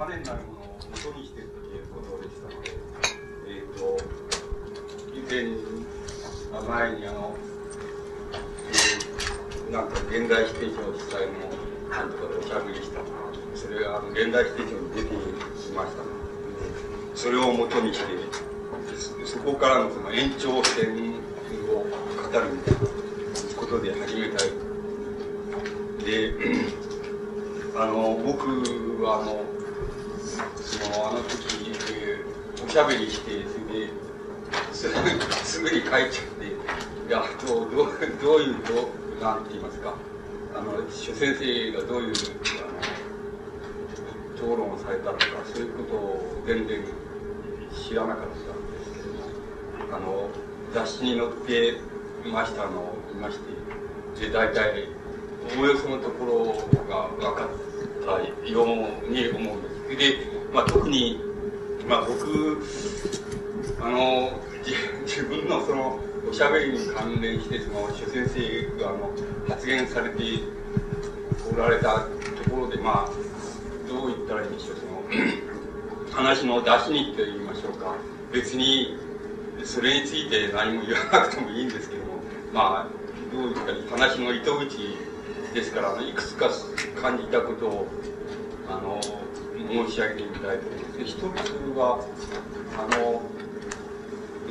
種になるものを元にしてということでしたので、えっ、ー、と、以前、前にあの、えー、なんか現代指定帳主催のなんとかでおしゃべりしたそれが現代指定帳に出てきました。それをもとにしてそこからのその延長線を語るみたいなことで始めたい。で あの僕はあのあの時、おしゃべりしてそれですぐに帰っちゃっていやどうどうどういうどなんて言いますか。あの朱先生がどういうあの討論をされたとかそういうことを全然知らなかったんですけどあの雑誌に載っていましたのを見ましてで大体おおよそのところが分かったように思うんです。で、まあ、特に、まあ、僕あの 自分のそのおしゃべりに関連してその朱先生があの発言されておられたところでまあどう言ったらいいんでしょうその 話の出しにと言いましょうか。別にそれについて何も言わなくてもいいんですけどもまあどういうか話の糸口ですからいくつか感じたことをあの申し上げてみたいと思いますで一つはあの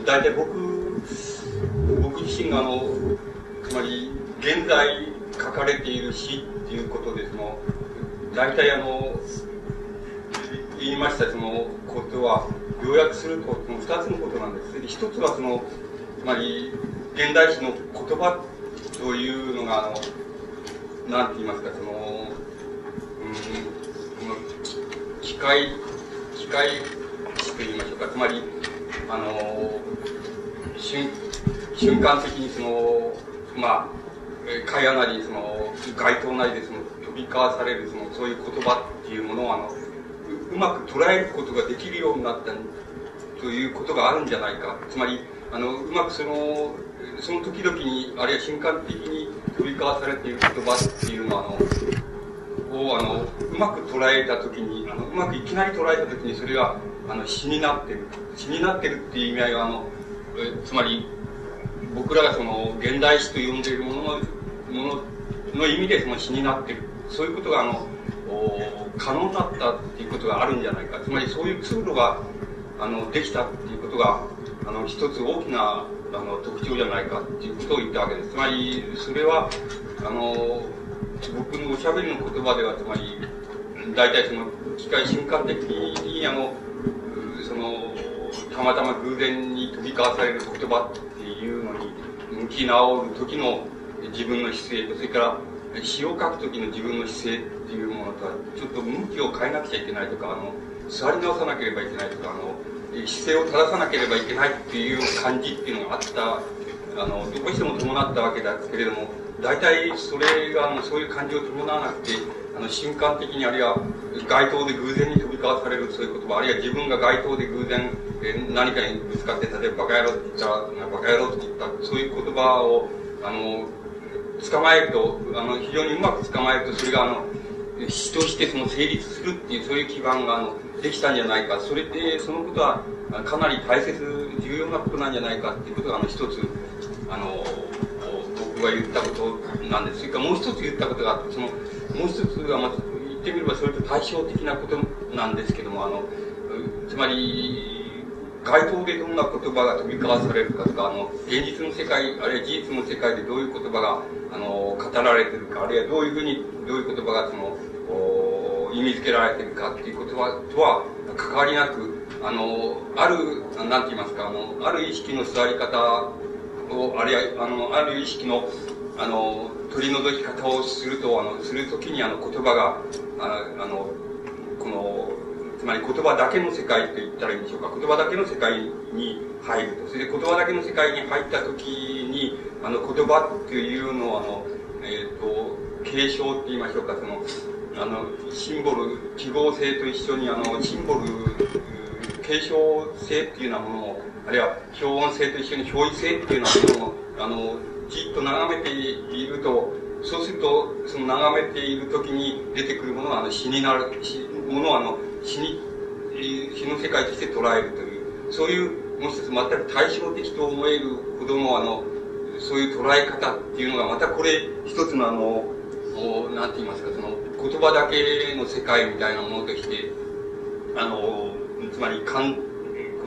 大体僕僕自身があのつまり現在書かれている詩っていうことでその大体あの言いましたそのことは要約するとその2つのことなんです。一つはそのつまり現代詩の言葉というのがあのなんて言いますかそのうん機械機械と言いましょうか。つまりあの瞬瞬間的にそのまあ会話なりその街頭なりでその飛び交わされるそのそういう言葉っていうものをあのうまく捉えることができるようになったということがあるんじゃないか。つまりあのうまくそのその時々にあるいは瞬間的に飛び交わされている言葉っていうのはあのをあのうまく捉えた時にあのうまくいきなり捉えた時にそれがあの詩になってる。詩になってるっていう意味合いはあのえつまり僕らがその現代詩と呼んでいるもののものの意味でその詩になってる。そういうことがあの可能だったっていうことがあるんじゃないか。つまりそういう通路があのできたっていうことがあの一つ大きなあの特徴じゃないかっていうことを言ったわけです。つまりそれはあの僕のおしゃべりの言葉ではつまり大体その機械瞬間的にあのそのたまたま偶然に飛び交わされる言葉っていうのに向き直る時の自分の姿勢とそれから詩を書く時の自分の姿勢っていうものとはちょっと向きを変えなくちゃいけないとかあの座り直さなければいけないとかあの姿勢を正さなければいけないっていう感じっていうのがあった。あのどうしても伴ったわけだけれども大体それがあのそういう感じを伴わなくてあの瞬間的にあるいは街頭で偶然に飛び交わされるそういう言葉あるいは自分が街頭で偶然、え何かにぶつかって例えばバカ野郎って言ったらバカ野郎って言ったそういう言葉をあの捕まえるとあの非常にうまく捕まえるとそれがあの詩としてその成立するっていうそういう基盤があのできたんじゃないか。それでそのことはかなり大切重要なことなんじゃないかっていうことがあの一つあのが言ったことなんです。それからもう一つ言ったことがあってそのもう一つは、まあ、言ってみればそれと対照的なことなんですけどもあのつまり街頭でどんな言葉が飛び交わされるかとかあの現実の世界あるいは事実の世界でどういう言葉があの語られてるかあるいはどういうふうにどういう言葉がその意味付けられてるかっていう言葉とは関わりなくあのあるなんて言いますかあのある意識の座り方をあるいはあのある意識のあの取り除き方をするとあのするときにあの言葉がああのこのつまり言葉だけの世界と言ったらいいんでしょうか。言葉だけの世界に入ると。それで言葉だけの世界に入った時にあの言葉っていうのをあの、えっ、ー、と継承って言いましょうか。そのあのシンボル記号性と一緒にあのシンボル継承性っていうようなものをあるいは表音性と一緒に表意性っていうようなものをあのじっと眺めているとそうするとその眺めている時に出てくるものはあの詩になるものはあの死に、死の世界として捉えるという、そういう、もう一つ全く対照的と思えるほどのあの、そういう捉え方っていうのがまたこれ一つのあの、なんて言いますか、その言葉だけの世界みたいなものとして、あの、つまりかん、こ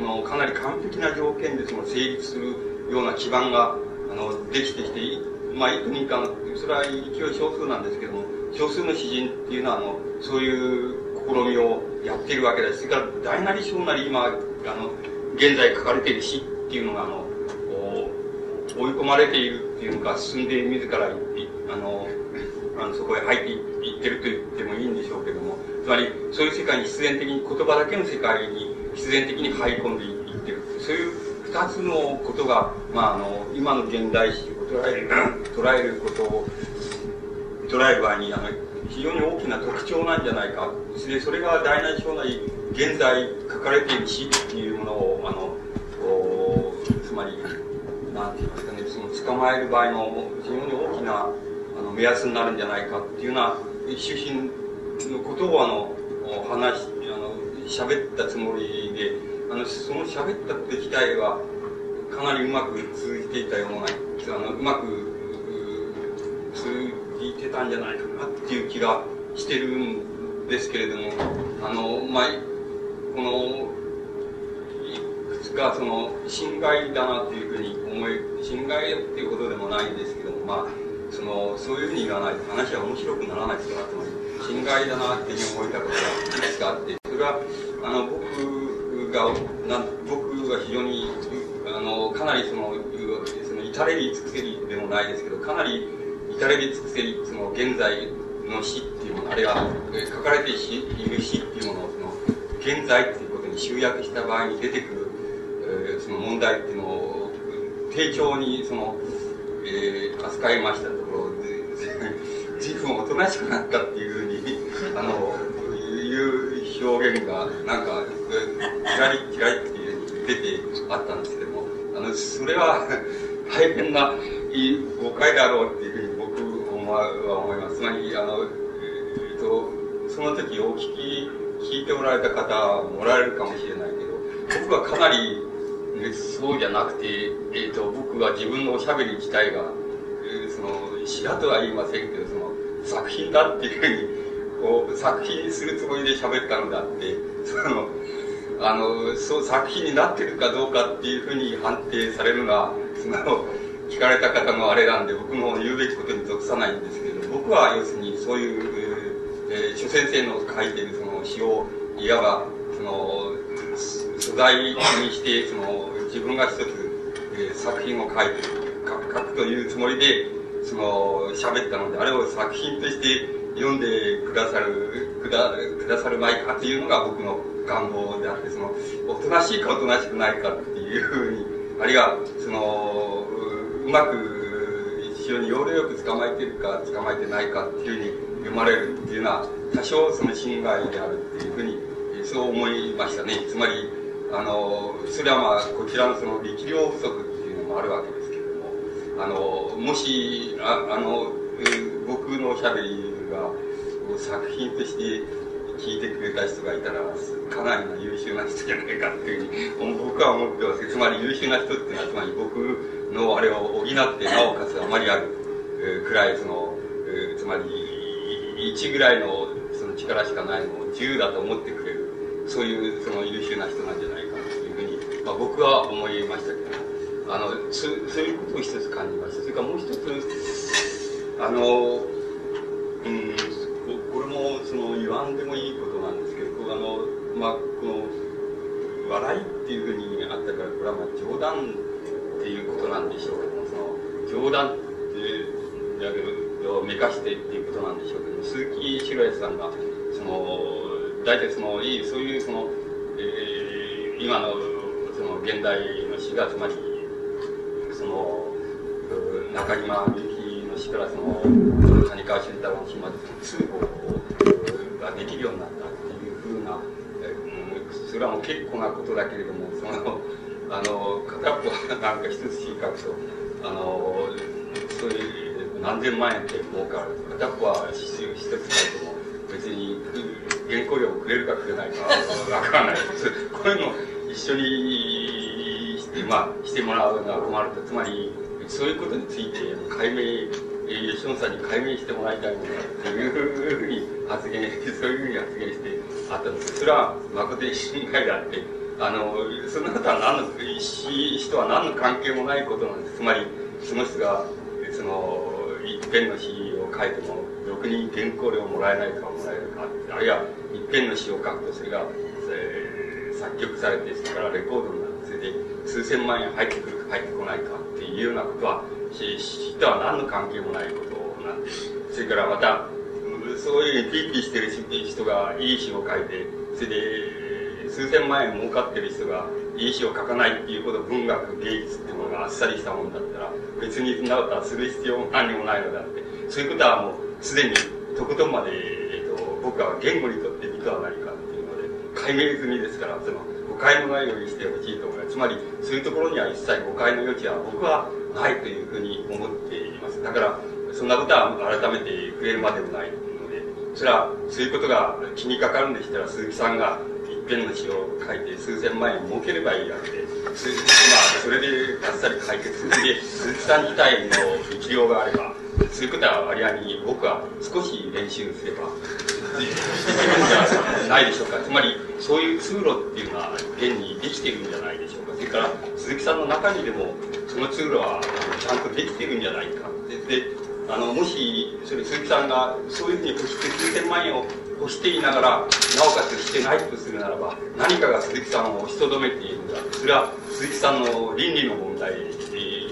のかなり完璧な条件でその成立するような基盤が、あの、できてきて、まあ、いく人かそれは勢い少数なんですけども、少数の詩人っていうのは、あの、そういう試みをやっているわけです。それから、大なり小なり今、あの、現在書かれている詩っていうのが、あの、追い込まれているっていうのか、進んで自らあの、あのそこへ入っていってると言ってもいいんでしょうけども、つまり、そういう世界に必然的に、言葉だけの世界に必然的に入り込んでいってる。そういう二つのことが、まあ、あの、今の現代史を捉える、捉えることを、捉える場合に、あの、非常に大きな特徴なんじゃないか。で、それが大なり小なり、現在書かれている詩っていうものを、あの、つまり、なんて言いますかね、その捕まえる場合の非常に大きなあの目安になるんじゃないかっていうような主審のことをあの話あの喋ったつもりであのその喋ったこと自体はかなりうまく通じていたようなあのうまく通じてたんじゃないかなっていう気がしてるんですけれどもあのまあこのがその侵害だなというふうに思え侵害っていうことでもないんですけどもまあそのそういうふうに言わないと話は面白くならないですからつまり侵害だなっていうふうに思えたことがいくつかあってそれはあの僕がな僕が非常にあのかなりそのその至れり尽くせりでもないですけどかなり至れり尽くせりその現在の死っていうものあるいは書かれている死っていうものをその現在っていうことに集約した場合に出てくるその問題っていうのを丁重にその、えー、扱いましたところ随分おとなしくなったっていうふうにあのいう表現がなんかキラリキラリって出てあったんですけどもあのそれは 大変な誤解だろうっていうふうに僕は思います。つまりあの、えーと、その時お聞き聞いておられた方もらえるかもしれないけど僕はかなりそうじゃなくて、えーと、僕は自分のおしゃべり自体が、えー、その詩だとは言いませんけどその作品だっていうふうにこう作品にするつもりで喋ったのであって そのあのそう作品になってるかどうかっていうふうに判定されるのがその聞かれた方のあれなんで僕の言うべきことに属さないんですけど僕は要するにそういう、えー、諸先生の書いてるその詩をいわばその素材にしてその自分が一つ、えー、作品を書いて書くというつもりでその喋ったのであれを作品として読んでくださるくだくださるまいかというのが僕の願望であってそのおとなしいかおとなしくないかっていうふうにあるいはそのうまく非常に要領よく捕まえてるか捕まえてないかっていうふうに読まれるっていうのは多少その侵害であるっていうふうにそう思いましたね。つまりあのそれはまあこちらのその力量不足っていうのもあるわけですけれどもあのもしああの僕のおしゃべりが作品として聞いてくれた人がいたらかなりの優秀な人じゃないかっていうふうに僕は思ってますけどつまり優秀な人っていうのはつまり僕のあれを補ってなおかつあまりあるくらいそのつまり1ぐらいのその力しかないのを10だと思ってくれるそういうその優秀な人なんじゃないかというふうに、まあ、僕は思いましたけどあのそそういうことを一つ感じました。それからもう一つあのその言わんでもいいことなんですけどあのまあこの笑いっていうふうにあったからこれはまあ冗談っていうことなんでしょうけどもその冗談っていうだけどめかしてっていうことなんでしょうけど鈴木白康さんがその大体そのいいそういうその、えー、今のその現代の詩がつまりその中島みゆきの詩からその谷川俊太郎の詩まで通報ができるようになったっていうふうな、えー、それはもう結構なことだけれどもそのあの片っぽはなんか一つ詩書くとあのそういう何千万円って儲かる片っぽは一つ書いても別に原稿料をくれるかくれないかわからないこういうのを一緒にして、まあ、してもらうのは困るとつまりそういうことについて解明吉野さんに解明してもらいたいものだっていうふうに発言そういうふうに発言してあったんですそれは誠に心外であってあのそんなことは何の人は何の関係もないことなんですつまりその人がその一辺の詩を書いてもろくに原稿料をもらえないかもらえるかあるいは一辺の詩を書くとそれが、えー、作曲されてそれからレコードになってそれで数千万円入ってくるか入ってこないかっていうようなことは詩とは何の関係もないことなんですそれからまたそういうピーピーしてる人がいい詩を書いてそれで数千万円儲かってる人がいい詩を書かないっていうほど文学芸術っていうものがあっさりしたもんだったら別にそんなことはする必要も何にもないのであって。そういうことはもうすでにとことんまで、えーと、僕は言語にとって美とは何かっていうので解明済みですからその誤解のないようにしてほしいと思います。つまりそういうところには一切誤解の余地は僕はないというふうに思っています。だからそんなことは改めて触れるまでもないのでそれはそういうことが気にかかるんでしたら鈴木さんが一遍の詩を書いて数千万円儲ければいいわけでまあそれであっさり解決するで鈴木さん自体の力量があればそういうことは割合に僕は少し練習すればできるんじゃないでしょうかつまりそういう通路っていうのは現にできてるんじゃないでしょうかそれから鈴木さんの中にでもその通路はちゃんとできてるんじゃないかでであのもしそれ鈴木さんがそういうふうに欲して数千万円を欲していながらなおかつしてないとするならば何かが鈴木さんを押しとどめているんだ。それは鈴木さんの倫理の問題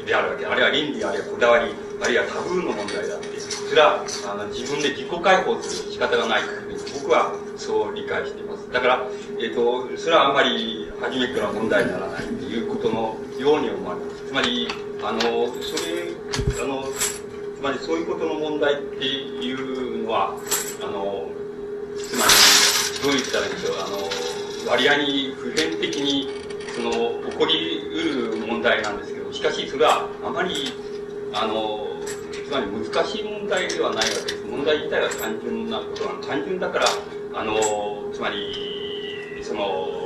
であるわけ。あるいは倫理あるいはこだわりあるいはタブーの問題だってそれはあの自分で自己解放する仕方がないというふうに僕はそう理解しています。だから、えーと、それはあんまり初めから問題にならないということのように思われますつまりあのそれあのつまりそういうことの問題っていうのはあのつまりどう言ったらいいんでしょうあの割合に普遍的にその起こりうる問題なんですけどしかしそれはあまりあのつまり難しい問題ではないわけです問題自体は単純なことなの単純だからあのつまりその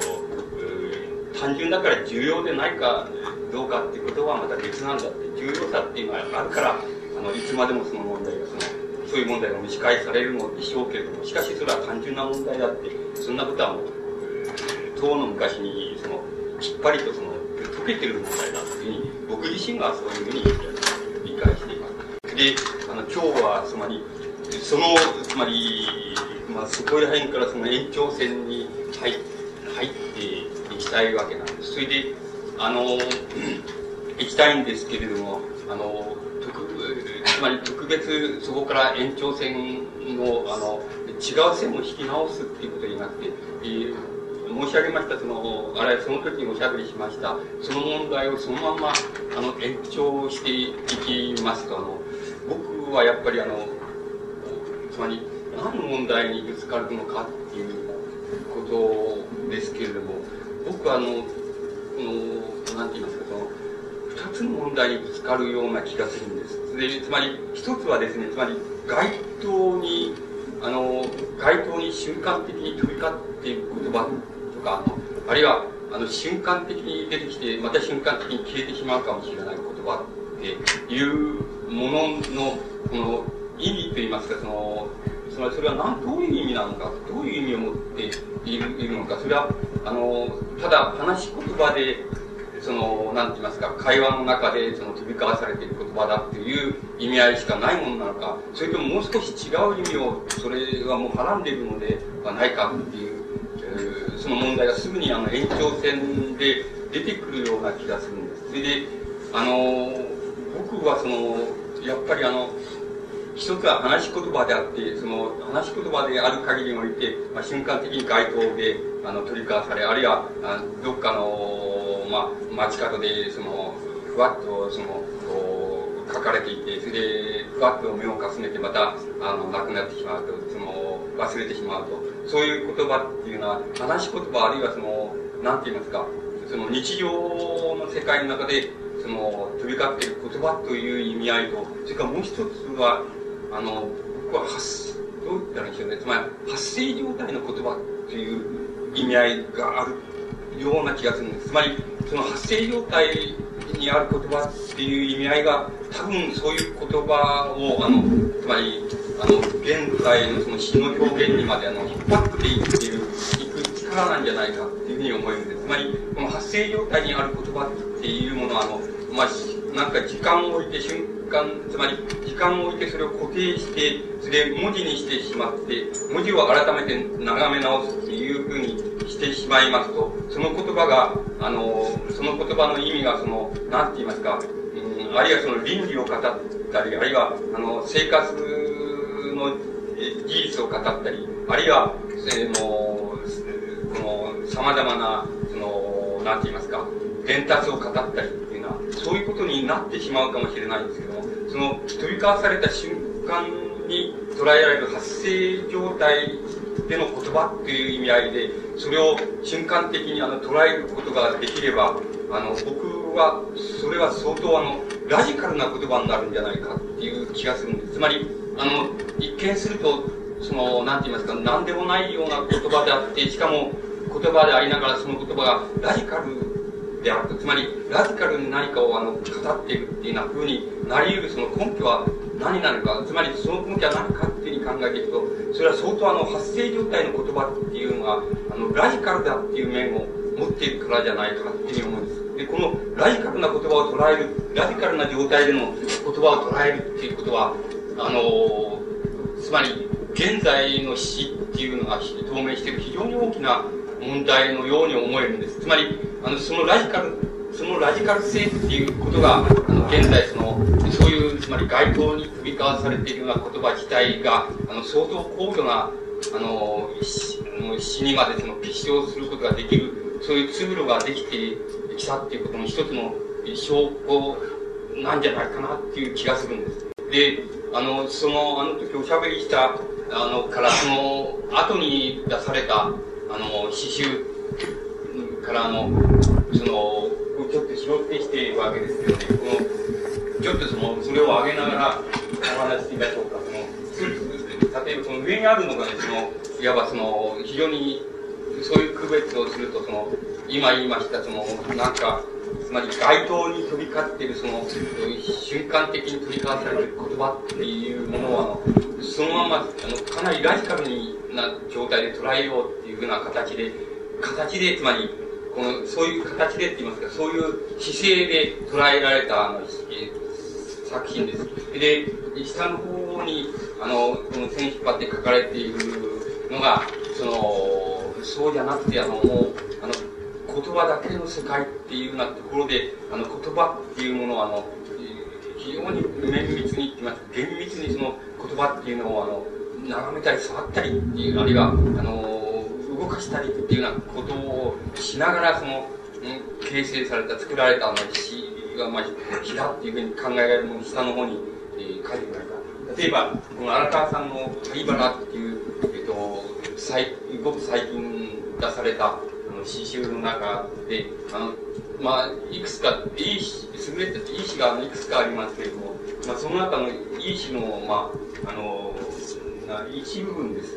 単純だから重要でないかどうかっていうことはまた別なんだって重要さっていうのはあるからあのいつまでもその問題そういう問題が蒸し返されるのでしょうけれどもしかしそれは単純な問題だってそんなことはもう当の昔にそのきっぱりとその解けてる問題だというふうに僕自身がそういうふうに理解しています。で、あの今日はつまりそのつまり、まあ、そこら辺からその延長線に入入っていきたいわけなんです。それであの 行きたいんですけれどもあのつまり特別そこから延長線のあの違う線を引き直すっていうことになって、えー、申し上げましたそのあれその時におしゃべりしましたその問題をそのままあの延長していきますとあの僕はやっぱりあのつまり何の問題にぶつかるのかっていうことですけれども僕はあのこの何て言いますかその2つの問題にぶつかるような気がするんです。でつまり1つはですねつまり街頭にあの街頭に瞬間的に飛び交っている言葉とかあるいはあの瞬間的に出てきてまた瞬間的に消えてしまうかもしれない言葉っていうもののこの意味といいますかそのつまりそれは何どういう意味なのかどういう意味を持っているいるのかそれはあのただ話し言葉でその何て言いますか会話の中でその飛び交わされている言葉だっていう意味合いしかないものなのかそれとももう少し違う意味をそれはもうはらんでいるのではないかっていう、えー、その問題がすぐにあの延長線で出てくるような気がするんです。それであの僕はそのやっぱりあの一つは話し言葉であってその話し言葉である限りにおいて、まあ、瞬間的に街頭であの取り交わされあるいはあどっかの、まあ、街角でそのふわっとその書かれていてそれでふわっと目をかすめてまたあのなくなってしまうとその忘れてしまうと。そういう言葉っていうのは話し言葉あるいはそのなんて言いますかその日常の世界の中でその飛び交っている言葉という意味合いとそれからもう一つはあの僕は発どう言ったらいいんでしょうね。つまり、発生状態の言葉という意味合いがあるような気がするんです。つまり、その発生状態にある言葉っていう意味合いが、多分そういう言葉を、あの、つまり、あの、現在のその詩の表現にまであの、引っ張っていっている、いく力なんじゃないかっていうふうに思えるんです。つまり、この発生状態にある言葉っていうものは、あの、まあ、なんか時間を置いて瞬間、つまり時間を置いてそれを固定して、それで文字にしてしまって、文字を改めて眺め直すっていうふうにしてしまいますと、その言葉が、あの、その言葉の意味が、その、なんて言いますか、うん、あるいはその倫理を語ったり、あるいは、あの、生活の事実を語ったり、あるいは、えー、もう、この、様々な、その、なんて言いますか、伝達を語ったりっていうのは、そういうことになってしまうかもしれないんですけども、その、飛び交わされた瞬間に捉えられる発生状態での言葉っていう意味合いで、それを瞬間的にあの捉えることができれば、あの、僕は、それは相当あの、ラジカルな言葉になるんじゃないかっていう気がするんです。つまり、あの、一見すると、その、なんて言いますか、何でもないような言葉であって、しかも言葉でありながらその言葉がラジカルであると、つまり、ラジカルに何かをあの語っているっていうような風になり得るその根拠は何なのか、つまりその根拠は何かっていうふうに考えていくと、それは相当あの発生状態の言葉っていうのが、あの、ラジカルだっていう面を持っているからじゃないかっていうふうに思うんです。で、このラジカルな言葉を捉える、ラジカルな状態での言葉を捉えるっていうことは、あの、つまり、現在の死っていうのが透明している非常に大きな問題のように思えるんです。つまり、あの、そのラジカル、そのラジカル性っていうことが、あの、現在その、そういう、つまり街頭に組み交わされているような言葉自体が、あの、相当高度な、あの、死にまでその結晶することができる、そういう通路ができてきたっていうことの一つの証拠なんじゃないかなっていう気がするんです。で、あの、その、あの時おしゃべりした、あの、から、その、後に出された、あの、刺繍からの、その、ちょっと拾ってきているわけですけどね、この、ちょっとその、それを上げながらお話してみましょうか。その、例えばその上にあるのがね、その、いわばその、非常に、そういう区別をすると、その、今言いました、その、なんか、つまり街頭に飛び交っているその瞬間的に取り交わされる言葉っていうものはそのままあのかなりラジカルな状態で捉えようっていうふうな形で形でつまりこのそういう形でって言いますかそういう姿勢で捉えられたあの、作品ですで下の方にあのこの線引っ張って書かれているのがそのそうじゃなくてあのもうあの言葉だけの世界っていうようなところで、あの、言葉っていうものを、あの、非常に綿密にます。厳密にその言葉っていうのを、あの、眺めたり触ったりっていう、あるいは、あの、動かしたりっていうようなことをしながら、その、形成された、作られた、あの、詩が、まあ、詩だっていうふうに考えられるもの下の方に、えー、書いてくれた。例えば、この荒川さんの「狩原」っていう、えっと、最ごく最近出された詩集の中で、あの、まあ、いくつか、いい詩、優れたいい詩がいくつかありますけれども、まあ、その中のいい詩の、まあ、あの、一部分です。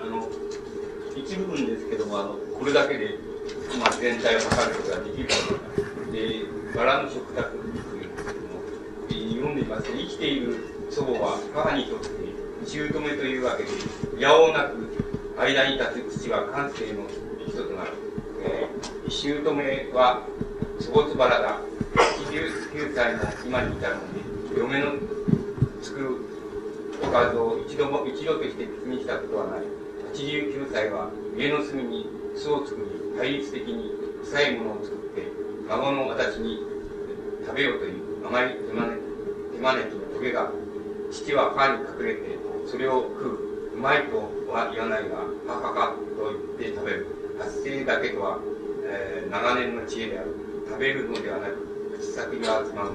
あの、一部分ですけども、あの、これだけで、まあ、全体を測ることができるかとで、バラの食卓っていうのを読んでいますと生きている祖母は母にとって姑というわけで、やおなく間に立つ父は感性の人となる。えー、姑は坪津原だ。89歳の今に至るので、嫁の作るおかずを一度も、一度として口にしたことはない。89歳は家の隅に巣を作り、対立的に臭いものを作って、孫の私に食べようという甘い手招き手招きのトゲが、父は歯に隠れて、それを食う。うまいとは言わないが、はははと言って食べる。発生だけとは、えー、長年の知恵である。食べるのではなく、口先が集まる。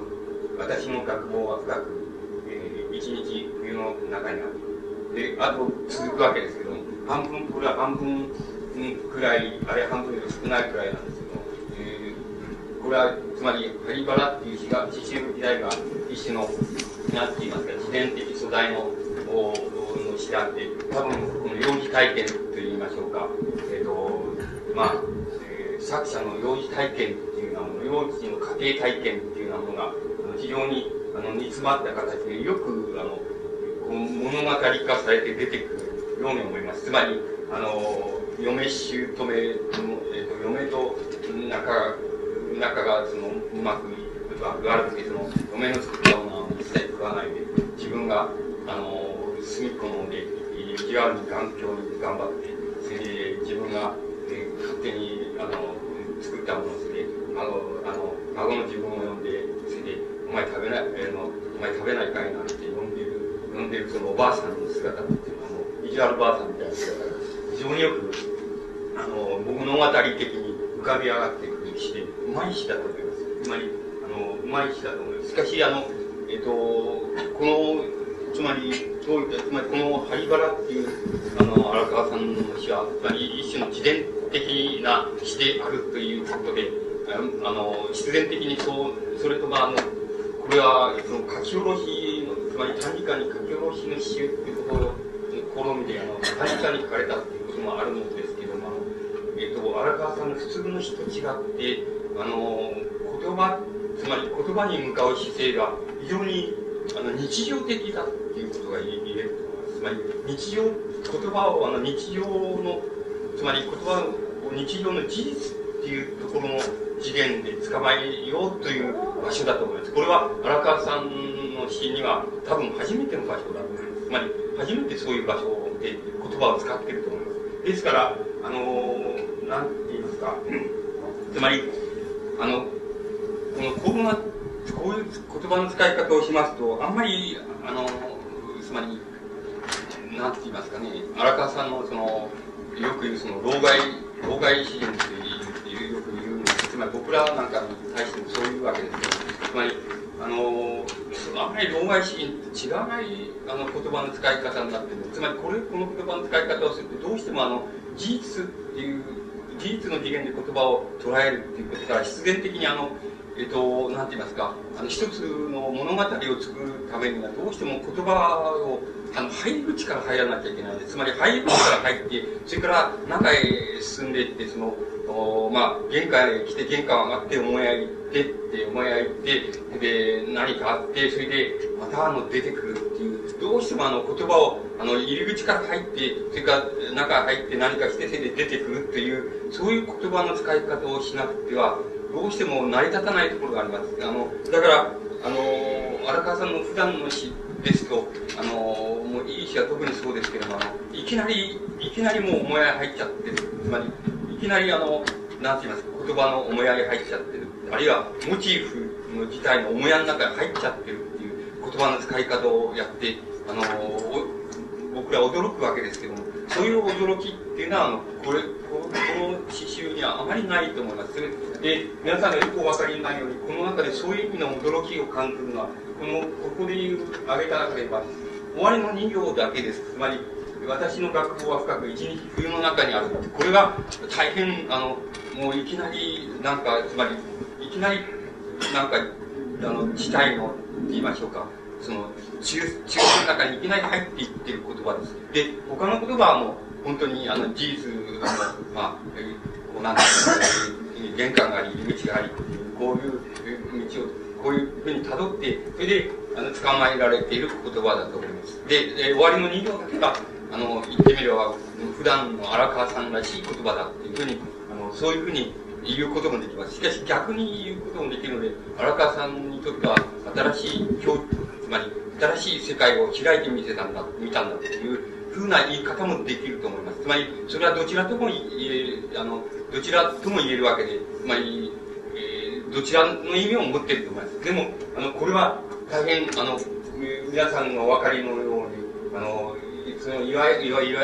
私の覚悟は深く、えー、一日冬の中にある。で、あと続くわけですけども、半分、これは半分くらい、あれ半分より少ないくらいなんですけども、えー、これは、つまり、ハリバラっていう詩が、詩集時代が一種の、なんていますか、自然的素材の、のしてあって、多分、この幼児体験といいましょうか、えっ、ー、と、まあ、えー、作者の幼児体験っていうようなもの、幼児の家庭体験っていうようなものが、非常に、あの、煮詰まった形で、よく、あの、こう物語化されて出てくるように思います。つまり、あの、嫁姑の、え、ー、と、嫁と仲、仲が、その、うまく悪くて、その、嫁の作ったものは一切食わないで、自分が、あの、隅っこので、意地悪に頑強に頑張って、それで自分が、勝手に、あの、作ったものそれで、孫、あの、孫の自分を呼んで、それで、お前食べない、えー、の、お前食べないかいなんて呼んでる、呼んでるそのおばあさんの姿っていうのは、もう、意地悪ばあさんみたいな姿が、非常によく、あの、物語的に浮かび上がってくる詩で、うまい詩だと思います。つまり、あの、うまい詩だと思います。しかし、あの、えっ、ー、と、この、つまり、そういった、つまりこの針原っていう、あの、荒川さんの詩は、つまり一種の自伝的な詩であるということで、あの、必然的にそう、それとまあ、の、これは、その書き下ろしの、つまり短時間に書き下ろしの詩っていうとことを、試みで、あの、短時間に書かれたっていうこともあるのですけども、あ、えっ、と、荒川さんの普通の詩と違って、あの、言葉、つまり言葉に向かう姿勢が非常にあの日常的だっていうことが言えると思います。つまり日常、言葉をあの日常の、つまり言葉を日常の事実っていうところの次元で捕まえようという場所だと思います。これは荒川さんの詩には多分初めての場所だと思います。つまり初めてそういう場所で言葉を使ってると思います。ですから、あのなんて言いますか、つまり、あの、このコロナこういう言葉の使い方をしますと、あんまり、あの、つまり、なんて言いますかね、荒川さんのその、よく言うその、老害、老害詩人っていう、よく言うんですつまり僕らなんかに対してもそういうわけですけど、つまり、あの、あんまり老害詩人と違わないあの言葉の使い方になってる。つまりこれ、この言葉の使い方をすると、どうしてもあの、事実っていう、事実の次元で言葉を捉えるっていうことから必然的にあの、えっ、と、なんて言いますか、あの、一つの物語を作るためには、どうしても言葉を、あの、入り口から入らなきゃいけない、つまり入り口から入って、それから中へ進んでいって、その、おまあ、玄関へ来て、玄関上がって、思い合いってって、思い合いって、で、何かあって、それで、またあの、出てくるっていう、どうしてもあの、言葉を、あの、入り口から入って、それから中へ入って何かして、それで出てくるっていう、そういう言葉の使い方をしなくては、どうしても成り立たないところがあります。あの、だから、あの、荒川さんの普段の詩ですと、あの、もういい詩は特にそうですけども、あの、いきなり、いきなりもう思い合い入っちゃってる。つまり、いきなりあの、なんて言いますか、言葉の思い合い入っちゃってる。あるいは、モチーフの自体の思い合いの中に入っちゃってるっていう言葉の使い方をやって、あの、僕ら驚くわけですけども、そういう驚きっていうのは、あの、これ、この詩集にはあまりないと思います。で、皆さんがよくお分かりになるように、この中でそういう意味の驚きを感じるのは、この、ここで言う、挙げた中で言えば、終わりの2行だけです。つまり、私の学校は深く一日冬の中にある。これが大変、あの、もういきなり、なんか、つまり、いきなり、なんか、あの、事態の、言いましょうか。その中中の中にいきなり入っていってる言葉です。で、他の言葉はもう本当にあの事実の、まあ、こうなんですか、玄関があり、入り口があり、こういう道をこういうふうに辿って、それであの捕まえられている言葉だと思います。で、で終わりの2行だけが、あの、言ってみれば、普段の荒川さんらしい言葉だっていうふうに、あの、そういうふうに言うこともできます。しかし逆に言うこともできるので、荒川さんにとっては新しい教つまり新しい世界を開いてみせたんだ、見たんだというふうな言い方もできると思います。つまり、それはどちらとも言え、あの、どちらとも言えるわけで、つまり、えー、どちらの意味を持っていると思います。でも、あの、これは大変、あの、皆さんがお分かりのように、あの、その、いわゆる、いわゆる、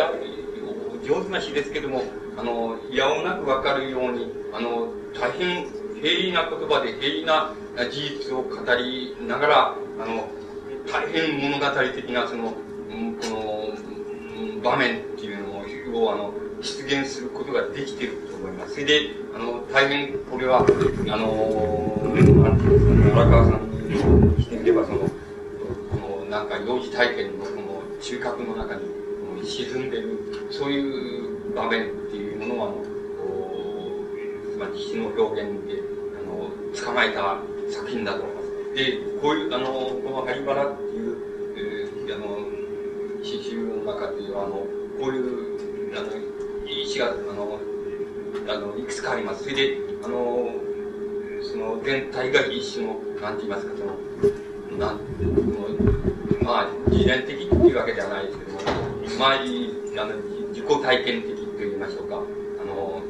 上手な詩ですけども、あの、いやおなくわかるように、あの、大変平易な言葉で平易な事実を語りながら、あの、大変物語的なその、この、場面っていうのを、あの、出現することができていると思います。それで、あの、大変、これは、あの、なんていうんですかね、荒川さんにしてみれば、その、この、なんか、幼児体験のこの中核の中に、沈んでる、そういう場面っていうものは、あの、つまり詩の表現で、あの、捕まえた作品だと。で、こういう、あの、このハリバラっていう、えー、あの、詩集の中では、あの、こういう、あの、石が、あの、あの、いくつかあります。それで、あの、その全体が一種の、なんて言いますか、その、なん、まあ、自然的っていうわけではないですけども、まあ、あの自己体験的と言いましょうか、あの、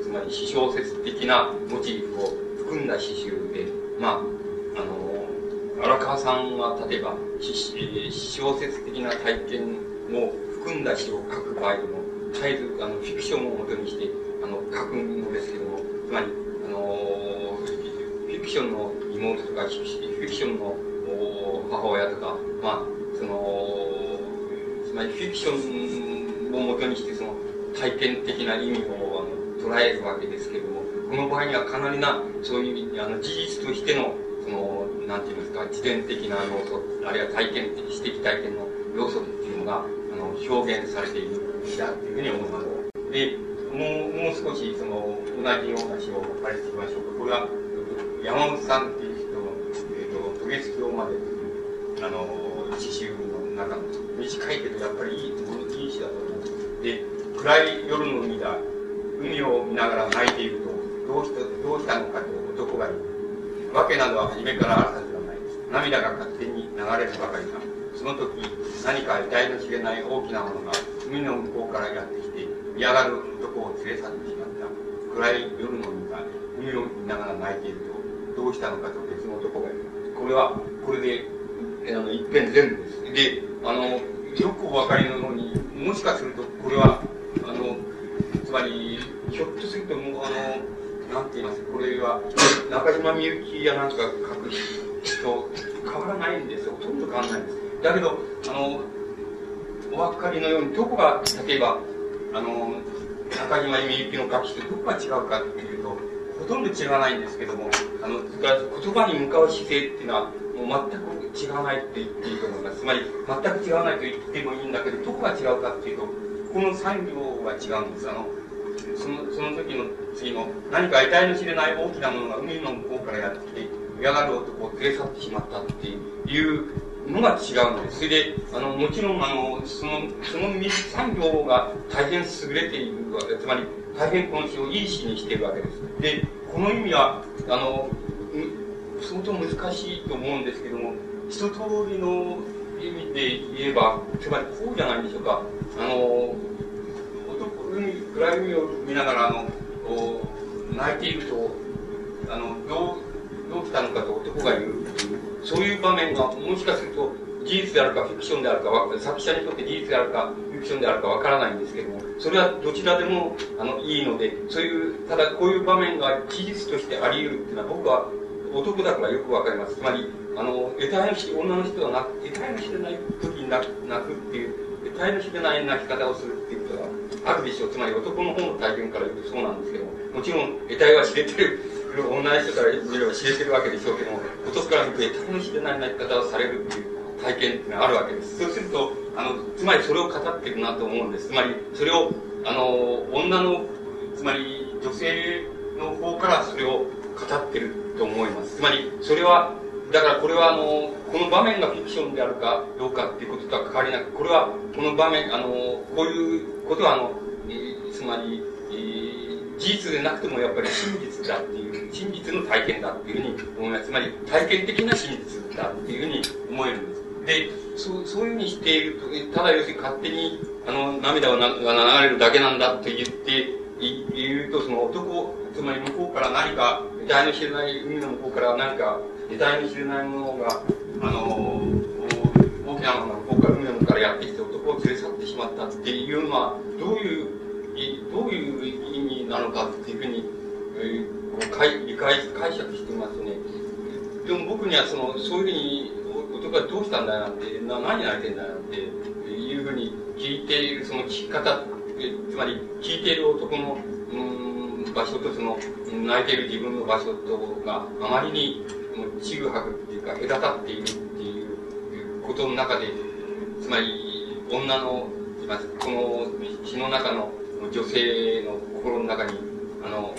つまり詩小説的なモチーフを含んだ詩集で、まあ、あの、荒川さんは例えば、小説的な体験を含んだ詩を書く場合でも、絶えずあのフィクションをもとにしてあの書くのですけども、つまり、あのフィクションの妹とか、フィクションの母親とか、まあ、その、つまりフィクションをもとにしてその体験的な意味をあの捉えるわけですけども、この場合にはかなりな、そういうあの事実としての、その、なんて言いますか、自伝的な要素、あるいは体験的、私的体験の要素っていうのが、あの、表現されている詩だっていうふうに思います。で、もう、もう少し、その、同じような詩を書かれてみましょうか。これは、山本さんっていう人の、えっ、ー、と、渡月橋まで、あの、詩集の中の、短いけど、やっぱりいい、いい詩だと思う。で、暗い夜の海だ。海を見ながら泣いていると、どうした、どうしたのかと男が言う。わけなどは初めからあるはずがない。涙が勝手に流れるばかりだ。その時、何か得体の知れない大きなものが海の向こうからやってきて、嫌がる男を連れ去ってしまった。暗い夜の海が海を見ながら泣いていると、どうしたのかと別の男が言う。これは、これで、あの、一遍全部です。で、あの、よくお分かりのように、もしかすると、これは、あの、つまり、ひょっとすると、もう、あの、なんて言いますこれは、中島みゆきやなんか書く人変わらないんですよ。ほとんど変わらないんです。だけど、あの、お分かりのように、どこが、例えば、あの、中島みゆきの書きとどこが違うかっていうと、ほとんど違わないんですけども、あの、言葉に向かう姿勢っていうのは、もう全く違わないって言っていいと思います。つまり、全く違わないと言ってもいいんだけど、どこが違うかっていうと、この産業が違うんです。あの、その、その時の次の、何か得体の知れない大きなものが海の向こうからやってきて、嫌がる男を連れ去ってしまったっていうのが違うんです。それで、あの、もちろん、あの、その、その産業が大変優れているわけつまり、大変この詩をいい詩にしているわけです。で、この意味は、あの、相当難しいと思うんですけども、一通りの意味で言えば、つまりこうじゃないでしょうか。あの、海、暗い海を見ながら、あの、泣いていると、あの、どう、どうしたのかと男が言うそういう場面が、もしかすると、事実であるかフィクションであるか、作者にとって事実であるか、フィクションであるかわからないんですけども、それはどちらでも、あの、いいので、そういう、ただこういう場面が事実としてあり得るっていうのは、僕は男だからよくわかります。つまり、あの、得体の知女の人はな、得体の知れない時に泣くっていう、得体の知れない泣き方をするっていうことがあるでしょう。つまり男の方の体験から言うとそうなんですけども、ちろん得体は知れてる、女の人から見れば知れてるわけでしょうけども、男から見ると得体の知れない泣き方をされるっていう体験っていうのがあるわけです。そうすると、あの、つまりそれを語ってるなと思うんです。つまり、それを、あの、女の、つまり女性の方からそれを語ってると思います。つまり、それは、だからこれはあの、この場面がフィクションであるかどうかっていうこととは関わりなく、これは、この場面、あの、こういうことはあの、えつまり、えー、事実でなくてもやっぱり真実だっていう、真実の体験だっていうふうに思います。つまり、体験的な真実だっていうふうに思えるんです。で、そう、そういうふうにしていると、ただ要するに勝手に、あの、涙が流れるだけなんだって言って、言うと、その男、つまり向こうから何か、得体の知れない海の向こうから何か、得体の知れないものが、あの、大きなのが向こうからやってきて男を連れ去ってしまったっていうのは、どういう、どういう意味なのかっていうふうに、え、こう理解、解釈してますね。でも僕にはその、そういうふうに、男はどうしたんだよなんて、な何やれてんだよなんて、いうふうに聞いているその聞き方、つまり聞いている男の、場所とその、泣いている自分の場所とがあまりにちぐはぐっていうか隔たっているっていうことの中で、つまり女の、この詩の中の女性の心の中に、あの、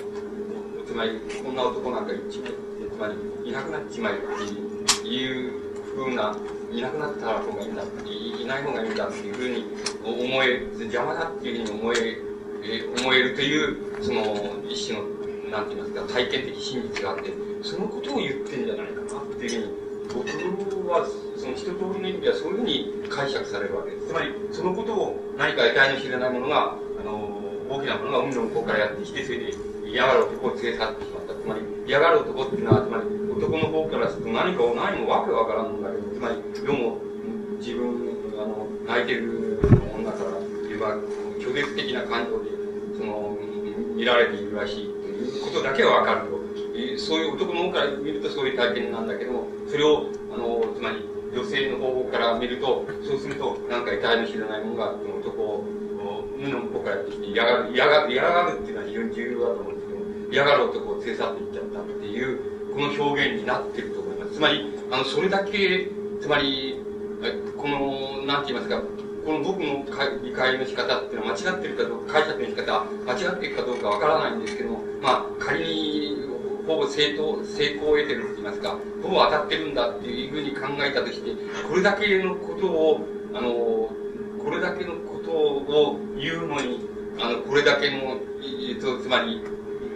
つまり、こんな男なんか一枚、つまり、いなくなっちまえっていうふうな、いなくなった方がいいんだい、ない方がいいんだっていうふうに思え、邪魔だっていうふうに思、え思えるという、その、一種の、なんて言いますか、体験的真実があって、そのことを言ってんじゃないかなっていうふうに、僕は、その一通りの意味ではそういうふうに解釈されるわけです。つまり、そのことを何か得体の知れないものが、あの、大きなものが海の向こうからやってきて、それで嫌がる男を連れ去ってしまった。つまり、嫌がる男っていうのは、つまり、男の方からすると何かを何もわけわからんんだけど、つまり、どうも、自分、あの、泣いてる拒絶的な感情で、その、見られているらしいということだけはわかると。そういう男の方から見るとそういう体験なんだけども、それを、あの、つまり、女性の方向から見ると、そうすると、なんか得体の知らないものが、その男を、無の向こうからやってきて、嫌がる、嫌がる、嫌がるっていうのは非常に重要だと思うんですけど、嫌がる男を連れ去っていっちゃったっていう、この表現になってると思います。つまり、あの、それだけ、つまり、この、なんて言いますか、この僕の理解の仕方っていうのは間違ってるかどうか、解釈の仕方、間違ってるかどうかわからないんですけども、まあ、仮にほぼ正当、成功を得てるって言いますか、ほぼ当たってるんだっていうふうに考えたとして、これだけのことを、あの、これだけのことを言うのに、あの、これだけの、えっと、つまり、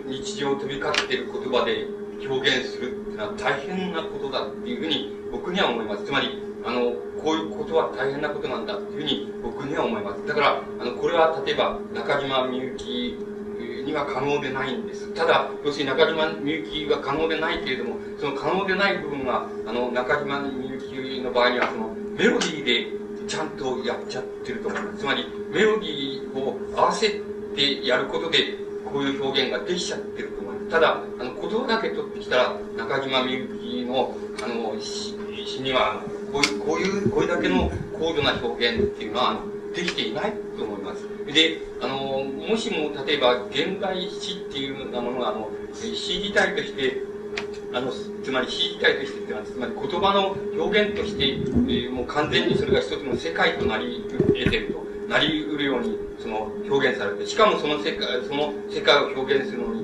日常を飛び交っている言葉で表現するっていうのは大変なことだっていうふうに僕には思います。つまり、あの、こういうことは大変なことなんだっていうふうに僕には思います。だから、あの、これは例えば中島みゆきには可能でないんです。ただ、要するに中島みゆきが可能でないけれども、その可能でない部分が、あの、中島みゆきの場合には、その、メロディーでちゃんとやっちゃってると思います。つまり、メロディーを合わせてやることで、こういう表現ができちゃってると思います。ただ、あの、言葉だけ取ってきたら、中島みゆきの、あの、詩には、こういう、こういう、これだけの高度な表現っていうのは、できていないと思います。で、あの、もしも、例えば、現代詩っていうようなものが、あの、詩自体として、あの、つまり詩自体としてっていうのは、つまり言葉の表現として、えー、もう完全にそれが一つの世界となり得てると。なり得るように、その、表現されて、しかもその世界、その世界を表現するのに、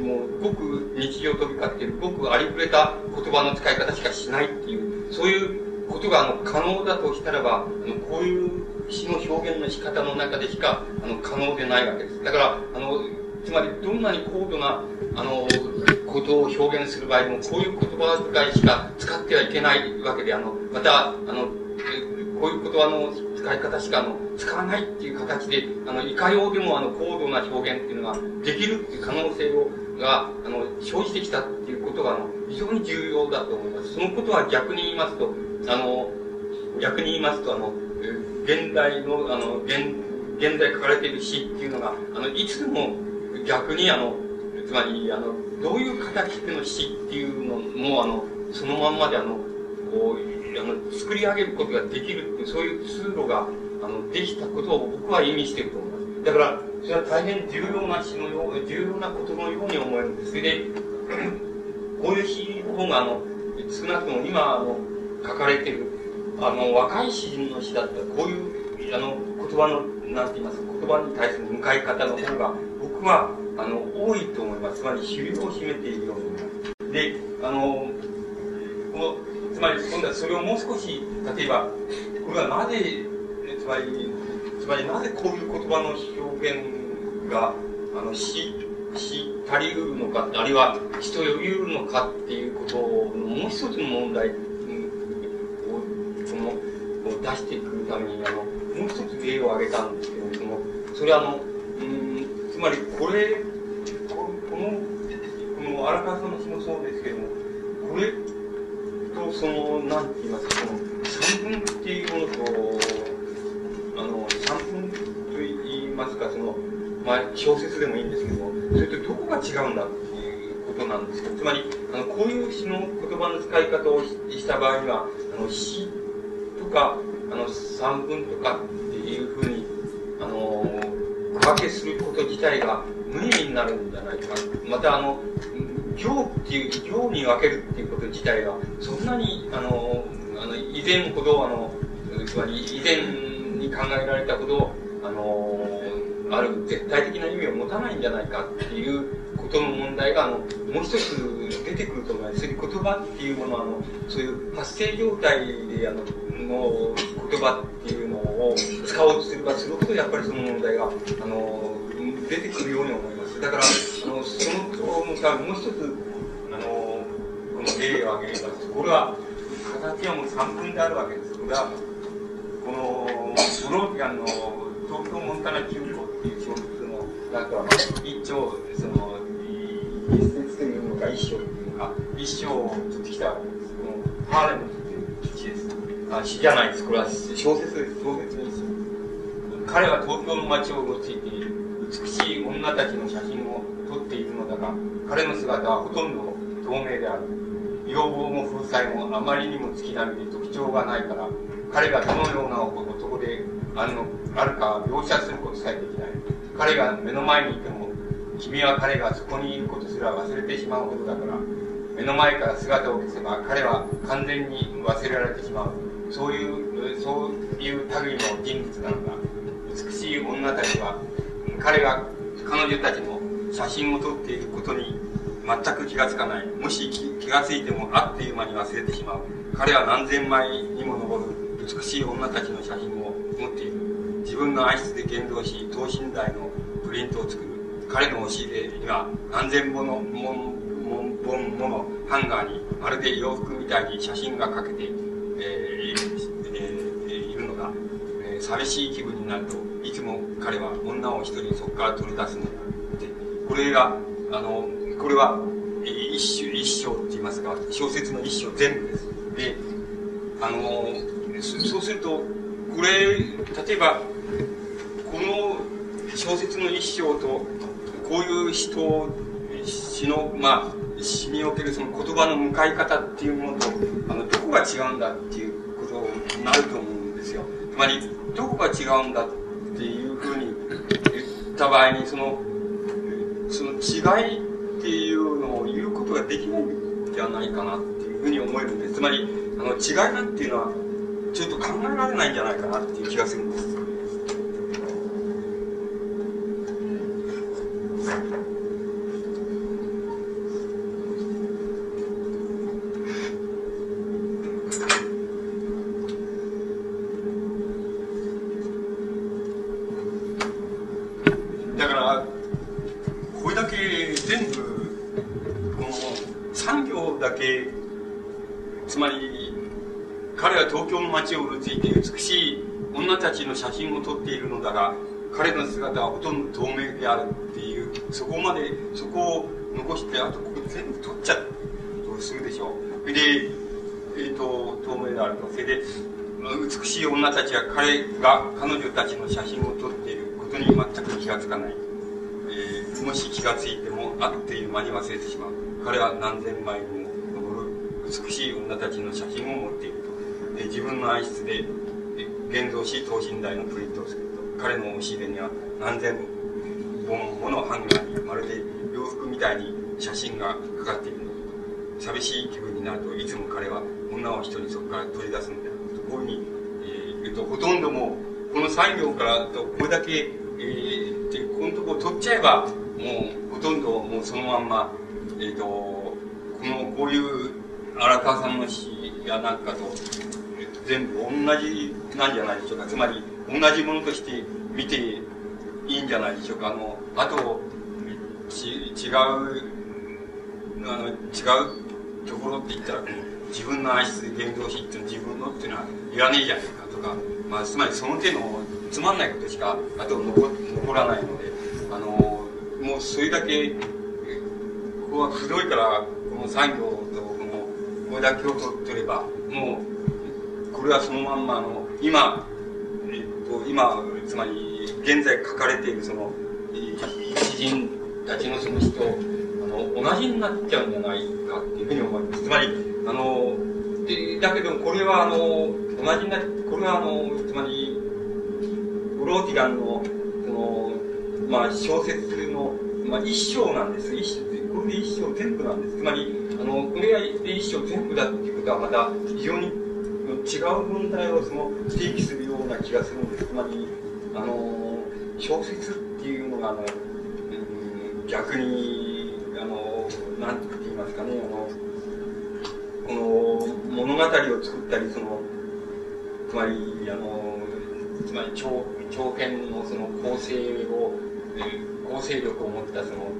もう、ごく日常飛び交っている、ごくありふれた言葉の使い方しかしないっていう、そういうことが、あの、可能だとしたらば、あの、こういう詩の表現の仕方の中でしか、あの、可能でないわけです。だから、あの、つまり、どんなに高度な、あの、ことを表現する場合も、こういう言葉遣いしか使ってはいけないわけで、あの、また、あの、こういう言葉の使い方しか、あの、使わないっていう形で、あの、いかようでも、あの、高度な表現っていうのができるっていう可能性を、が、あの、生じてきたっていうことが、あの、非常に重要だと思います。そのことは逆に言いますと、あの、逆に言いますと、あの、現代の、あの、現、現代書かれている詩っていうのが、あの、いつでも逆に、あの、つまり、あの、どういう形での詩っていうのも、あの、そのまんまで、あの、こう、あの、作り上げることができるっていう、そういう通路が、あの、できたことを僕は意味していると思います。だから、それは大変重要な詩のよう、重要なことのように思えるんです。それで、こういう詩の方が、あの、少なくとも今、あの、書かれてる、あの、若い詩人の詩だったら、こういう、あの、言葉の、なんて言いますか、言葉に対する向かい方の方が、僕は、あの、多いと思います。つまり、主流を占めているように。で、あの、この、つまり、今度はそれをもう少し、例えば、これはなぜ、つまり、つまりなぜこういう言葉の表現が、あの、し、し足りうるのか、あるいは人よりうるのかっていうことのもう一つの問題出してくために、あの、もう一つ例を挙げたんですけれど、その、それはあの、うん、つまりこれ、ここの、この荒川さんの詩もそうですけども、これとその、なんて言いますか、その、三分っていうものと、あの、三分と言いますか、その、まあ、小説でもいいんですけども、それとどこが違うんだっていうことなんですけど、つまり、あの、こういう詩の言葉の使い方をした場合には、あの、詩か、あの、三分とかっていうふうに、あの、分けすること自体が無意味になるんじゃないか。また、あの、行っていう、行に分けるっていうこと自体が、そんなに、あの、あの以前ほど、あの、つまり以前に考えられたほど、あの、ある絶対的な意味を持たないんじゃないかっていうことの問題が、あの、もう一つ出てくると思います。そういう言葉っていうものは、あの、そういう発生状態で、あの、の言葉っていうのを使おうとすればするほど、やっぱりその問題が、あの、出てくるように思います。だから、あの、そのことのためもう一つ、あの、この例を挙げます。これは、形はもう3分であるわけです。これは、この、ブローキャンの東京モンタナ急行っていう小説の、なんか、一丁、その、一節というのか、一章というか、一章を取ってきた。この、ハーレムという詩です。あ、詩じゃないです。これは小説です。小説です。彼は東京の街をうろついている。美しい女たちの写真を撮っているのだが、彼の姿はほとんど透明である。要望も風采もあまりにも月並みで特徴がないから、彼がどのような男であのあるか描写することさえできない。彼が目の前にいても、君は彼がそこにいることすら忘れてしまうほどだから、目の前から姿を消せば彼は完全に忘れられてしまう。そういう、そういう類の人物なのだ。美しい女たちは、彼が、彼女たちの写真を撮っていることに全く気がつかない。もし気がついてもあっという間に忘れてしまう。彼は何千枚にも上る美しい女たちの写真を持っている。自分の愛室で現像し、等身大のプリントを作る。彼の押し入れには何千本の本ものハンガーにまるで洋服みたいに写真がかけて、えーえー、いるのだ、えー、寂しい気分になるといつも彼は女を一人そこから取り出すのだでこれがあのこれは一種一章って言いますか小説の一章全部ですであのそうするとこれ例えばこの小説の一章とこういう人詩のまあ詩におけるその言葉の向かい方っていうものと、あの、どこが違うんだっていうことになると思うんですよ。つまり、どこが違うんだっていうふうに言った場合に、その、その違いっていうのを言うことができないんじゃないかなっていうふうに思えるんです。つまり、あの、違いなんていうのは、ちょっと考えられないんじゃないかなっていう気がするんです。写真を撮っているのだが、彼の姿はほとんど透明であるっていう、そこまで、そこを残して、あとここ全部撮っちゃうとするでしょう。それで、えっ、ー、と、透明であると。それで、美しい女たちは彼が、彼女たちの写真を撮っていることに全く気がつかない。えー、もし気がついても、あっという間に忘れてしまう。彼は何千枚も上る美しい女たちの写真を持っていると。で自分の愛室で現像し等身大のプリントをすると彼の押し入れには何千本ものハンガーにまるで洋服みたいに写真がかかっている寂しい気分になるといつも彼は女を一人そこから取り出すんだとこういうふうに、えー、とほとんどもうこの産業からとこれだけ、えー、でこのとこ取っちゃえばもうほとんどもうそのまんま、えーと、このこういう荒川さんの詩やなんかと全部同じなんじゃないでしょうか。つまり、同じものとして見ていいんじゃないでしょうか。あの、あと、違う、あの、違うところって言ったら、自分の愛する言動詞っていうの自分のっていうのは言わねえじゃないかとか、まあ、つまりその手のつまんないことしか、あと残残らないので、あの、もうそれだけ、ここはくどいから、この産業とこの、これだけを取れば、もう、これはそのまんまの今、えっと、今つまり現在書かれているその詩人たちのその詩とあの同じになっちゃうんじゃないかっていうふうに思います。つまりあのでだけどこれはあの同じになこれはあのつまりブローティガンのその、まあ、小説の、まあ、一章なんです。一章これで一章全部なんです。つまりあのこれが一章全部だっていうことはまた非常に違う問題をその提起するような気がするんです。つまり、あの、小説っていうのが、あの、逆に、あの、なんて言いますかね、あの、この物語を作ったり、その、つまり、あの、つまり長長編のその構成を、構成力を持ったその、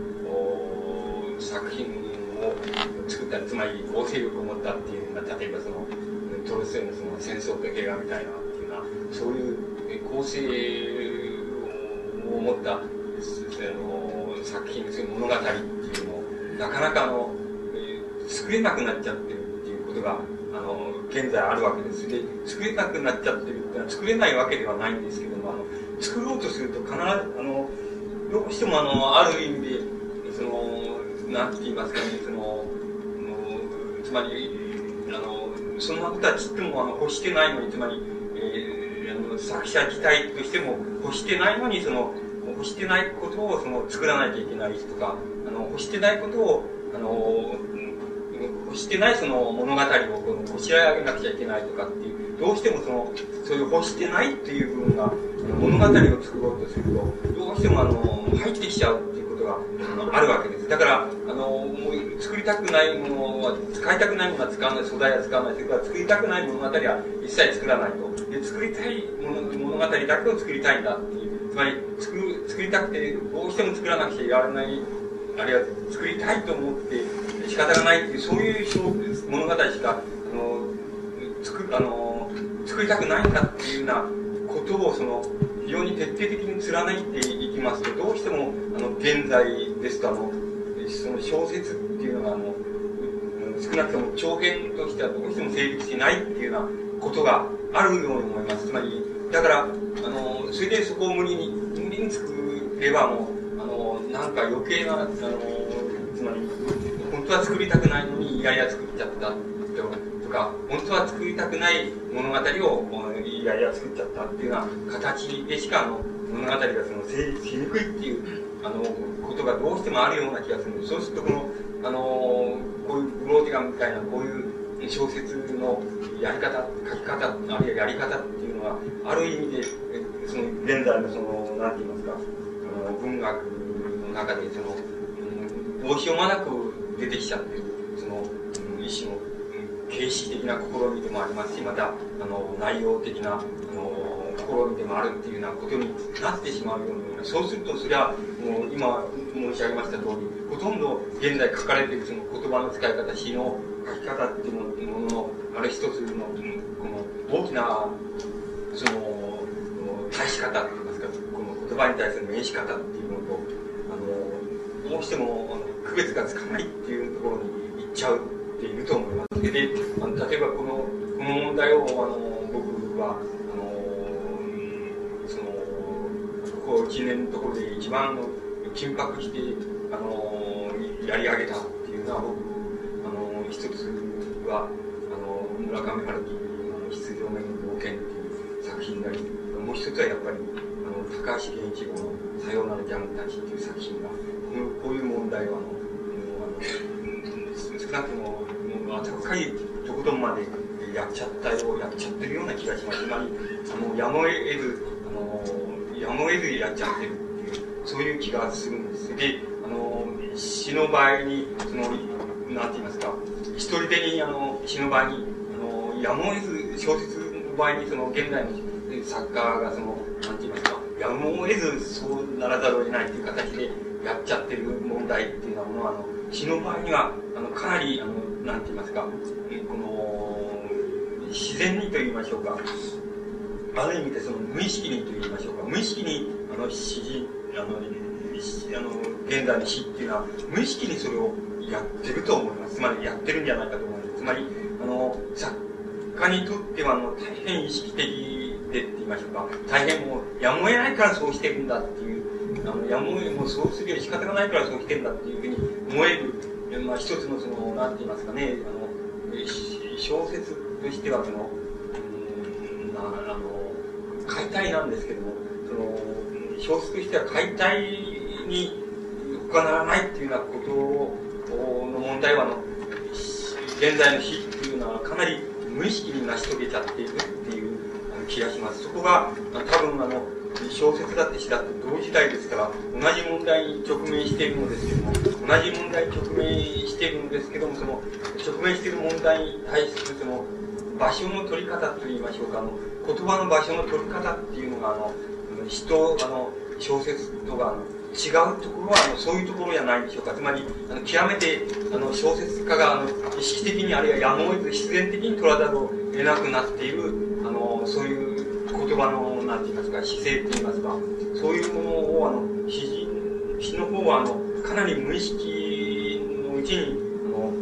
作品を作ったつまり構成力を持ったっていうのが例えばそのトルストイのその戦争と平和みたいなっていうのはそういう構成を持ったあの作品そういう物語っていうのをなかなかあの作れなくなっちゃってるっていうことがあの現在あるわけです。で作れなくなっちゃってるっていうのは作れないわけではないんですけどもあの作ろうとすると必ずあのどうしてもあのある意味でそのなんて言いますかね、その、つまり、あの、そんなことはちっともあの欲してないのに、つまり、えー、あの作者自体としても欲してないのに、その、欲してないことをその作らなきゃいけないとか、あの、欲してないことを、あの、欲してないその物語をこのこしらえ上げなくちゃいけないとかっていう、どうしてもその、そういう欲してないっていう部分が、物語を作ろうとすると、どうしてもあの、入ってきちゃうっていうことがあるわけです。だから、あの、もう作りたくないものは、使いたくないものは使わない、素材は使わない、それから作りたくない物語は一切作らないと。で、作りたい物物語だけを作りたいんだっていう。つまり、作る、作りたくて、どうしても作らなくちゃいられない、あるいは作りたいと思って仕方がないっていう、そういう物語しか、あの、作あの、作りたくないんだっていうようなことを、その、非常に徹底的に貫いていきますと、どうしても、あの、現在ですと、あの、その小説っていうのが、あの、少なくとも長編としてはどうしても成立しないっていうようなことがあるように思います。つまり、だから、あの、それでそこを無理に、無理に作ればもう、あの、なんか余計な、あの、つまり、本当は作りたくないのに、いやいや作っちゃったとか、本当は作りたくない物語を、いやいや作っちゃったっていうような形でしか、の、物語がその成立しにくいっていう、あの、ことがどうしてもあるような気がするそうすると、この、あの、こういうブローディガンみたいな、こういう小説のやり方、書き方、あるいはやり方っていうのは、ある意味で、その、現在のその、なんて言いますか、あの、文学の中で、その、どうしようもなく出てきちゃってる、その、一種の、形式的な試みでもありますし、また、あの、内容的な、あの、試みでもあるっていうようなことになってしまうような、そうすると、それは、もう今申し上げました通り、ほとんど現在書かれているその言葉の使い方、詩のき方っていうものの、ある一つの、この大きな、その、対し方って言いますか、この言葉に対する名し方っていうのと、あの、どうしても区別がつかないっていうところに行っちゃうっていると思います。で、あの例えばこの、この問題を、あの、僕はあのその、こう1年のところで一番緊迫して、あのやり上げたっていうのは僕、一つは、あの村上春樹の出場面の冒険っていう作品であり、もう一つはやっぱり、あの高橋源一郎のさようならジャンたちっていう作品が、こういう問題は、あの、あの少なくとも、もう温かいとことまでやっちゃったよう、やっちゃってるような気がします。つまり、あの、やむを得ず、あの、やむを得ずやっちゃってるっていう、そういう気がするんです。で、あの、詩の場合に、その、なんて言いますか、一人でに、あの、詩の場合に、あの、やむを得ず、小説の場合に、その、現代の作家が、その、なんて言いますか、やむを得ず、そうならざるを得ないっていう形でやっちゃってる問題っていうのは、あの、詩の場合には、あの、かなり、あの、なんて言いますか、この、自然にと言いましょうか、ある意味でその無意識にと言いましょうか、無意識に、あの、指示、あの、あの、現在の死っていうのは、無意識にそれをやってると思います。つまりやってるんじゃないかと思います。つまり、あの、作家にとっては、あの、大変意識的でって言いましょうか、大変もう、やむを得ないからそうしてるんだっていう、あの、やむを得、もうそうするより仕方がないからそうしてるんだっていうふうに思える、まあ、一つのその、なんて言いますかね、あの、小説としてはその、うん、あの、解体なんですけども、その、小説としては解体に他ならないっていうようなことをの問題は、の、現在の死っていうのはかなり無意識に成し遂げちゃっているっていう気がします。そこが、多分あの、小説だって詩だって同時代ですから、同じ問題に直面しているのですけども、同じ問題に直面しているのですけども、その、直面している問題に対するその、場所の取り方といいましょうか、あの、言葉の場所の取り方っていうのが、あの、人、あの、小説とか、あの、違うところは、あの、そういうところじゃないでしょうか。つまり、あの、極めて、あの、小説家が、あの、意識的に、あるいはやむを得ず必然的に取らざるを得なくなっている、あの、そういう言葉の、なんて言いますか、姿勢って言いますか、そういうものを、あの、詩人、詩の方は、あの、かなり無意識のうちに、あの、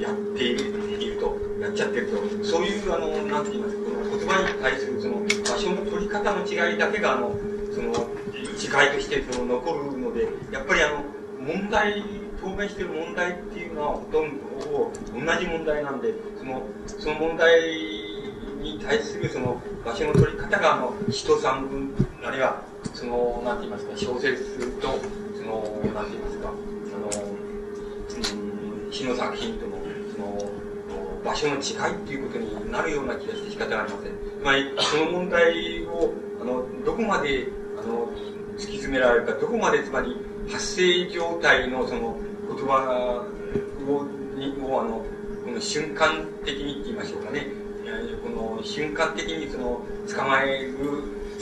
やっていると、やっちゃってると、そういう、あの、なんて言いますか、この言葉に対する、その、場所の取り方の違いだけが、あの、その、違いとしてその残るので、やっぱりあの、問題、当面している問題っていうのはほとんど同じ問題なんで、その、その問題に対するその場所の取り方が、あの、詩と散文、あるいは、その、なんて言いますか、小説と、その、なんて言いますか、あの、うん、詩の作品との、その、場所の違いっていうことになるような気がして仕方がありません。つまり、その問題を、あの、どこまで、あの、突き詰められるか、どこまでつまり発生状態のその言葉を、にをあの、この瞬間的にって言いましょうかね、この瞬間的にその捕まえる、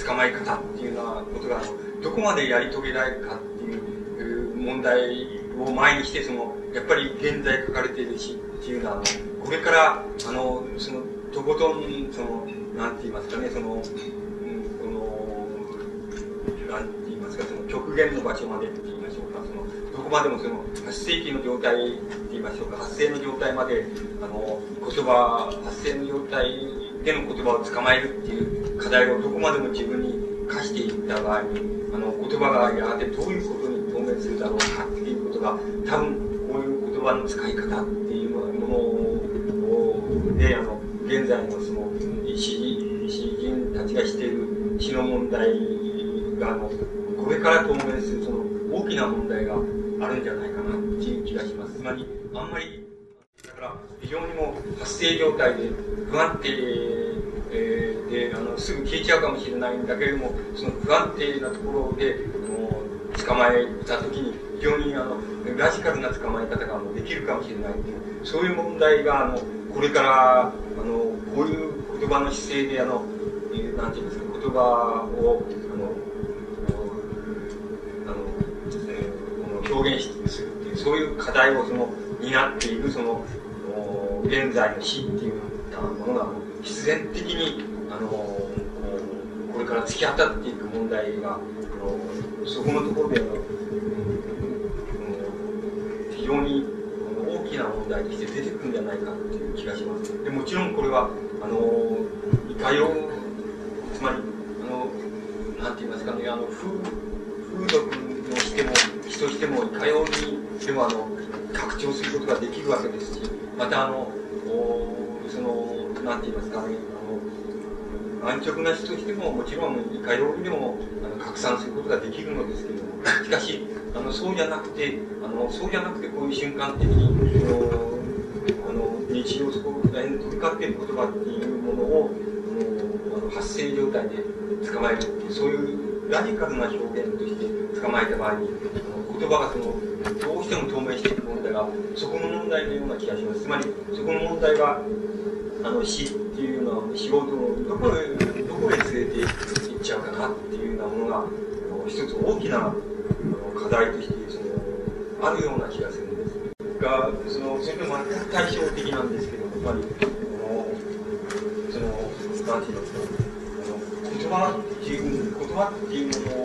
捕まえ方っていうようなことが、どこまでやり遂げられるかっていう問題を前にして、その、やっぱり現在書かれているしっていうのは、これから、あの、その、とことん、その、なんて言いますかね、その、うん、この、なんかその極限の場所までって言いましょうかそのどこまでもその発生期の状態って言いましょうか。発生の状態まであの言葉発生の状態での言葉を捕まえるっていう課題をどこまでも自分に課していった場合にあの言葉がやがてどういうことに当面するだろうかっていうことが多分こういう言葉の使い方っていうものであの現在のその詩人たちがしている詩の問題があのこれから当面するその大きな問題があるんじゃないかなっていう気がします。つまり、あんまり、だから非常にも発生状態で不安定えー、であのすぐ消えちゃうかもしれないんだけれどもその不安定なところであの捕まえた時に非常にあのラジカルな捕まえ方ができるかもしれないっていうそういう問題があのこれからあのこういう言葉の姿勢であの、えー、なんていうんですか言葉をあの表現するっていう、そういう課題をその、担っている、その、現在の死っていうものが、必然的に、あの、これから突き当たっていく問題が、あのそこのところで、あの、非常に大きな問題として出てくるんじゃないかっていう気がします。でもちろんこれは、あの、いかよう、つまり、あの、なんて言いますかね、あの、風、風俗のしても、としてもいかようにでもあの拡張することができるわけですしまたあのそのなんて言いますかねあの安直な人としてももちろんいかようにでもあの拡散することができるのですけれどもしかしあのそうじゃなくてあのそうじゃなくてこういう瞬間的にあの日常そこら辺に飛び交っている言葉っていうものをあの発生状態で捕まえるっていうそういうラジカルな表現として捕まえた場合に言葉がそのどうしても透明していく問題がそこの問題のような気がしますつまりそこの問題があの死っていうような仕事のどこへどこへ連れて行っちゃうかなっていうようなものが一つ大きな課題としてそのあるような気がするんですがそのそれと全く対照的なんですけどやっぱり言葉っていう言葉っていうもの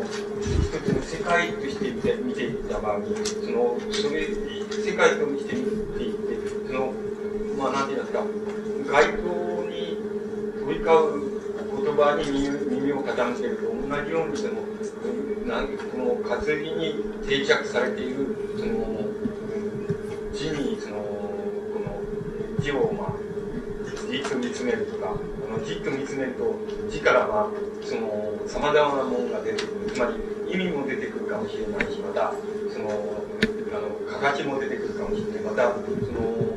を一つの世界として見て見ていった場合、その、それ、世界として見ていって、その、まあ、なんて言いますか、街頭に飛び交う言葉に耳を傾けると同じように、その、なんこの活字に定着されている、その、めるとか、あのじっと見つめると、字からまあ、その、様々なものが出てくる。つまり、意味も出てくるかもしれないしまたそのあの形も出てくるかもしれないまたその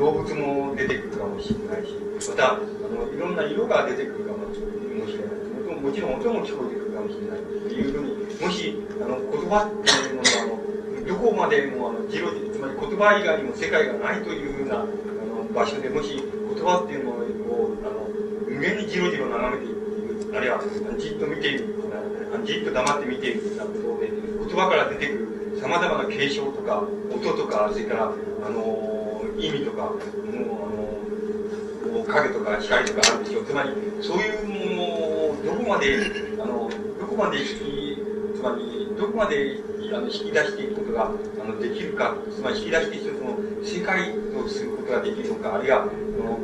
動物も出てくるかもしれないし、また、あの、いろんな色が出てくるかもしれない。もちろん音も聞こえてくるかもしれない。っていうふうに、もし、あの、言葉っていうものが、あの、どこまでも、あの、じろじつまり言葉以外にも世界がないというような、あの、場所でもし、言葉っていうものを、あの、無限にじろじろ眺めていく、あるいは、じっと見ている、じっと黙って見ているようなことで、言葉から出てくる様々な継承とか、音とか、それから、あの、意味とか、もう、あの、影とか光とかあるでしょう。つまり、そういうものを、どこまで、あの、どこまで引き、つまり、どこまであの引き出していくことがあのできるか、つまり引き出して一つの世界とすることができるのか、あるいは、その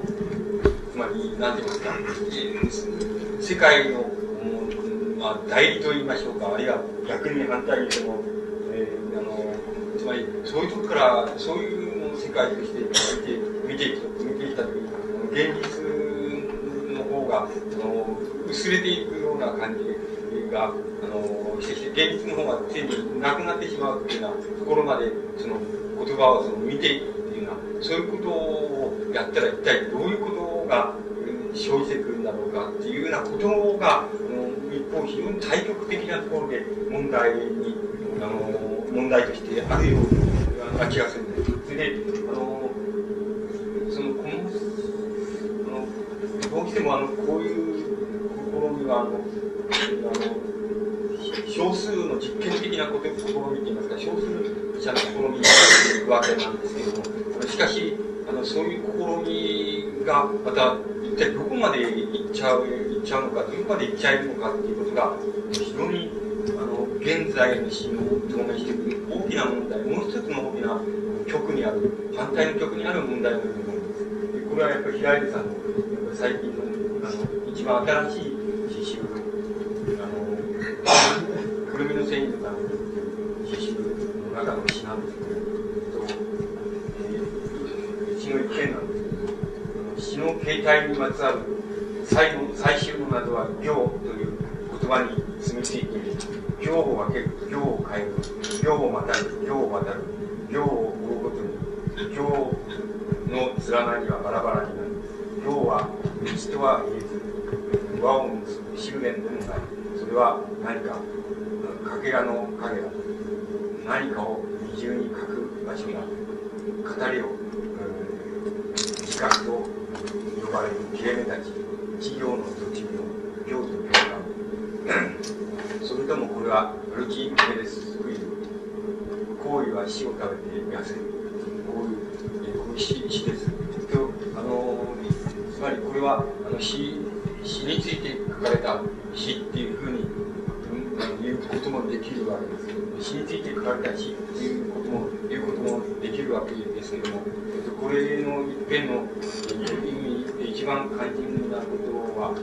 つまり、なんて言いますか、世界の、まあ、代理と言いましょうか、あるいは逆に反対にその、えー、あの、つまり、そういうとこから、そういうの世界として見て、見ていくと、見ていたときに、現実の方が、あの、薄れていくような感じでが、あの、してきて、現実の方がついになくなってしまうというようなところまで、その、言葉をその見ていくっていうような、そういうことをやったら一体どういうことが生じてくるんだろうかっていうようなことが、あの一方非常に対極的なところで問題に、あの、問題としてあるような気がするんです。それで、あの、その、この、あの、どうしてもあの、こういう試みは、あの、少数の実験的なこと試みといいますか、少数者の試みになっていくわけなんですけども、しかし、あの、そういう試みが、また、一体どこまで行っちゃう、行っちゃうのか、どこまで行っちゃえるのかっていうことが、非常に、あの、現在のシーンを表明していく大きな問題、もう一つの大きな局にある、反対の局にある問題のように思います。これはやっぱり平井さんの最近の、あの、一番新しいくるみの繊維のために刺繍の中の詩なんですけど、えー、詩の一点なんですけど、詩の形態にまつわる最後、最終の謎は行という言葉に住み着いている。行を分ける、行を変える、行をまたる、行を渡る、行を追うごとに、行の連なりはバラバラになる。行は道とは言えず、和を結ぶ修練でもない。それは何かかけらの影が何かを二重に書く場所が語りを、自覚と呼ばれる切れ目たち事業の途中の行と行がそれともこれはルチメデスクイル行為は死を食べて痩せる。こういう、えこうい死です。とあのまりこれはあの死死について書かれた死っていうふうにいうこともできるわけです。けど、死について書かれた死ということも、言うこともできるわけですけども、これの一辺の意味で一番肝心なことは、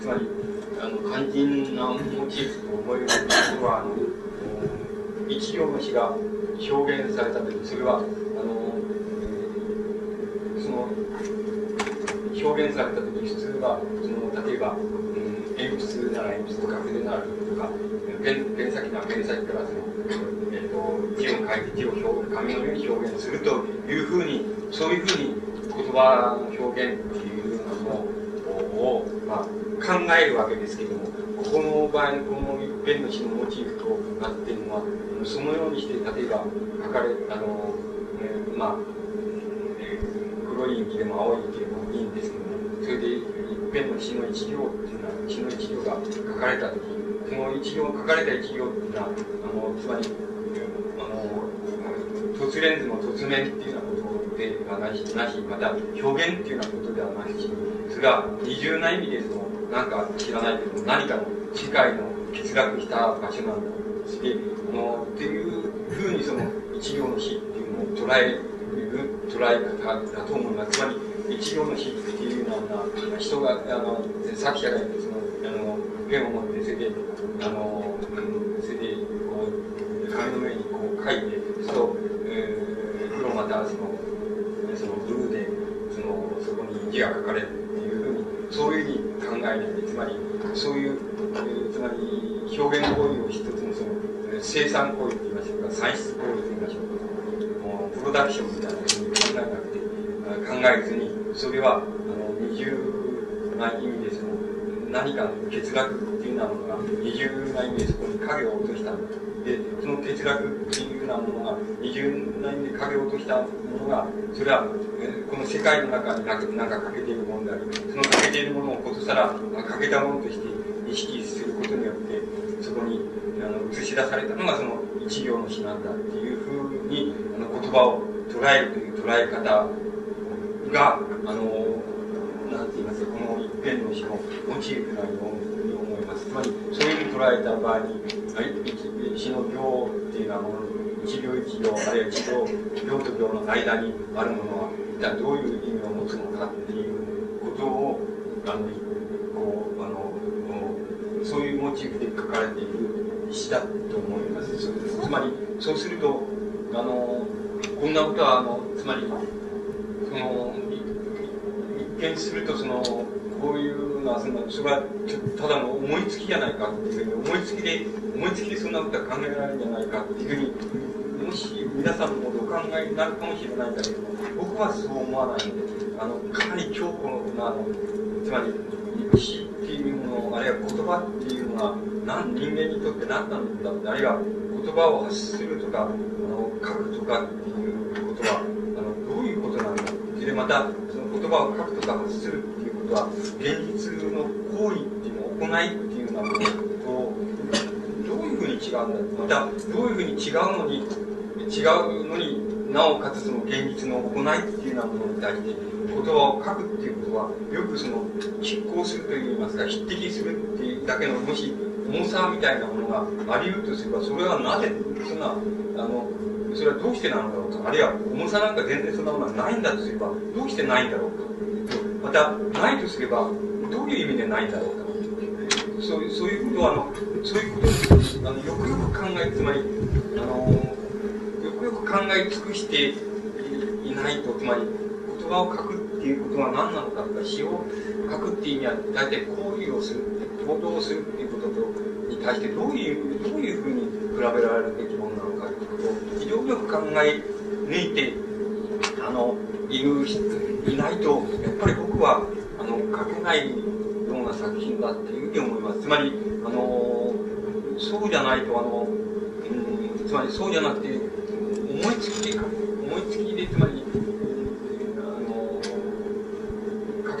つまり、あの、肝心なモチーフと思えるところは、あの、一行の詩が表現されたとき、それは、あの、その、表現されたとき、普通は、その、例えば、鉛筆なら鉛筆とか筆ならとか、ペン先ならペン先からその、えーと、字を書いて字を表紙の上に表現するというふうに、そういうふうに言葉の表現っていうのを、まあ、考えるわけですけども、ここの場合、この一辺の詩のモチーフとなっているのは、そのようにして、例えば、書かれ、あの、えー、まあ、黒い雪でも青い雪でも、それで一辺の詩の一行っていうのは、詩の一行が書かれたとき、その一行、書かれた一行っていうのは、あの、つまり、あの、突レンズの突面っていうようなことではなし、なし、また表現っていうようなことではなし、それが二重な意味でその、なんか知らないけど、何かの世界の欠落した場所なんだとして、あの、っていうふうにその一行の死っていうのを捉える、捉え方だと思います。つまり、一行の死っていう、人が、あの、作者がその、あの、ペンを持って、それで、あの、それで、こう、紙の上にこう書いて、その、えー、黒またその、そのブルーで、その、そこに字が書かれるっていうふうに、そういうふうに考えるつまり、そういう、えー、つまり、表現行為を一つのその、生産行為といいましょうか、産出行為といいましょうか、もうプロダクションみたいなふうに考えなくて、考えずに、それは、あの、二重な意味でその、何かの欠落っていうようなものが、二重な意味でそこに影を落とした。で、その欠落っていうようなものが、二重な意味で影を落としたものが、それは、この世界の中になんかなんか欠けているものであり、その欠けているものをことさら、欠けたものとして意識することによって、そこにあの映し出されたのがその一行の詩なんだっていうふうにあの言葉を捉えるという捉え方が、あの、なんて言いますか、この一辺の詩のモチーフなように思います。つまり、そういうふうに捉えた場合に、はい、詩の行っていうのはもの、一行一行、あるいは一行、行と行の間にあるものは、一体どういう意味を持つのかっていうことを、あの、こう、あの、そういうモチーフで書かれている詩だと思います。つまり、そうすると、あの、こんなことは、あの、つまり、の、一見すると、その、こういうのは、その、それは、ただの思いつきじゃないかっていうふうに、思いつきで、思いつきでそんなことは考えられるんじゃないかっていうふうに、もし皆さんもお考えになるかもしれないんだけど、僕はそう思わないんで、あの、かなり強固な、の、つまり、死っていうもの、あるいは言葉っていうのが、何人間にとって何なんだろうあるいは言葉を発す。るとか、あの書くとかっていうことは、あのでまた、その言葉を書くとか発するっていうことは、現実の行為っていうのを行いっていうようなものと、どういうふうに違うんだまた、どういうふうに違うのに、違うのになおかつその現実の行いっていうようなものに対して言葉を書くっていうことはよくその執行するといいますか匹敵するっていうだけのもし重さみたいなものがあり得るとすればそれはなぜそんなあのそれはどうしてなのだろうかあるいは重さなんか全然そんなものはないんだとすればどうしてないんだろうかまたないとすればどういう意味でないんだろうかそうそういうことはあのそういうことをあのよくよく考えつまりあのよくよく考え尽くしていないとつまり言葉を書くっていうことは何なのかとか詩を書くっていう意味は大体行為をする行動をするっていうこととに対してどういうどういうふうに比べられるべきものなのかということを考え抜いてあのいるいないとやっぱり僕はあの書けないような作品だっていうふうに思います。つまりあのそうじゃないとあの、うん、つまりそうじゃなくて思いつきで思いつきでつまり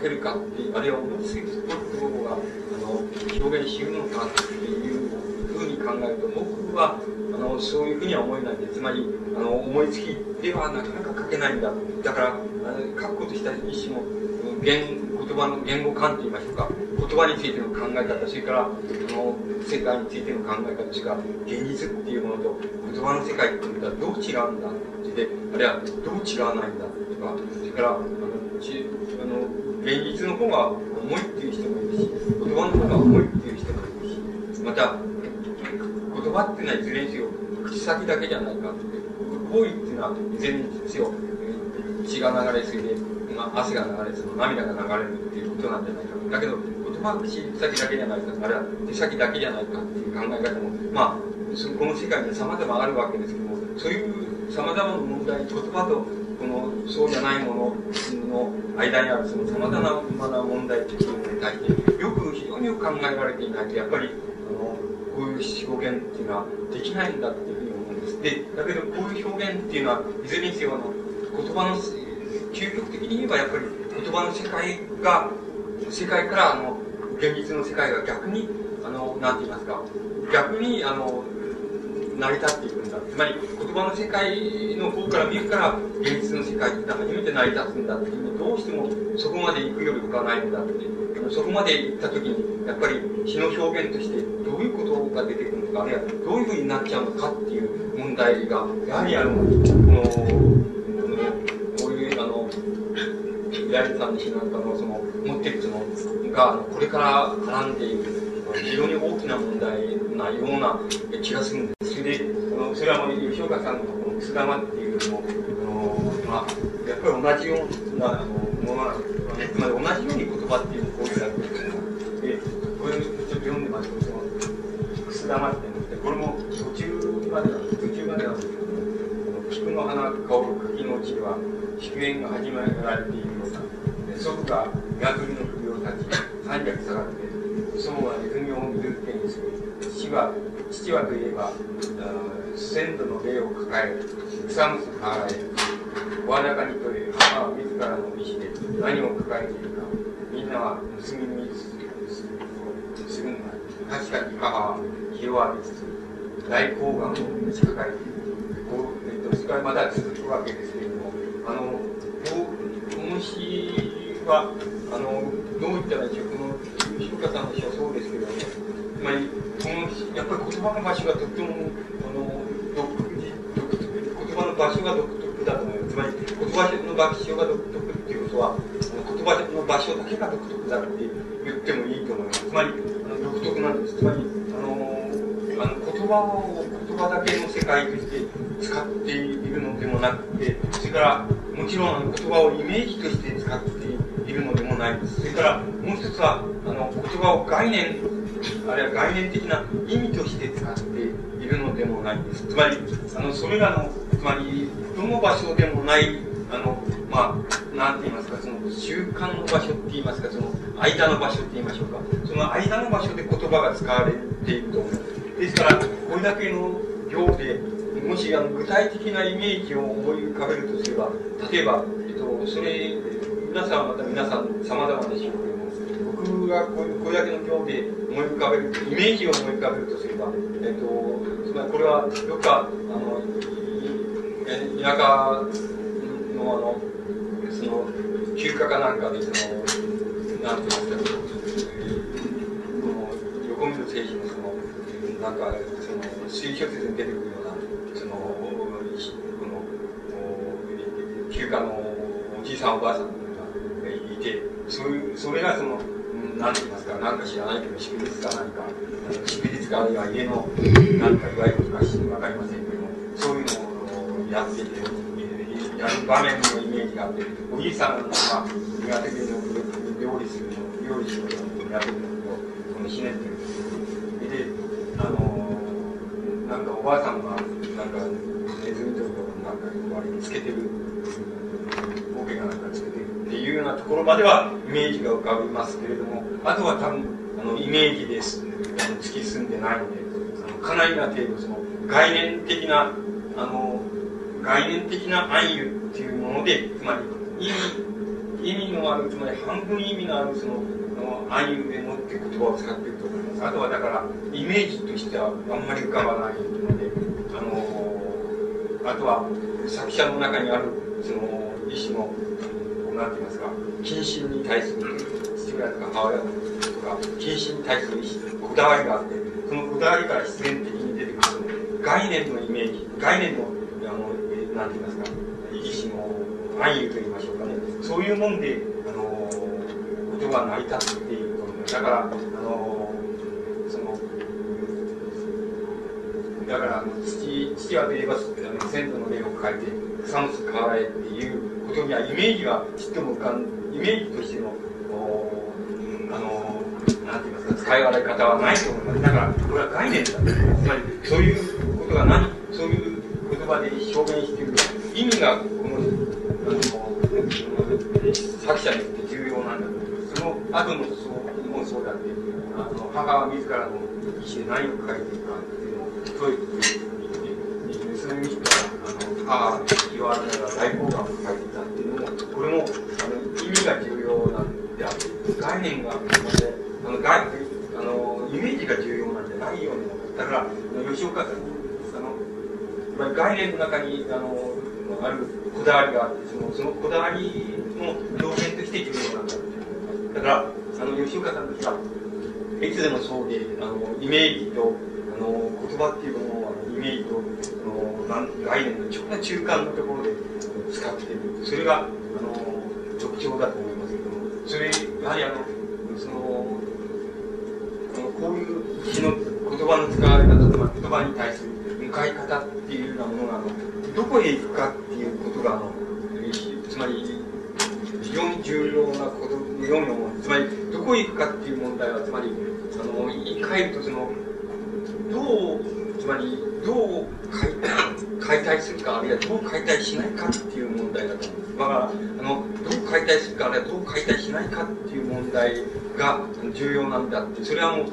けるかってあるいは思いつきことがあの表現しうるのかっていう考えると僕はあのそういうふうには思えないでつまりあの思いつきではなかなか書けないんだ。だからあ書くことした一種の言言葉の言語感といいましょうか。言葉についての考え方それからあの世界についての考え方それか現実っていうものと言葉の世界っていうのはどう違うんだそれであるいはどう違わないんだとかそれからあのちあの現実の方が重いっていう人もいるし言葉の方が重いっていう人もいるしまた言葉っていうのはいずれにせよ口先だけじゃないかって行為っていうのはいずれにせよ血が流れすぎて、まあ、汗が流れその涙が流れるっていうことなんじゃないかだけど言葉は口先だけじゃないかあるいは手先だけじゃないかっていう考え方もまあこの世界には様々あるわけですけどもそういう様々な問題言葉とこのそうじゃないものの間にあるそのさまざまな問題というものに対してよく非常によく考えられていないとやっぱりあのこういう表現っていうのはできないんだっていうふうに思うんです。でだけどこういう表現っていうのはいずれにせよあの言葉の究極的に言えばやっぱり言葉の世界が世界からあの現実の世界が逆にあのなんて言いますか逆にあの成り立っていくんだつまり言葉の世界の方から見るから現実の世界って初めて成り立つんだっていうどうしてもそこまで行くより浮かないんだってそこまで行った時にやっぱり詩の表現としてどういうことが出てくるのかあるいはどういうふうになっちゃうのかっていう問題がやはりあのこのこういうあの八重さんの詩なんかのその持ってるそのがこれから絡んでい非常に大きな問題なような気がするんです。それで、あのそれはもう吉岡さんのこのくす玉っていうのも、あのまあ、やっぱり同じようなあのものなんですつまり同じように言葉っていうこういうだけですで、これちょっと読んでますけど、くす玉っていうのって、これも途中までなんです、途中までなんですけど、菊の花香る柿のうちには祝宴が始められているような祖父が鶏の首を立ち三脚下がって祖母はネズミを見る手にする父は父はといえば先祖の霊を抱え草むす母へ声高にという母は自らの意志で何を抱えているかみんなは盗み見つつするんだ確かに母は気を浴びつつ大抗がんを持ち抱えているこう、えっと、それからまだ続くわけですけれどもあのこの詩はあのどういったらいいでしょうこの吉岡さんの詩はそうです。けどもつまりこのやっぱり言葉の場所がとってもあの独特に独特言葉の場所が独特だと思います。つまり言葉の場所が独特っていうことは言葉の場所だけが独特だって言ってもいいと思いますつまりあの独特なんですつまりあのあの言葉を言葉だけの世界として使っているのでもなくてそれからもちろん言葉をイメージとして使っているいるのでもないそれからもう一つはあの言葉を概念あるいは概念的な意味として使っているのでもないつまりあのそれらのつまりどの場所でもないあのまあなんて言いますかその習慣の場所って言いますかその間の場所って言いましょうかその間の場所で言葉が使われていると思いますですからこれだけの行でもしあの具体的なイメージを思い浮かべるとすれば例えば、えっと、それ皆さんまた皆さん様々でしょうけども僕がここれだけの行で思い浮かべるイメージを思い浮かべるとすれば、えっと、つまりこれはどっかあの田舎のあのその休暇かなんかでそのなんて言いますかこの横溝精神のそのなんかその推小説に出てくるようなそのこの休暇のおじいさんおばあさんそうそれがその何て言いますか何か知らないけど祝日か何か祝日かあるいは家の何か祝い事か分かりませんけどもそういうのをやっていてやる場面のイメージがあっておじいさんが苦手で料理するの料理するのをやってるのをひねってるであのなんかおばあさんがなんかネズミとかなんか割につけてるボケがなんかつけてるっていうようなところまではイメージが浮かびますけれどもあとは多分あのイメージです。あの突き進んでないのであのかなりな程度その概念的なあの概念的な暗喩っていうものでつまり意味意味のあるつまり半分意味のあるその暗喩でもって言葉を使っていると思います。あとはだからイメージとしてはあんまり浮かばないのであのあとは作者の中にあるその意思の何て言いますか？謹慎に対する父親とか母親とか謹慎に対するこだわりがあってそのこだわりから必然的に出てくる概念のイメージ概念のあの何て言いますか意思の暗喩と言いましょうかね。そういうもんであのことが成り立っていると思いますだからあのそのだから父父はといえば先祖の霊を変えて草むす川へっていうことにはイメージがちっとも浮かんイメージとしてのあのなんて言いますか使い笑い方はないと思いますだからこれは概念だつまりそういうことが何そういう言葉で表現している意味がこのあの作者にとって重要なんだとその後のそうもそうだってあの母は自らの意思で何を書いているかっていうそういう盗み人はあの母言われながら大好感を書いていたっていうのもこれもあの意味が重要なんであって概念があの概あのイメージが重要なんじゃないようにだから吉岡さんあの概念の中にあのあるこだわりがあってそのそのこだわりの表現として重要なんだだからあの吉岡さんたちはいつでもそうであのイメージとの言葉っていうものをイメージとの概念のちょうど中間のところで使っている。それがあの特徴だと思いますけども。それやはりあのそのあのこういう詩の言葉の使われ方とか言葉に対する向かい方っていうようなものがどこへ行くかっていうことがあのつまり非常に重要なことのように思う。つまりどこへ行くかっていう問題はつまりあの言い換えるとそのどうつまりどう解体するか、あるいはどう解体しないかっていう問題だと思うんです。だから、あの、どう解体するか、あるいはどう解体しないかっていう問題が重要なんだって、それはもう、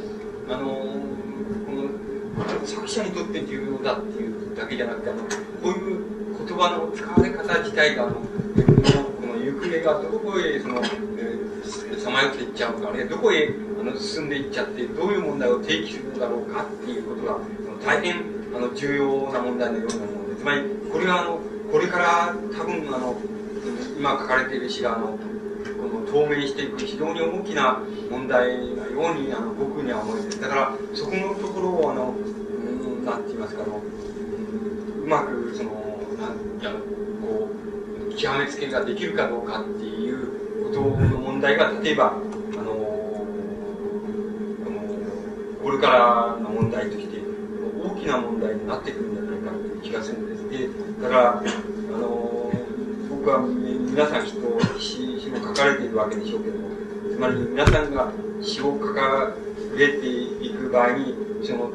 あの、この、作者にとって重要だっていうだけじゃなくて、あの、こういう言葉の使われ方自体が、あ、の行方がどこへ、その、さまよっていっちゃうか、あるいはどこへあの進んでいっちゃって、どういう問題を提起するのだろうかっていうことが、大変あの重要な問題のようなもので、つまり、これはあの、これから多分あの、今書かれている詩が、あの、この透明していく非常に大きな問題なように、あの、僕には思えて、だから、そこのところを、あの、うん、なんて言いますか、あの、うまく、極めつけができるかどうかっていうことの問題が、例えば、あの、これからの問題として、大きな問題になってくるんじゃないかという気がするんです。で、だから、あの、僕は皆さんきっと詩詩も書かれているわけでしょうけど、つまり皆さんが詩を掲げていく場合に、その、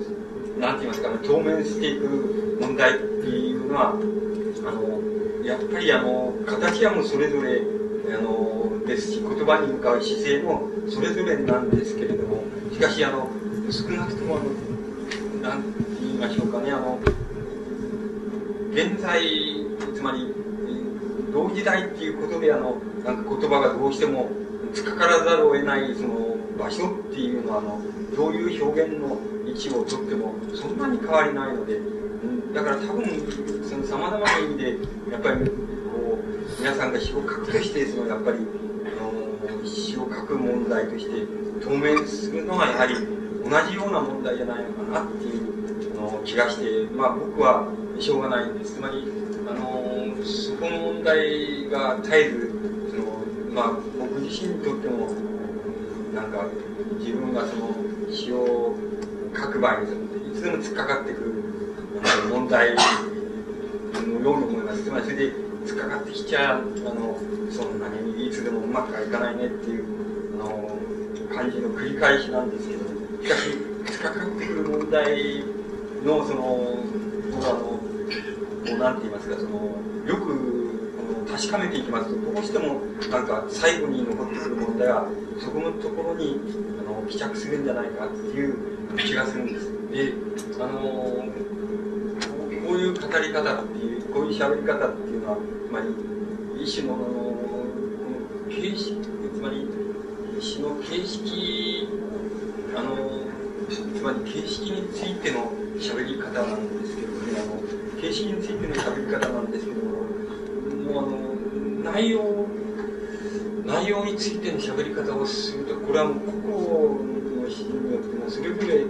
なんて言いますかね、当面していく問題っていうのは、あの、やっぱりあの、形はもうそれぞれ、あの、ですし、言葉に向かう姿勢もそれぞれなんですけれども、しかしあの、少なくともあの、なんて言いましょうかね、あの、現在、つまり、同時代っていうことで、あの、なんか言葉がどうしても、つかからざるを得ない、その、場所っていうのは、あの、どういう表現の位置をとっても、そんなに変わりないので、だから多分、その様々な意味で、やっぱり、こう、皆さんが詩を書くとして、その、やっぱり、あの、詩を書く問題として、当面するのが、やはり、同じような問題じゃないのかなっていうの気がして、まあ僕はしょうがないんです。つまり、あの、そこの問題が絶えず、その、まあ僕自身にとっても、なんか自分がその詩を書く場合にいつでも突っかかってくる問題のように思います。つまりそれで突っかかってきちゃ、あの、そんなにいつでもうまくはいかないねっていう、あの、感じの繰り返しなんですけど、しかし突っ、かかってくる問題の、その、僕はあの、もうなんて言いますか、その、よく、確かめていきますと、どうしても、なんか、最後に残ってくる問題は、そこのところに、あの、帰着するんじゃないかっていう気がするんです。で、あの、こういう語り方っていう、こういう喋り方っていうのは、つまり、一種の、この、形式、つまり、詩の形式あのつまり形式についての喋り方なんですけどね。あの形式についての喋り方なんですけどももうあの内容内容についての喋り方をするとこれはもう個々の詩によってもそれぞれ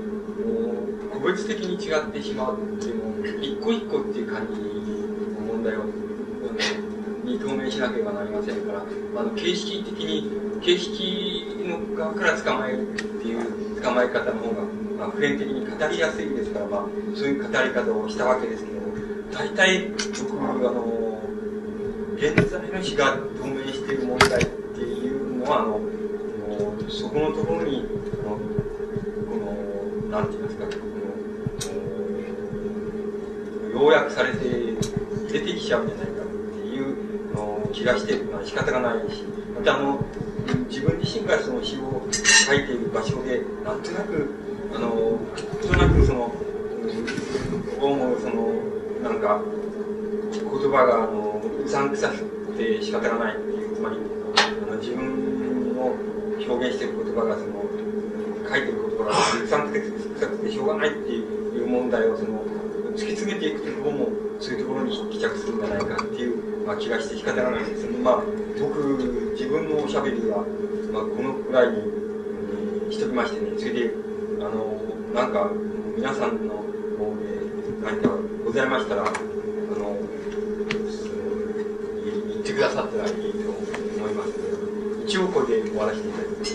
個別的に違ってしまうっていうのを一個一個っていう感じの問題をに透明しなければなりませんからあの形式的に形式の側から捕まえるっていう捕まえ方の方が、まあ、普遍的に語りやすいですから、まあ、そういう語り方をしたわけですけど、大体、僕、あの、現在の詩が透明している問題っていうのは、あの、そこのところに、この、なんて言いますか、要約されて出てきちゃうんじゃないかっていうの気がして、まあ、仕方がないし、またあの、自分自身がその詩を書いている場所で、なんとなく、あの、なんとなくその、思うその、なんか、言葉が、あの、うさんくさくて仕方がないっていう、つまり、あの自分を表現している言葉が、その、書いてる言葉がうさんくさくてしょうがないっていう問題を、その、突き詰めていくところも、そういうところに帰着するんじゃないかっていう、まあ、気がして仕方がないです。まあ、僕、自分のおしゃべりは、まあ、このくらいに、しときましてね、それで、あの、なんか、皆さんの方で何かございましたら、あの、言ってくださったらいいと思いますので、一応これで終わらせていただきます。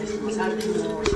responsable. No.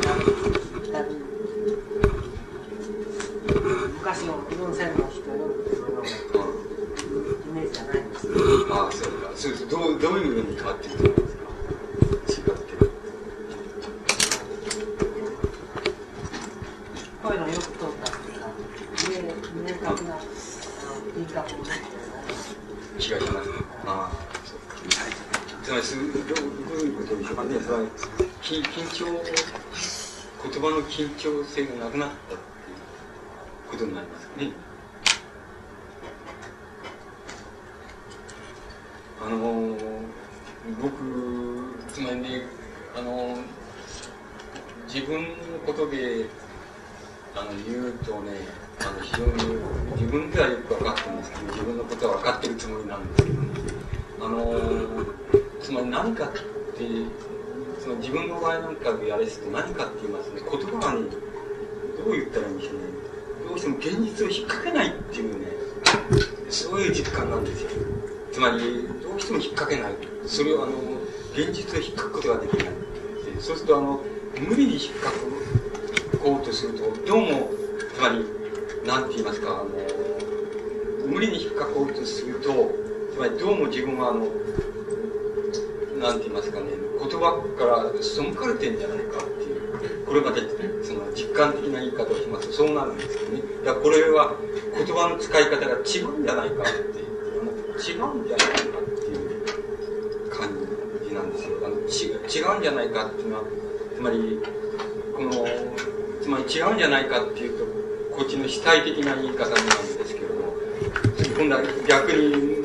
とあの無理に引っ掛こうとするとどうもつまり何て言いますかあの無理に引っ掛こうとするとつまりどうも自分はあの何て言いますかね言葉から背かれてんじゃないかっていうこれまでその実感的な言い方をします。とそうなるんですけどね。だからこれは言葉の使い方が違うんじゃないかっていう違うんじゃないかっていう感じ。なんですよあのち違うんじゃないかっていうのはつまりこのつまり違うんじゃないかっていうとこっちの主体的な言い方なんですけれども今度は逆に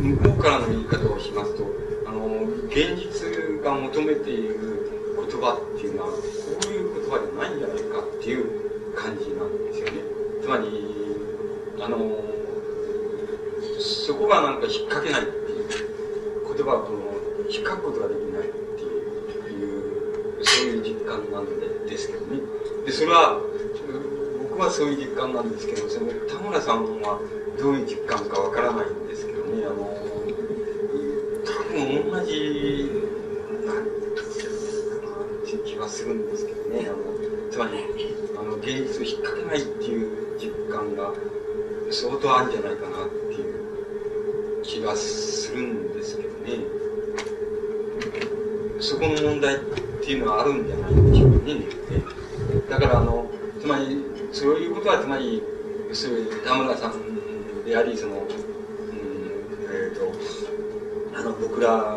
向こうからの言い方をしますとあの現実が求めている言葉っていうのはこういう言葉じゃないんじゃないかっていう感じなんですよね。つまりあのそこがなんか引っ掛けないっていう言葉を引っ掛くことができないっていうそういう実感なんでですけどね。でそれは僕はそういう実感なんですけどその田村さんはどういう実感かわからないんですけどね。あの多分同じなんて気がするんですけどね。あのつまりあの現実を引っ掛けないっていう実感が相当あるんじゃないかなっていう気がするんですけどね。そこの問題っていうのはあるんじゃないでしょうか。ねだからあのつまりそういうことはつまりそういう田村さんでありその、うんえっー、とあの僕ら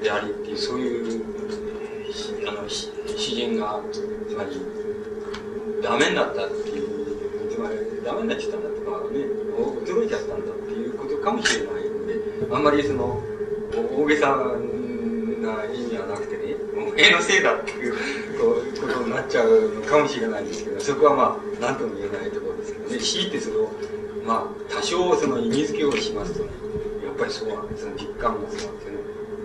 でありっていうそういうあの詩人がつまりダメになったっていうつまりダメになっちゃったんだとかね驚いちゃったんだっていうことかもしれないのであんまりその大げさてねお前のせいだっていうことになっちゃうのかもしれないんですけどそこはまあ何とも言えないところですけどね。強いてそれをまあ多少その意味付けをしますとねやっぱりそうなんですその実感がそうなんですよね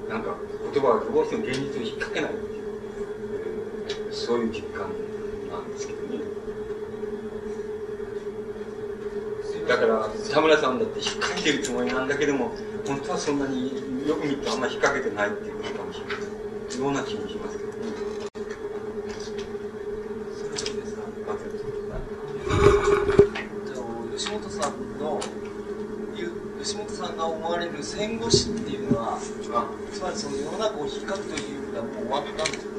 なんか言葉がどうしても現実を引っ掛けないっていうそういう実感なんですけどねだから田村さんだって引っ掛けてるつもりなんだけども本当はそんなによく見るとあんま引っ掛けてないっていうことかもしれない。ような気もしますけどね吉本さんの吉本さんが思われる戦後史っていうのはつまりその世の中を引っかくというのはもう終わったんですか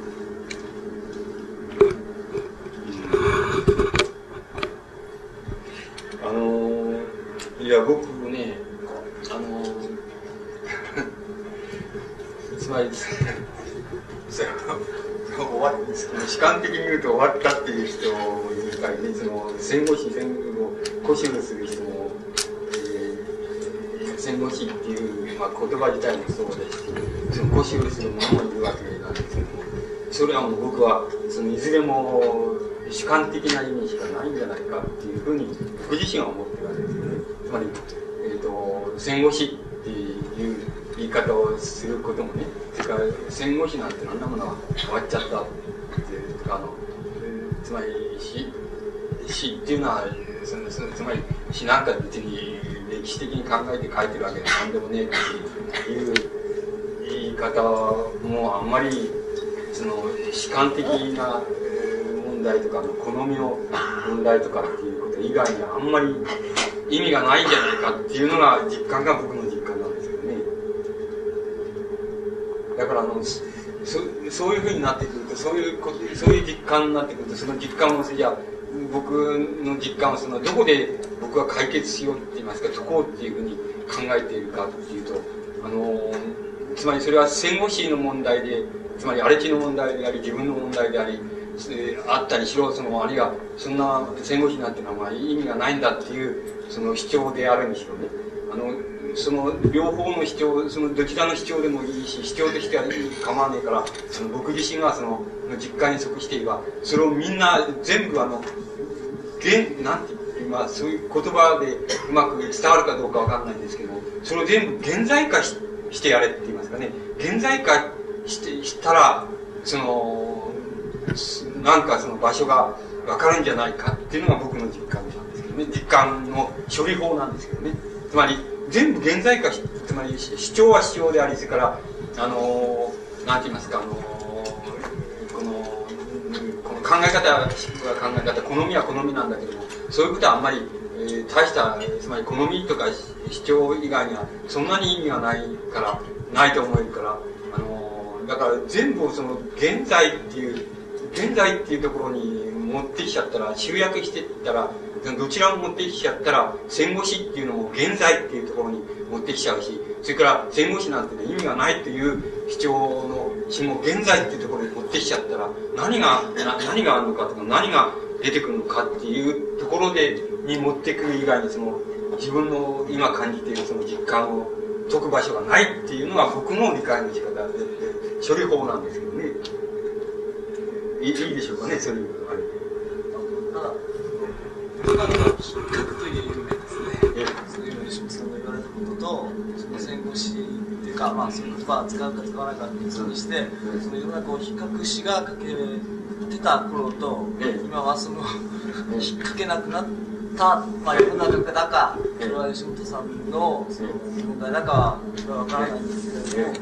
あのいや僕ねあのつまりそれですか主観的に言うと終わったっていう人もいるかりねその戦後史戦後を固執する人も、えー、戦後史っていう、まあ、言葉自体もそうですしその固執する者もいるわけなんですけどもそれはもう僕はそのいずれも主観的な意味しかないんじゃないかっていうふうに僕自身は思ってるわけですよね。つまり、えーと、戦後史っていう言い方をすることもねそれから戦後史なんてあんなものは終わっちゃったっていうあの、えー、つまり死死っていうのはそのそのつまり死なんか別に歴史的に考えて書いてるわけで何でもねえっていう言い方もあんまりその主観的な問題とか好みの問題とかっていうこと以外にあんまり意味がないんじゃないかっていうのが実感が僕の実感なんですけどね。だからあのそういうふうになってくるとそういうことそういう実感になってくるとその実感をじゃあ僕の実感はそのどこで僕は解決しようって言いますか解こうっていうふうに考えているかっていうとあのつまりそれは戦後史の問題でつまり荒地の問題であり自分の問題でありあったりしろそのあるいはそんな戦後史なんてのはまあ意味がないんだっていうその主張であるにしろね。あのその両方の主張そのどちらの主張でもいいし主張としては構わねえからその僕自身がその実感に即していればそれをみんな全部あの現なんてまあそういう言葉でうまく伝わるかどうかわかんないんですけどそれを全部現在化ししてやれって言いますかね。現在化してしたらそのなんかその場所がわかるんじゃないかっていうのが僕の実感なんですけどね。実感の処理法なんですけどね。つまり全部現在化しつまり主張は主張でありそれからあのなんて言いますかあのこのこの考え方は考え方好みは好みなんだけどもそういうことはあんまり、えー、大したつまり好みとか主張以外にはそんなに意味がないからないと思えるからあのだから全部その現在っていう現在っていうところに持ってきちゃったら集約していったらどちらも持ってきちゃったら戦後史っていうのも現在っていうところに持ってきちゃうしそれから戦後史なんて、ね、意味がないという主張の詩も現在っていうところに持ってきちゃったら何が何があるのかとか何が出てくるのかっていうところでに持ってくる以外にその自分の今感じているその実感を解く場所がないっていうのが僕の理解の仕方で処理法なんですけどね。いいでしょうかねそうい。うあれただ今のは比較という意味でですね。そういう吉本さんが言われたこととその戦後史っていうかまあそういう言葉を使うか使わないかっていうにして、その世の中を比較しがかけてた頃と、今はその引っ掛けなくなってた、まあ、世の中だか、それは吉本さんのその問題だかは分からないんですけれども、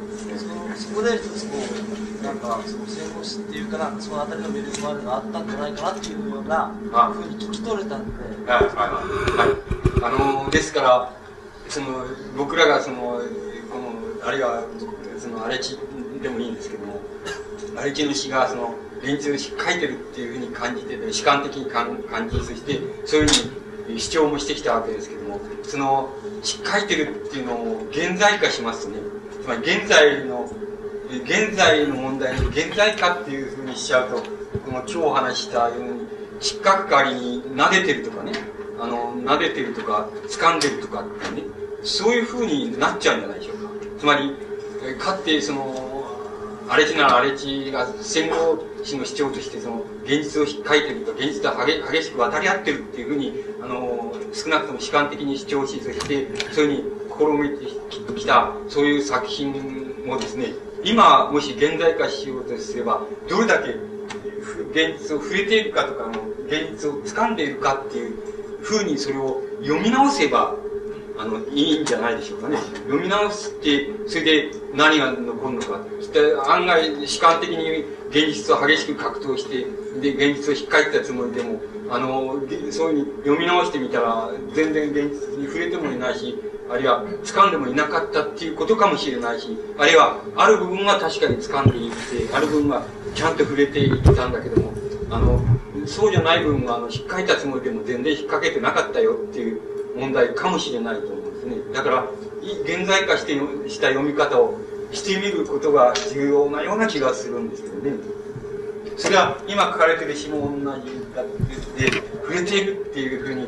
そそこで一つこう、なんかその戦後史っていうかなそのあたりのメリットがあったんじゃないかなっていうようなふうに聞き取れたんで。はい、はい、はい。あのですから、その僕らがその、この、あるいは、その荒れ地でもいいんですけども、荒れ地の詩がその、連中書いてるっていうふうに感じてて、主観的に感じ、そして、そういうふうに主張もしてきたわけですけども、その、書いてるっていうのを現在化しますとね、つまり現在の、現在の問題に現在化っていうふうにしちゃうと、この今日話したように、引っかりに撫でてるとかね、あの、撫でてるとか、掴んでるとかってね、そういうふうになっちゃうんじゃないでしょうか。つまり、かって、その、荒地なら荒地が戦後史の主張としてその現実を書いてると現実と激しく渡り合ってるっていうふうにあの少なくとも主観的に主張しそしてそういうふうに試みてきたそういう作品もですね今もし現在化しようとすればどれだけ現実を触れているかとかの現実を掴んでいるかっていうふうにそれを読み直せばあの、いいんじゃないでしょうかね。読み直すって、それで何が残るのか。して案外、主観的に現実を激しく格闘して、で、現実を引っかいたつもりでも、あの、そういうふうに読み直してみたら、全然現実に触れてもいないし、あるいは掴んでもいなかったっていうことかもしれないし、あるいはある部分は確かに掴んでいて、ある部分はちゃんと触れていたんだけども、あの、そうじゃない部分は、あの、引っかいたつもりでも全然引っ掛けてなかったよっていう問題かもしれないと思うんですね。だから、現在化してした読み方をしてみることが重要なような気がするんですけどね。それは今書かれてる詩も同じだってで触れているっていうふうに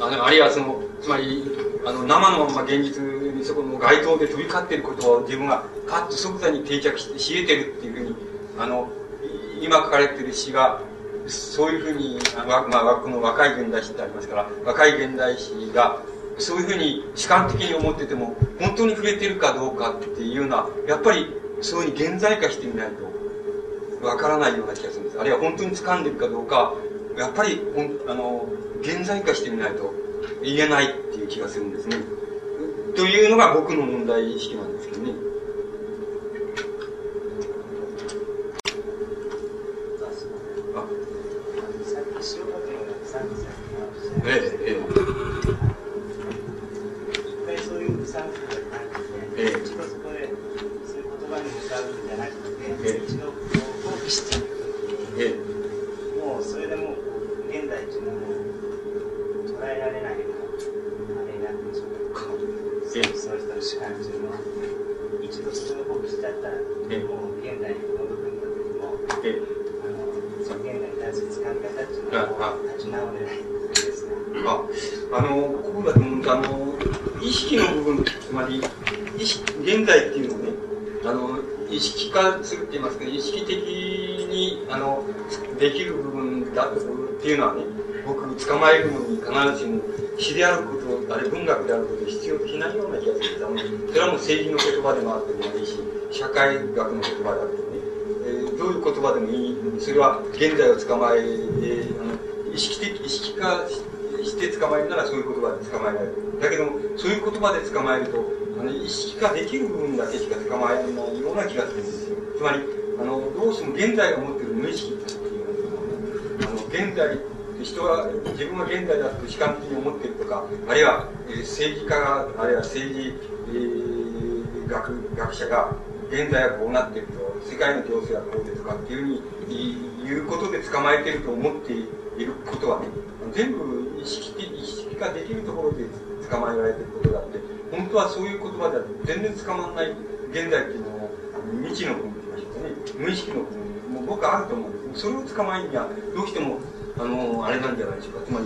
あのあるいはそのつまりあの生のまま現実にそこの街頭で飛び交っていることを自分がパッと即座に定着して知れてるっていうふうにあの今書かれてる詩がそういうふうに、まあ、この若い現代史ってありますから若い現代史がそういうふうに主観的に思ってても本当に触れてるかどうかっていうようなやっぱりそういうふうに現在化してみないとわからないような気がするんです。あるいは本当に掴んでるかどうかやっぱりほんあの現在化してみないと言えないっていう気がするんですね。というのが僕の問題意識なんですけどね。ええええするって言いますか、意識的に、あの、できる部分だっていうのはね、僕、捕まえるのに必ずしも詩であること、あれ文学であること必要的ないような気がするんです。それはもう政治の言葉でもあってもいいし、社会学の言葉であってもね、えー、どういう言葉でもいい、それは現在を捕まえ、えー、あの意識的、意識化して捕まえるならそういう言葉で捕まえられる。だけども、そういう言葉で捕まえると、あの意識化できる部分だけしか捕まえないような気がするんです。つまり、あの、どうしても現代が持っている無意識っていうのは、あの、現代、人は、自分は現代だと悲観的に思ってるとか、あるいは、えー、政治家が、あるいは政治、えー、学、学者が、現在はこうなっていると、世界の情勢はこうでとかっていうふうに、いうことで捕まえていると思っていることはね、全部意識的、意識化できるところで捕まえられていることだって、本当はそういう言葉では全然捕まらない現代っていうのを未知の部分無意識のもう僕はあると思うんです。それを捕まえるにはどうしてもあのあれなんじゃないでしょうか。つま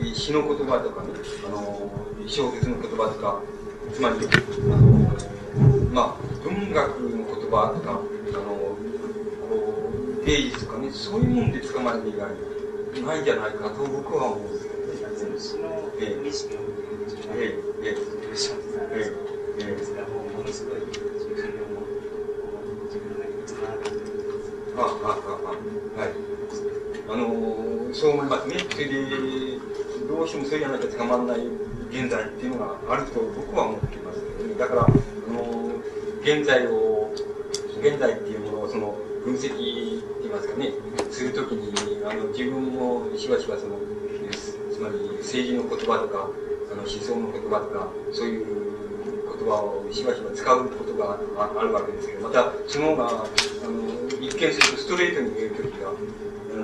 り詩の言葉とかねあの小説の言葉とかつまりあのまあ文学の言葉とかあの芸術とかねそういうもんで捕まえる以外ないんじゃないかと僕は思うんですけどね。えええええ、ものすごい自分の中とああああはいあのそう思いますね。それでどうしてもそれじゃなきゃ捕まらない現在っていうのがあると僕は思っています、ね、だからあの現在を現在っていうものをその分析って言いますかねするときにあの自分もしばしばそのつまり政治の言葉とかの思想の言葉とかそういう言葉をしばしば使うことがあるわけですけどまたその方があの一見す。るとストレートに見える時が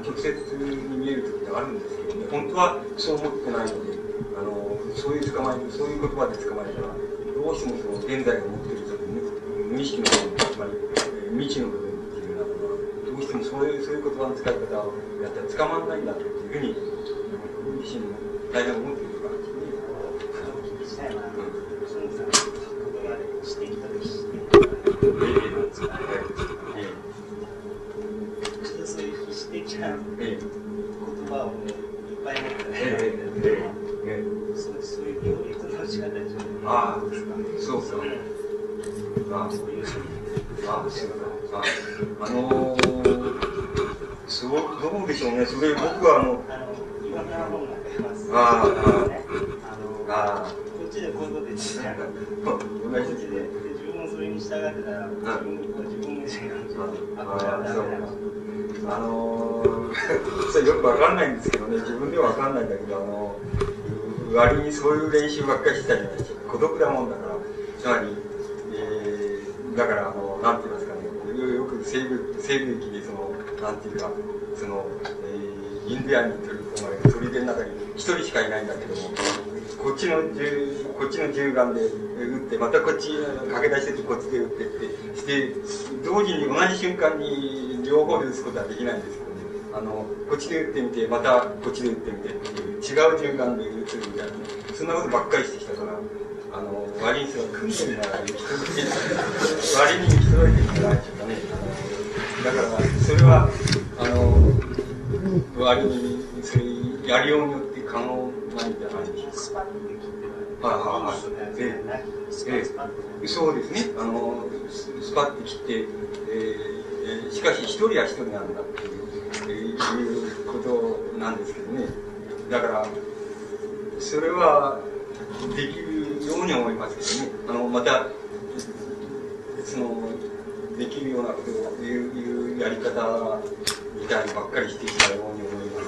直接に見える時があるんですけどね本当はそう思ってないのであのそういう捕まえそういう言葉で捕まえたらどうしてもその現在が持っているその無意識の部分つまり、えー、未知の部分っていうようなものはどうしてもそういうそういう言葉の使い方をやったら捕まらないんだというふうに自身も大変思っているしてきたりして、レベルを使ったりとかね、そういう必死的な言葉をね、いっぱい持ってね、そうそういう料理と間違いないじですか。そうそ。あそああ、あのすごく、どうでしょうね、それ僕はあの、あの、岩倉本が出ます。ああ、ああ、ああ。っちでこういうこと言ってね、こっちで、で自分もそれに従ってたら、自分も自分も違う。あ、これはダメだ。あのー、それよくわかんないんですけどね、自分ではわかんないんだけど、あのー、割にそういう練習ばっかりしてたじゃないですか。孤独なもんだから、つまり、えー、だから、あの、なんて言いますかね、よく西部、西部域でその、なんていうか、その、えー、インディアンに取り込まれる砦の中に一人しかいないんだけども、こっちの銃、こっちの銃弾で撃って、またこっち駆け出してこっちで撃ってって、して、同時に同じ瞬間に両方で打つことはできないんですけどあのこっちで打ってみてまたこっちで打ってみてっていう違う順番で打つみたいなそんなことばっかりしてきたからあの割にその訓練が行き届けない割に行き届いてきてないというかね。だからそれはあの割にそれやりようによって可能なんじゃないでしょうか。はいはいはい。えええそうですね。あのスパッて切って、えー、しかし一人は一人なんだっていう。えいうことなんですけどね。だから、それはできるように思いますけどね。あの、また、その、できるようなことを言ういうやり方みたいにばっかりしてきたように思いま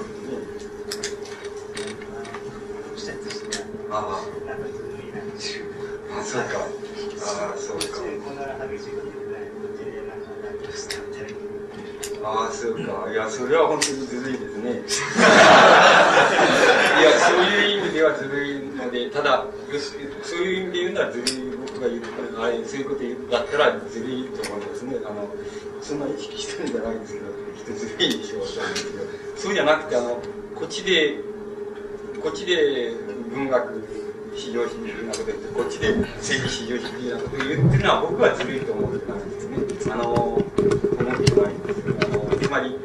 すね。ああ。あ、そうか。ああ、そうか。ああ、そうか。いや、それは本当にずるいですね。いや、そういう意味ではずるいので、ただ、そういう意味で言うならずるい、僕が言う、あれ、そういうことだったらずるいと思いますね。あの、そんな意識してるんじゃないんですけど、きっとずるいんでしょう、そうですけど。そうじゃなくて、あの、こっちで、こっちで文学、至上主義なこと言って、こっちで政治至上主義なことを言ってるのは僕はずるいと思ってないんですよね。あの、思ってないんですよ。つまり、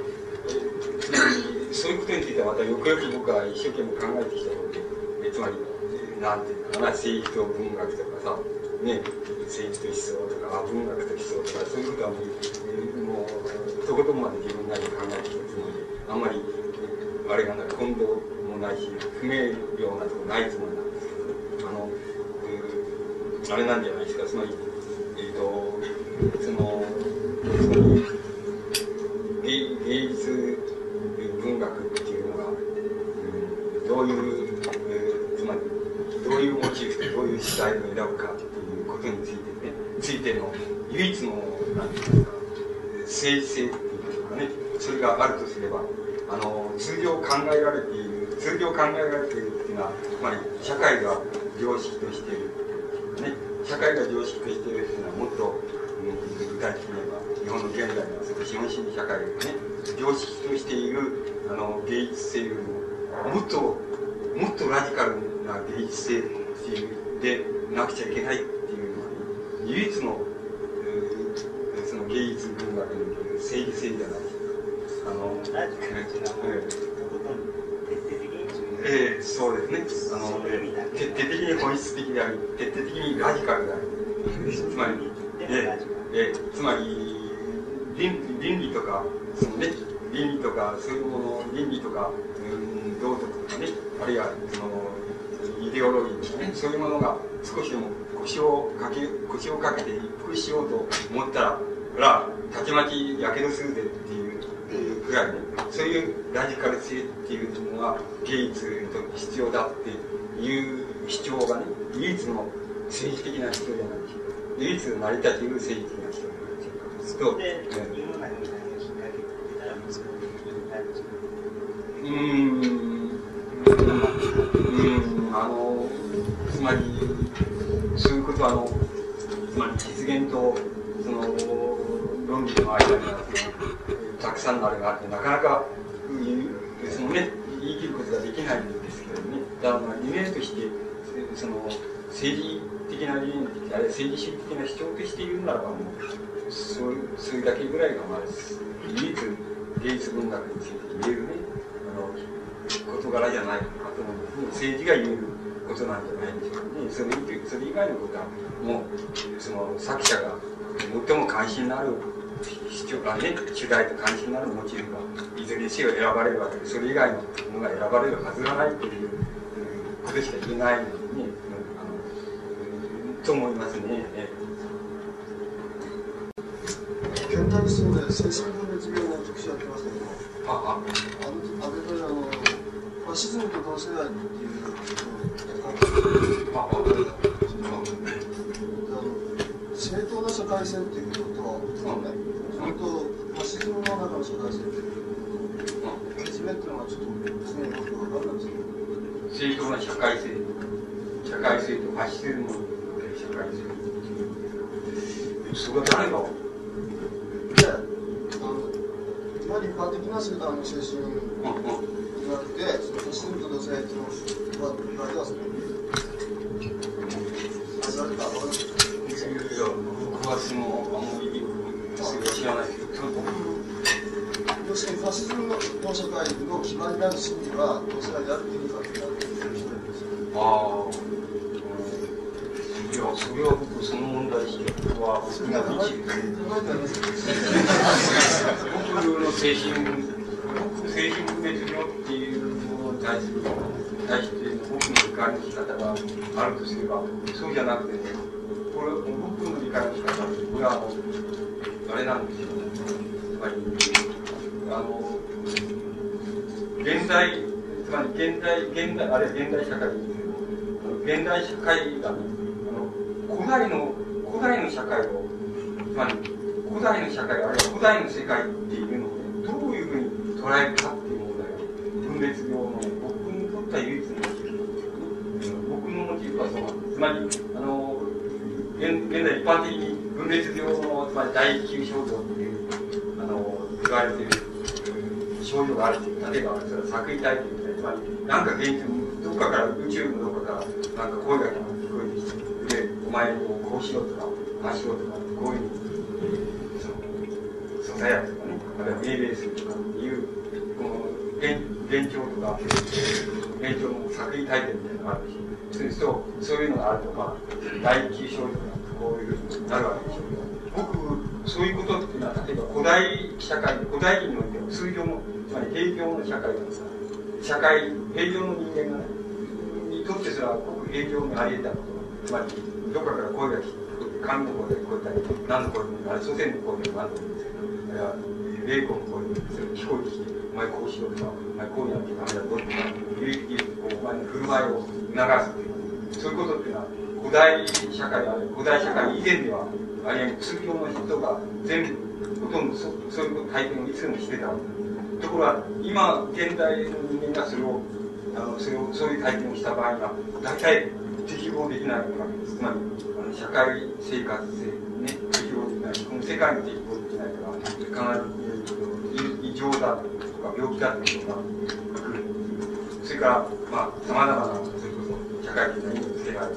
そういうことについてはまたよくよく僕は一生懸命考えてきたことで、つまり、なんていうのかな、政治と文学とかさ、ね、政治と思想とか、文学と思想とか、そういうことはもう、もう、とことんまで自分なりに考えてきたつもりで、あんまり、あれがな、混同もないし、不明瞭なとこないつもりなんですけど、あの、あれなんじゃないですか、つまり、えっ、ー、と、その、つまり、芸術文学っていうのが、うん、どういう、えー、つまりどういうモチーフでどういう時代を選ぶかということについてねついての唯一の何て言うか政治性っていうんでしょうかねそれがあるとすればあの通常考えられている通常考えられているっていうのはつまり社会が常識としているね。社会が常識としているっていうのはもっと、うん、具体的に言えば日本の現代の資本主義社会がね常識としているあの芸術性よりももっともっとラジカルな芸術性っていうでなくちゃいけないっていうのは、ね、唯一の、えー、その芸術文学における政治性じゃない。あのラジカルっていうのは、えー、そうですね。あの、えー、徹底的に本質的であり徹底的にラジカルであるつまり、えーえー、つまり倫倫理とかそのね、倫理とか、そういうもの、倫理とか、うん、道徳とかね、あるいは、その、イデオロギーとかね、そういうものが少しでも腰をかけ、腰をかけて一服しようと思ったら、ら、たちまちやけどするでっていうくらいね、そういうラジカル性っていうのが芸術にとって必要だっていう主張がね、唯一の政治的な主張じゃないでし。唯一成り立てる政治的な主張じゃないでし。と、ねうん、うん、あの、つまり、そういうことは、あの、つまり実現と、その、論理の間には、たくさんのあれがあって、なかなか、そのね、言い切ることができないんですけどね。だから、理念として、その、政治的な理念的、あれ政治主義的な主張として言うならば、もう、そうそれだけぐらいが、まあ、唯一、芸術文学について言えるね、あの、事柄じゃないかなと思うんですね。政治が言えることなんじゃないでしょうね。それそれ以外のことは、もう、その作者が最も関心のある主張がね、主題と関心のあるモチーフが、いずれにせよ選ばれるわけで、それ以外のものが選ばれるはずがないということしか言えないのにね、あの、と思いますね。現代思想で精神分裂病の特集やってましたけど、あああれであのファシズムと同世代っていうのをああ正当な社会性っていうことと、それとファシズムの中の社会性っていうけじめっていうのはちょっと常に僕分からないですけど正当な社会性社会性とファシズムの社会性それは誰が般的なあの精神医学で、そのと同性っていうのは言われてますね。言われた僕はその、あんまり知らないけど、要するにファシズムの社会の基盤になる心理は同性愛であるっていうかああ。いや、それは僕、その問題意識は、それが考えてあります僕の精神、精神分裂病っていうものに対する、対して僕の理解の仕方があるとすれば、そうじゃなくてね、これ、僕の理解の仕方、これは、あの、あれなんですよ。つまり、あの、現代、つまり現代、現代、あれ現代社会現代社会が、ね、古代の、古代の社会を、つまり、古代の社会、あるいは古代の世界っていうのを、ね、どういうふうに捉えるかっていう問題が、分裂病の僕にとっては唯一のモチーフなんですよ。僕のモチーフはその、つまり、現現在一般的に分裂病の、つまり第一級症状っていう、あの、言われている症状があるっていう、例えば、それは作為体験みたいな、つまり、なんか現実どっかから宇宙のどっかから、なんか声が聞こえてきて、お前をこうしろとか、ああしろとか、こういう、その、素材やとかね、ある。いは命令するとかいう、この、現、現状とか、現状の作為体験みたいなのがあるし、そう、そういうのがあると、まあ、第一章とか、こういうふうになるわけでしょうけど、僕、そういうことっていうのは、例えば古代社会、古代人においては通常の、つまり平常の社会だとか、社会、平常の人間がね、にとってそれはごく平常にあり得たこと。つまり、どこかから声が聞こえて、神の声が聞こえたり、何の声でもあれ、祖先の声でも何でもいいんですけど、あれは、霊魂の声で聞こえてきて。る、お前こうしろとか、お前こうやってダメだぞとか、いう、こう、お前の振る舞いを促すという、そういうことっていうのは、古代社会ある古代社会以前では、あるいは通常の人が全部、ほとんどそそういう体験をいつでもしてたわけところが、今、現代の人間がそれを、あのそれをそういう体験をした場合には、大体適合できないわけです。つまり、あの社会生活でね、適合できない。この世界に適合できないから、必ず言えること異常だととか、病気だということが来る。それから、まあ、様々な、それこそ、社会的な意味をつけられる、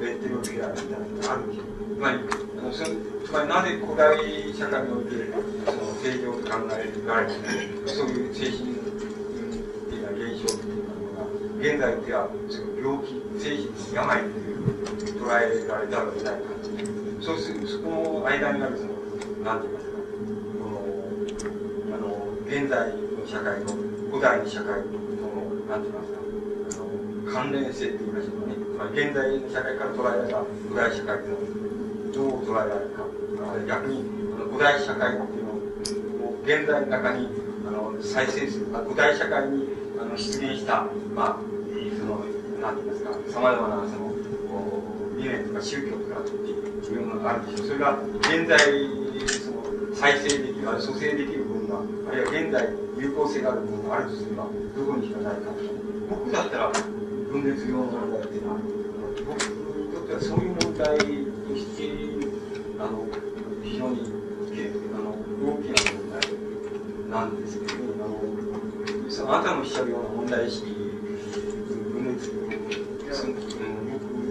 レッテルをつけられるみたいなのがあるんですよ。つまり、あのそつまりなぜ古代社会において、その正常と考えられて、そういう精神的な現象っていうのが、現在では、その病気、精神の病という捉えられたらいないか。そうする、そこの間にある、その、なんて言いますか、現在の社会と古代の社会との、なんて言いますか、あの、関連性って言いましょうかね。つまり、現代の社会から捉えられた古代社会とどう捉えられるか。逆に、あの古代社会っていうのを、現代の中に、あの、再生する、古代社会に、あの、出現した、まあ、その、なんて言いますか、様々な、その、理念とか宗教とかっていうものがあるでしょう。それが、現在、その、再生できる、あるいは蘇生できる部分が、あるいは現在、有効性がある部分があるとすれば、どこにしかないか。僕だったら、分裂病の問題っていうのは、僕にとってはそういう問題として、あの、非常に、あの、大きな問題なんですけど、あの、そのあなたのおっしゃるような問題意識、分裂病、の、うん、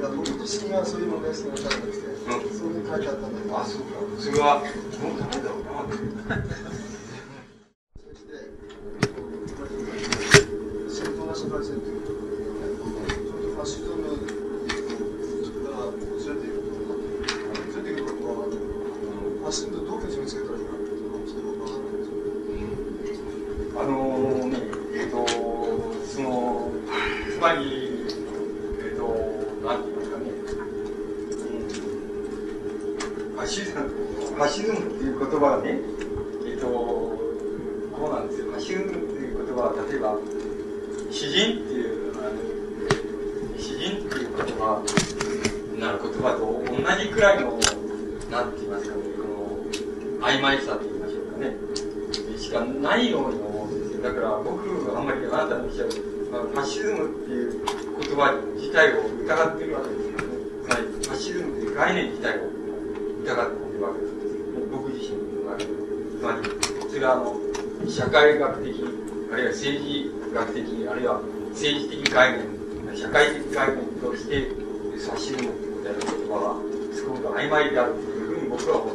いや、僕自身はそういう問題意識がなかったくて、うん、そういう書いてあったんだけど。あ、そうか。それは、もうダメだろうな。正当な社会性という指しるの言葉はすごく曖昧であるというふうに僕は思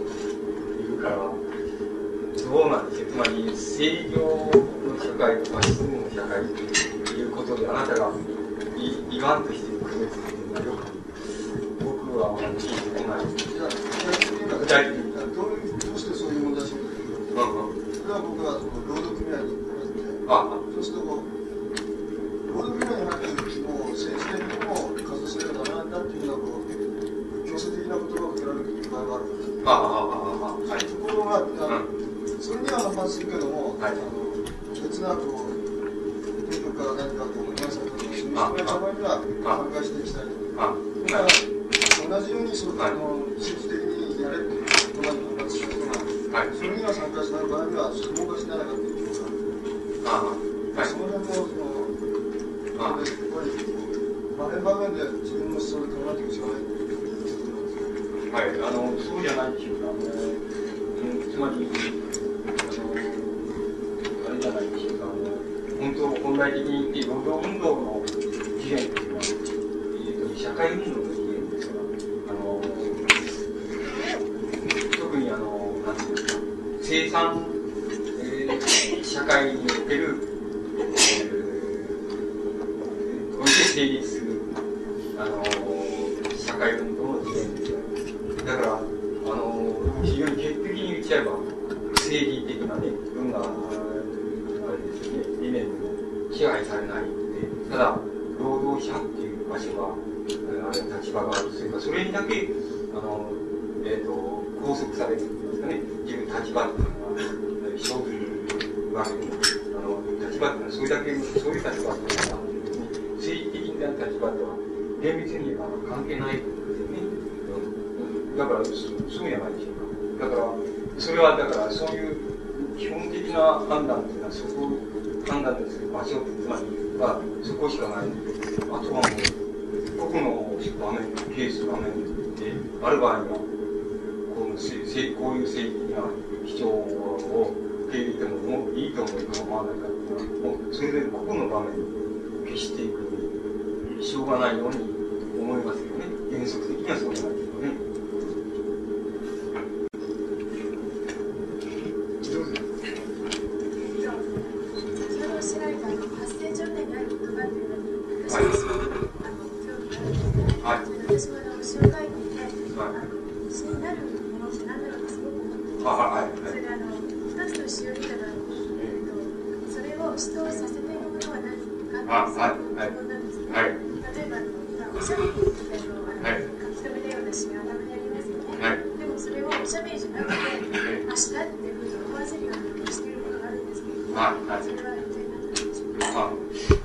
はいはいそれは一体何なんでしょうか。あ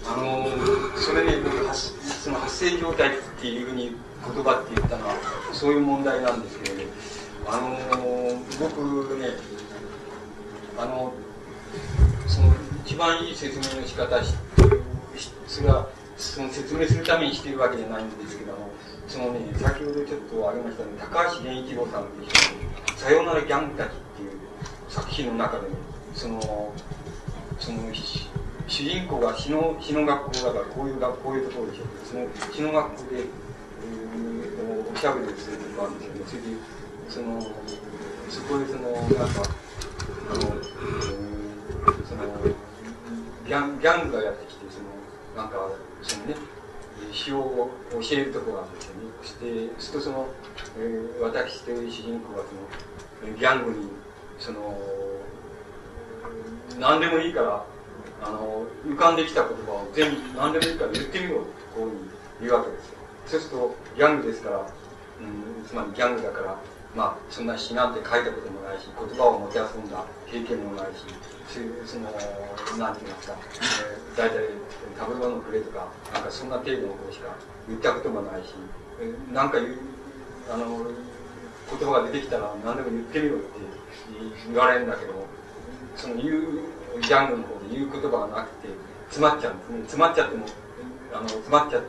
あのそれに発その発生状態っていうふうに言葉って言ったのはそういう問題なんですけどねあの僕ねあのその一番いい説明の仕方しそれはその説明するためにしているわけじゃないんですけどもそのね先ほどちょっと挙げましたね高橋源一郎さんという人の「さよならギャングたち」っていう作品の中でそのその主人公が詩の詩の学校だからこういう学こういうところでしょうその詩の学校で、えー、おしゃべりをするとこがあるんですよねそれでそのそこでそのなんかあの、えーそのギャンギャングがやってきてそのなんかそのね詩を教えるところがあるんですよねそしてするとその、えー私という主人公がそのえギャングにその何でもいいからあの浮かんできた言葉を全部何でもいいから言ってみろってこういう言うわけですよ。そうするとギャングですから、うん、つまりギャングだからまあそんな詩なんて書いたこともないし言葉をもてあそんだ経験もないしそのなんて言いますか、えー、大体食べ物くれとかなんかそんな程度のことしか言ったこともないし、えーなんか言うあの言葉が出てきたら何でも言ってみろって言われるんだけどその言うギャングの方で言う言葉がなくて詰まっちゃうんですね詰まっちゃってもあの詰まっちゃって、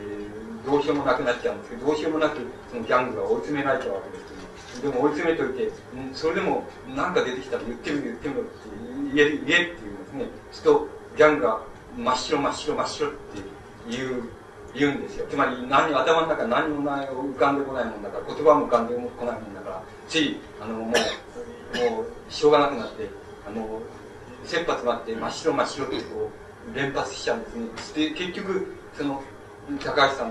えーどうしようもなくなっちゃうんですけどどうしようもなくそのギャングが追い詰められちゃうわけですけどでも追い詰めといてうんそれでも何か出てきたら言ってみろ言ってみろって言え、言えっていうんですね。すると、ギャングが真っ白真っ白真っ白って言う、言うんですよ。つまり何、頭の中何もない、浮かんでこないもんだから、言葉も浮かんでこないもんだから、つい、あの、もう、もう、しょうがなくなって、あの、切羽詰まって真っ白真っ白ってこう、連発しちゃうんですね。で、結局、その、高橋さん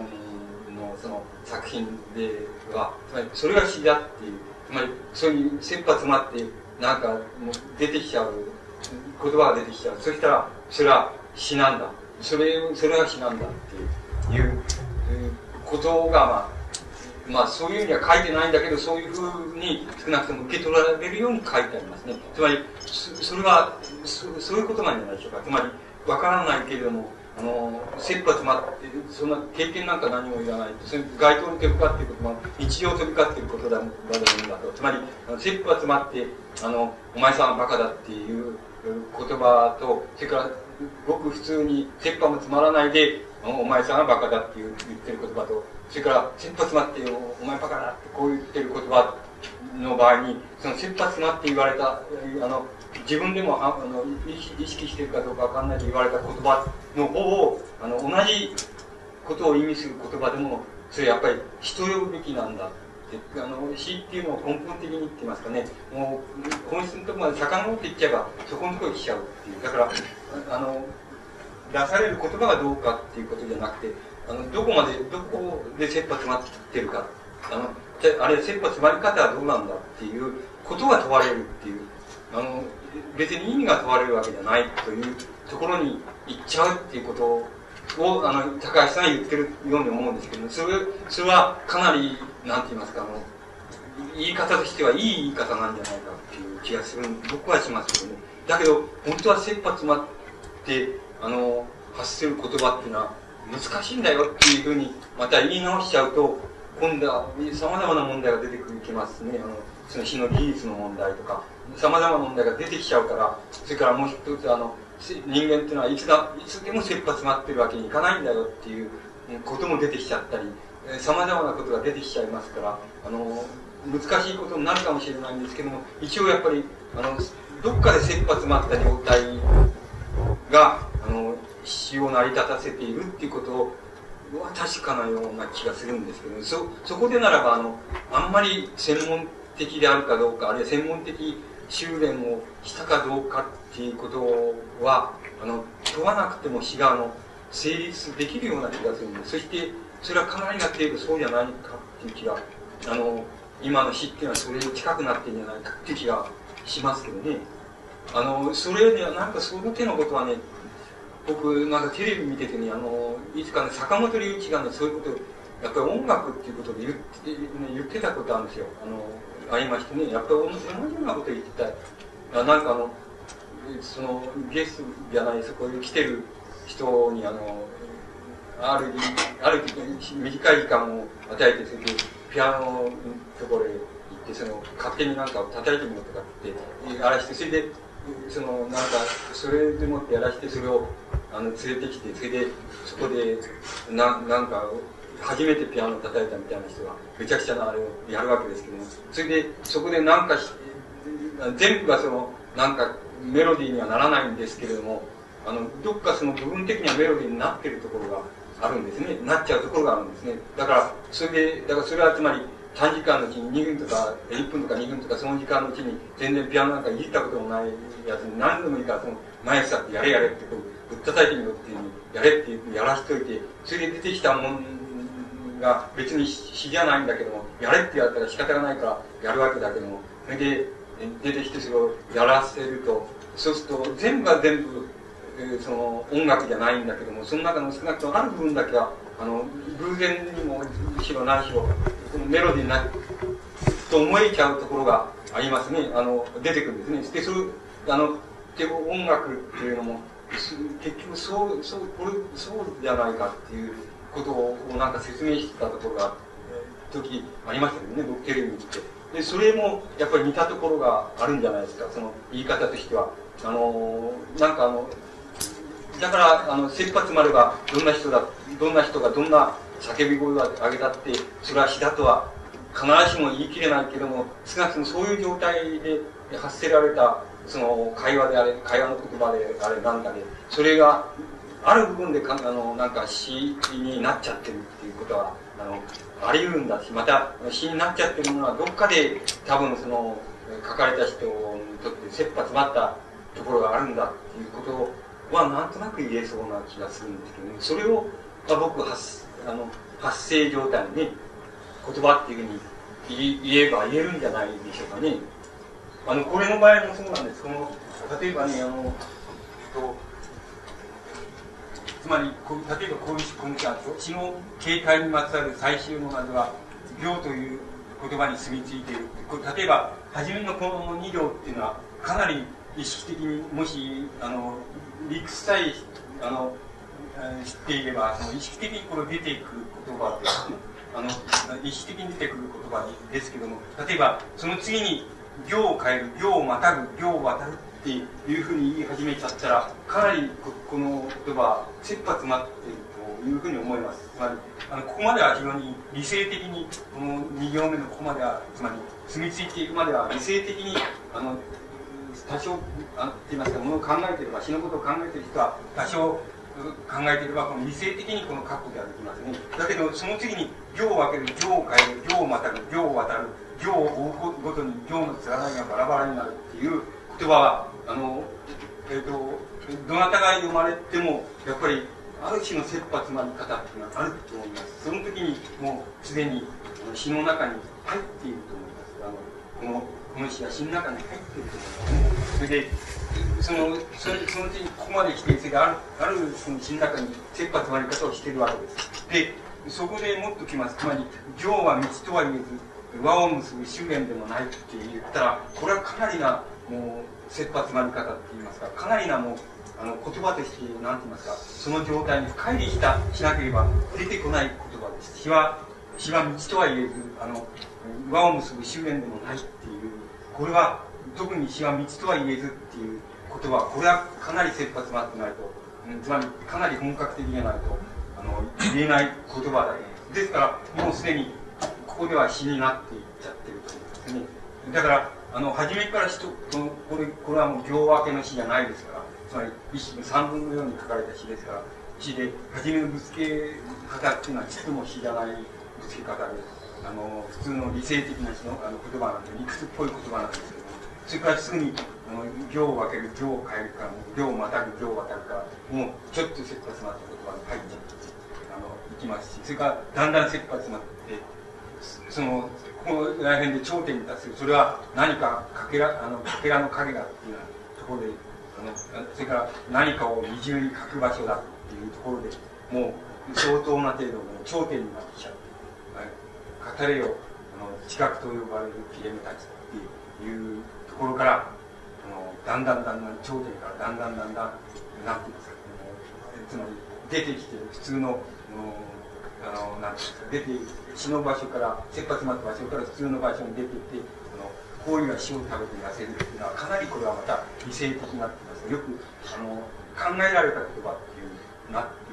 のその作品では、つまりそれが詩だっていう、つまりそういう切羽詰まって、なんかもう出てきちゃう、言葉が出てきちゃう。そしたら、それは詩なんだ。それ、それが詩なんだっていう、いうことが、まあ、まあそういうふうには書いてないんだけど、そういうふうに少なくとも受け取られるように書いてありますね。つまり、それはそ、そういうことなんじゃないでしょうか。つまり、わからないけれども、あの、切羽詰まって、そんな経験なんか何もいらない。それ街頭に飛び交っていることも、日常飛び交っていることだ、だと思うんだと。つまり、切羽詰まって、あの、お前さんはバカだっていう言葉と、それから、ごく普通に切羽も詰まらないで、お前さんはバカだっていう言ってる言葉と、それから、切羽詰まって、お前バカだってこう言ってる言葉の場合に、その切羽詰まって言われた、あの、自分でもあの意識してるかどうかわかんないと言われた言葉の方を、あの、同じことを意味する言葉でも、それやっぱり人呼ぶべきなんだって、あの、死っていうのを根本的にって言いますかね、もう、本質のところまで遡っていっちゃえば、そこのところに来ちゃうっていう。だから、あの、出される言葉がどうかっていうことじゃなくて、あの、どこまで、どこで切羽詰まってるか、あの、あれ、切羽詰まり方はどうなんだっていうことが問われるっていう、あの、別に意味が問われるわけじゃないというところに行っちゃうっていうことを、あの、高橋さんは言ってるように思うんですけど、それ、それはかなり、なんて言いますか、あの、言い方としてはいい言い方なんじゃないかっていう気がする、僕はしますけどね。だけど、本当は切羽詰まって、あの、発する言葉っていうのは難しいんだよっていうふうに、また言い直しちゃうと、今度は様々な問題が出てきますね。あの、その日の技術の問題とか、様々な問題が出てきちゃうから、それからもう一つ、あの、人間っていうのはいつだ、いつでも切羽詰まってるわけにいかないんだよっていうことも出てきちゃったり、様々なことが出てきちゃいますから、あの、難しいことになるかもしれないんですけども、一応やっぱり、あの、どっかで切羽詰まった状態が、あの、死を成り立たせているっていうことは確かなような気がするんですけど、そ、そこでならば、あの、あんまり専門的であるかどうか、あるいは専門的修練をしたかどうかっていうことは、あの、問わなくても死が、あの、成立できるような気がするんです。そして、それはかなりな程度そうじゃないかっていう気が、あの、今の死っていうのはそれに近くなってるんじゃないかっていう気がしますけどね。あの、それではなんかその手のことはね、僕、なんかテレビ見ててね、あの、いつかね、坂本龍一がね、そういうことやっぱり音楽っていうことで言って、ね、言ってたことあるんですよ。あの、ありましてね、やっぱり同じようなこと言ってた。あなんかあの、その、ゲストじゃない、そこに来てる人に、あの、ある、ある短い時間を与えて、それで、ピアノのところへ行って、その、勝手になんかを叩いてみようとかって、やらして、それで、その、なんか、それでもってやらして、それを、あの、連れてきて、それで、そこで、な、なんか、初めてピアノを叩いたみたいな人が、めちゃくちゃなあれをやるわけですけども、それで、そこでなんか全部がその、なんか、メロディーにはならないんですけれども、あの、どっかその部分的にはメロディーになってるところがあるんですね。なっちゃうところがあるんですね。だから、それで、だからそれはつまり、短時間のうちに2分とか、1分とか2分とか、その時間のうちに、全然ピアノなんかいじったこともないやつに何でもいいから、その、前さってやれやれってこう、ぶったたいてみろっていうに、やれってやらしといて、それで出てきたもんが別に詩じゃないんだけども、やれって言われたら仕方がないからやるわけだけども、それで出てきてそれをやらせると、そうすると全部が全部、え、その音楽じゃないんだけども、その中の少なくともある部分だけは、あの、偶然にもしろ何しろ、このメロディーになると思えちゃうところがありますね。あの、出てくるんですね。で、それ、あの、で音楽っていうのも、結局そう、そう、これ、そうじゃないかっていうことをなんか説明してたところが、時ありましたけどね、僕テレビ見て。で、それもやっぱり似たところがあるんじゃないですか、その言い方としては。あのなんかあの、だから、あの、切羽詰まれば、どんな人だ、どんな人がどんな叫び声を上げたって、それは死だとは必ずしも言い切れないけども、少なくともそういう状態で発せられたその会話であれ、会話の言葉であれなんだね、それがある部分でかあのなんか詩になっちゃってるっていうことはあのあり得るんだしまた詩になっちゃってるものはどっかで多分その書かれた人にとって切羽詰まったところがあるんだっていうことはなんとなく言えそうな気がするんですけどね。それを、まあ、僕発あの発生状態に、ね、言葉っていうふうに言えば言えるんじゃないでしょうかね。あのこれの場合もそうなんです。この例えばねあのとつまりこ例えばこういうこの詩の形態にまつわる最終のまずは「行」という言葉に住み着いているこれ例えば初めのこの2行っていうのはかなり意識的にもしあの理屈さえあの知っていればその意識的にこれ出ていく言葉ですねあの意識的に出てくる言葉ですけども例えばその次に行を変える行をまたぐ行を渡るっていうふうに言い始めちゃったらかなりこの言葉切羽詰まっているというふうに思います。つまりあのここまでは非常に理性的にこの2行目のここまではつまり住み着いていくまでは理性的にあの多少あって言いますかものを考えていれば死ぬことを考えている人は多少考えていればこの理性的にこの確保ではできますねだけどその次に行を分ける行を変える行をまたぐ行を渡る行を追うごとに行の連なりがバラバラになるっていう言葉はあの、えっ、ー、とどなたが読まれてもやっぱりある種の切羽詰まり方っていうのはあると思います。その時にもうすでに詩の中に入っていると思います。あのこのの詩は詩の中に入っているとそれでそのそのそのうちにここまで来てそれであるあるその詩の中に切羽詰まり方をしてるわけです。でそこでもっときます。つまり行は道とは言えず輪を結ぶ修験でもないって言ったらこれはかなりなもう切羽詰まり方って言いますかかなりなもうあの言葉として何て言いますかその状態に深入りしたしなければ出てこない言葉です。死は死は道とは言えずあの輪を結ぶ修験でもないっていうこれは特に死は道とは言えずっていう言葉これはかなり切羽詰まってないと。つまりかなり本格的じゃないとあの言えない言葉だけ。ですからもうすでにここでは死になっていっちゃってると思うんですね。だから、あの、初めから人、この、これ、これはもう行分けの詩じゃないですから、つまり、一三分のように書かれた詩ですから、詩で、初めのぶつけ方っていうのは、ちっとも詩じゃないぶつけ方です、あの、普通の理性的な詩のあの言葉なんで、理屈っぽい言葉なんですけど、それからすぐに、あの、行を分ける、行を変えるか、行をまたぐ、行を渡るか、もう、ちょっと切羽詰まった言葉に入っちゃって、あの、いきますし、それから、だんだん切羽詰まって、そのこのら辺で頂点に達するそれは何かかけらあのかけらの影だっていうようなところであのそれから何かを二重に書く場所だっていうところでもう相当な程度の頂点になってきちゃう、語れよあの知覚と呼ばれるピレムたちっていうところからあのだんだんだんだん頂点からだんだんだんだんなんていうんですかつまり出てきて普通のあのなんですか出て死の場所から切羽詰まった場所から普通の場所に出ていってこのこういうは死を食べて痩せるっていうのはかなりこれはまた理性的になってますよくあの考えられた言葉っていうなって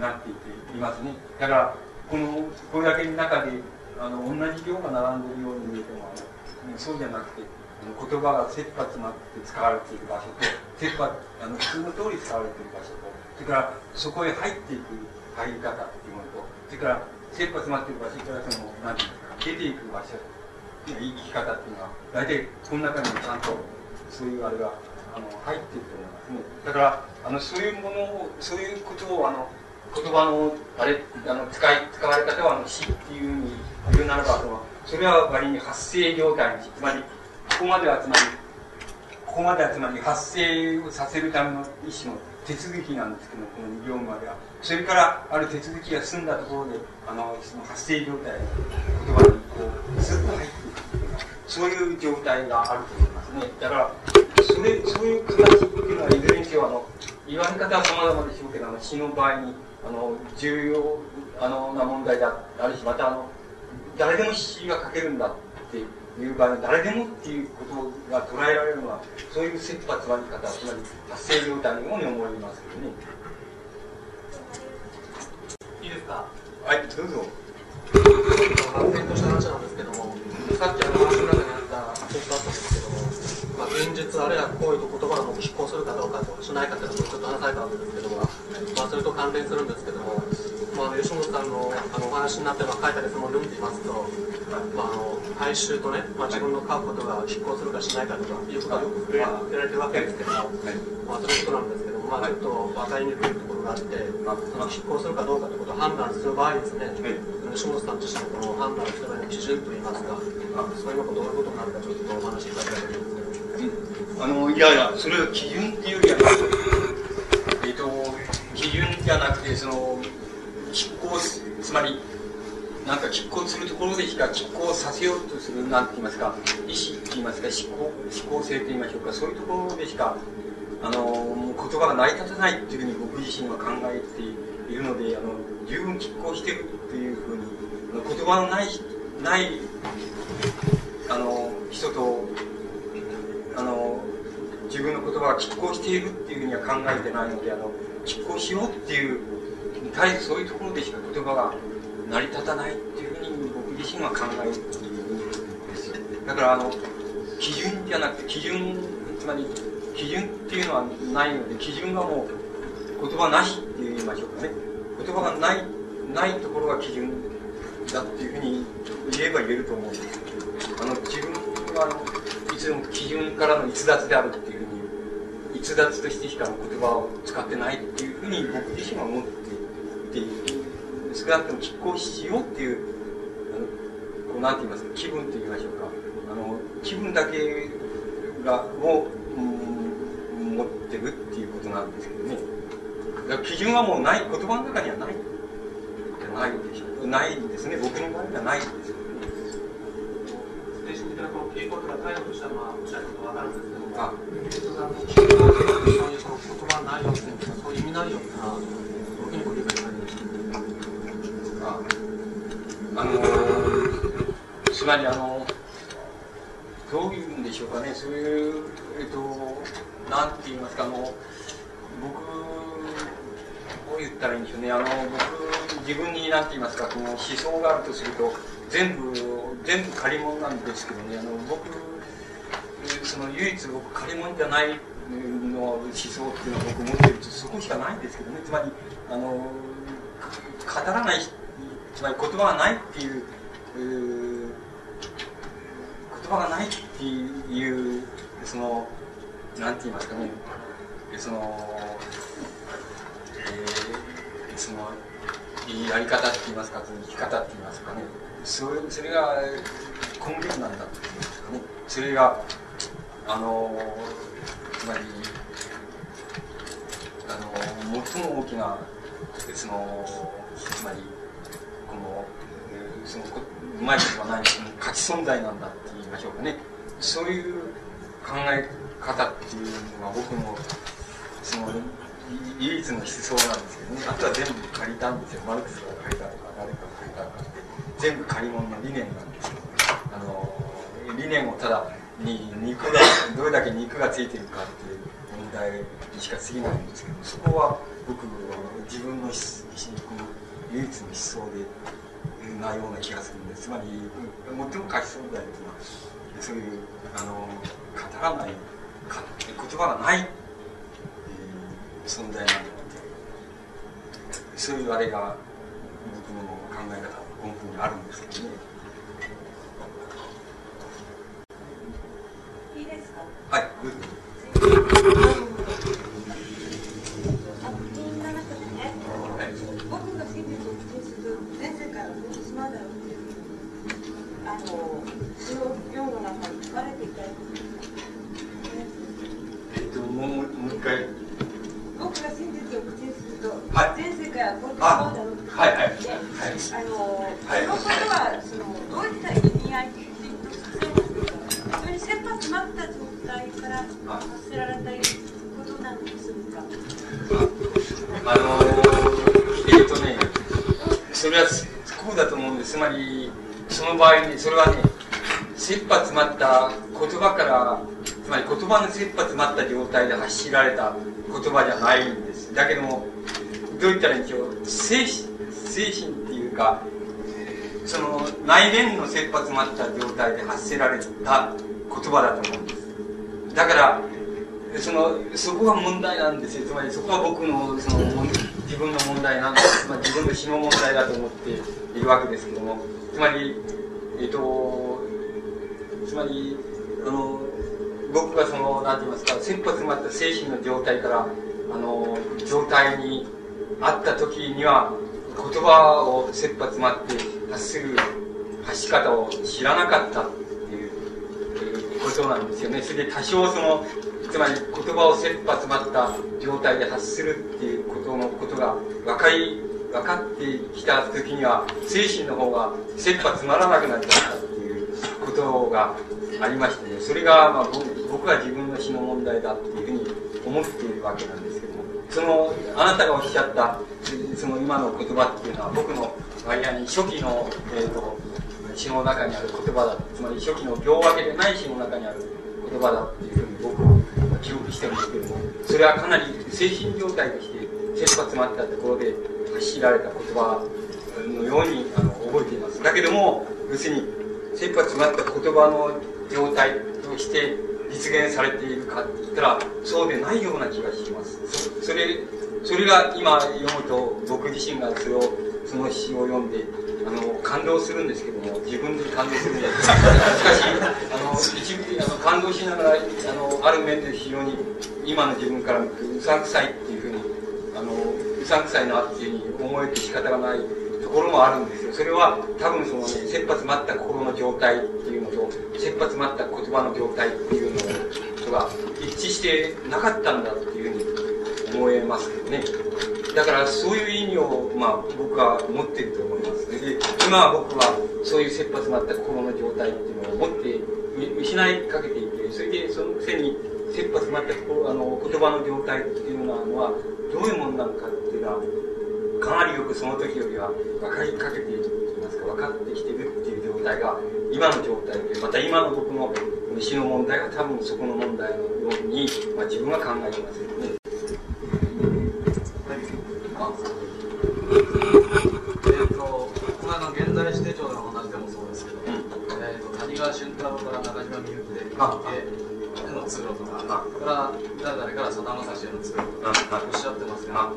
なっていていますねだからこのこれだけの中であの同じ行が並んでいるように見えてもそうじゃなくて言葉が切羽詰まって使われている場所と切羽あの普通の通り使われている場所とそれからそこへ入っていく入り方っていうものとそれから切羽詰まっている場所からその何て言うんですか出ていく場所生き方っていうのは大体この中にもちゃんとそういうあれがあの入っていると思いますね。だからあのそういうものをそういうことをあの言葉のあれあの使い使われ方はあの死っていうふうに言うならばそのそれは割に発生状態にしつまりここまではつまりここまではつまり発生をさせるための意思の手続きなんですけどこの2行までは。それからある手続きが済んだところであのその発生状態言葉にこうスッと入っていくそういう状態があると思いますね。だからそれそういう形っていうのはいずれにせよあの言われ方は様々でしょうけどあの死の場合にあの重要あのな問題だあるしまたあの誰でも死が書けるんだっていう場合誰でもっていうことが捉えられるのはそういう切羽詰まり方つまり発生状態のように思いますけどね。いいですか？はい。どうぞ。発展とした話なんですけどもさっきあの話の中にあったポップあったんですけども、まあ、現実日あるいは行為と言葉が拮抗するかどうかとしないかということをちょっと話されたわけですけども、まあ、それと関連するんですけども、まあ、吉本さんのあのお話になって書いた質問を読んでいますと、まあ、あの大衆とね、まあ、自分の書くことが拮抗するかしないかとかいうことはよく触れられてるわけですけども、まあ、そういうことなんですけども、まあ、ちょっと分かりにくいところがあって、まあ、その拮抗するかどうかということを判断する場合ですね、吉本さん自身のこの判断する基準といいますか、そういうのがどういうことになるか、ちょっとお話しいただきたいと思います。あのいやいやそれは基準っていうよりはえっ、と基準じゃなくてその拮抗つまりなんか拮抗するところでしか拮抗させようとするなんて言いますか意思って言いますか思考思考性と言いましょうかそういうところでしかあのもう言葉が成り立たないっていうふうに僕自身は考えているのであの十分拮抗してるっていうふうに言葉のないないあの人と自分の言葉が拮抗しているっていうふうには考えてないのであの拮抗しようっていう絶えずそういうところでしか言葉が成り立たないっていうふうに僕自身は考えているんです。だからあの基準じゃなくて基準つまり基準っていうのはないので基準がもう言葉なしって言いましょうかね。言葉がないないところが基準だっていうふうに言えば言えると思うんです。あの自分はあのつも基準からの逸脱であるっていう逸脱としてしか言葉を使ってないっていうふうに僕自身は思っていて少なくとも拮抗しようっていうあのこうなんて言いますか気分と言いましょうか。あの気分だけがを、うん、持ってるっていうことなんですけどね。だから基準はもうない言葉の中にはないじゃないでしょ。ないですね。僕の場合はないですよ傾向とか態度としては、まあ、おっしゃることわかるんですけども、あそういうその言葉内容っていうか、そういう意味内容っていうのは、どういうふうにご理解されますかあの、つまりあの、どういうんでしょうかね、そういう、えっと、なんて言いますか、あの、僕、どう言ったらいいんでしょうね、あの、僕、自分になんて言いますか、この思想があるとすると、全部全部借り物なんですけどね。あの僕その唯一僕借り物じゃないの思想っていうのは僕持ってるとそこしかないんですけどね。つまりあの語らないつまり言葉がないっていう、えー、言葉がないっていうそのなんて言いますかね。その、えー、そのやり方って言いますか生き方って言いますかね。それそれが根源なんだっていうんですかね。それがあのつまりあの最も大きなそのつまりこのそのうまいことはない価値存在なんだって言いましょうかね。そういう考え方っていうのが僕のその唯一の思想なんですけどね。あとは全部借りたんですよ。マルクスが書いたとか誰かが書いたとか。全部借り物の理念なんですあの理念をただに肉がどれだけ肉がついてるかっていう問題にしか過ぎないんですけどそこは僕自分の唯一の思想でなような気がするんです。つまり最も書きそうだようなそういうあの語らない言葉がない、えー、存在なんだってそういうあれが僕の考え方。このふうにあるんですけどね。いいですか？はい。僕が真実を口にする全世界あのその世の中に書かれていたえっともうもう一回僕が真実を口にすると、はい、全世界はこうだろうはいはい、はい、あの、はい、はそのどういった意味合いで非常に切羽詰まった状態から発せられたことなんですか？あのー、えっ、ー、とねそれはこうだと思うんです。つまりその場合にそれはね切羽詰まった言葉からつまり言葉の切羽詰まった状態で発しられた言葉じゃないんです。だけどもどう言ったらいいんでしょう？精精神っていうかその内面の切羽詰まった状態で発せられた言葉だと思うんです。だからそのそこが問題なんですよ。つまりそこは僕のその自分の問題なんです、まあ、自分の死の問題だと思っているわけですけども。つまりえっ、ー、とつまりあの僕がその何て言いますか切羽詰まった精神の状態からあの状態にあった時には言葉を切羽詰まって発する発し方を知らなかったっていうことなんですよね。それで多少そのつまり言葉を切羽詰まった状態で発するっていうことのことが分かり分かってきた時には精神の方が切羽詰まらなくなっちゃったっていうことがありましてねそれが、まあ、僕は自分の死の問題だっていうふうに思っているわけなんですけどそのあなたがおっしゃったその今の言葉っていうのは僕の割合に初期の、えーと、詩の中にある言葉だつまり初期の行分けでない詩の中にある言葉だっていうふうに僕は記憶してるんですけどもそれはかなり精神状態として切羽詰まったところで発しられた言葉のようにあの覚えています。だけども要するに切羽詰まった言葉の状態として実現されているかって言ったらそうでないような気がします。それそれが今読むと僕自身がそれをその詩を読んであの感動するんですけども自分で感動するんですしか。しあの一部あの感動しながらあのある面で非常に今の自分から見てうさんくさいっていうふうにあのうさんくさいなっていうふうに思えて仕方がないところもあるんですよ。それは多分そのね切羽詰まった心の状態っていうのと切羽詰まった言葉の状態っていうのとが一致してなかったんだっていうふうに思えますけどね。だからそういう意味を、まあ、僕は持ってると思います。で今は僕はそういう切羽詰まった心の状態っていうのを持って失いかけていてそれでそのくせに切羽詰まったあの言葉の状態っていうのはどういうものなのかっていうのはかなりよくその時よりは分かりかけていると言いますか分かってきてるっていう状態が今の状態でまた今の僕の死の問題が多分そこの問題のよう。に、まあ、自分は考えてますよね。川俊太郎から中島みゆきでへの通路とか、から誰々からさだまさしへの通路とかおっしゃってますが、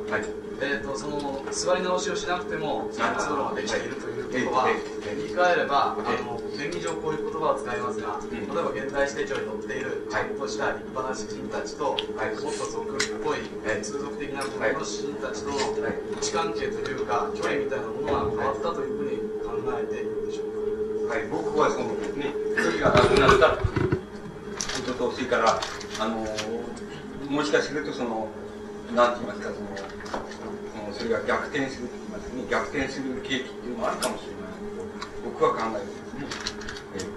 えーと、その座り直しをしなくてもその通路ができているということは言い換えればあの便宜上こういう言葉を使いますが、例えば現代史手帳に載っているちゃんとした立派な詩人たちと、もっと俗っぽい、通俗的なこの詩人たちとの位置関係というか距離みたいなものが変わったというふうに考えているでしょうか？はい、僕はそのね、距離がなくなったことと、それから、あの、もしかするとその、なんて言いますか、その、それが逆転するって言いますね、逆転する契機っていうのもあるかもしれない。と、僕は考えてます。ね。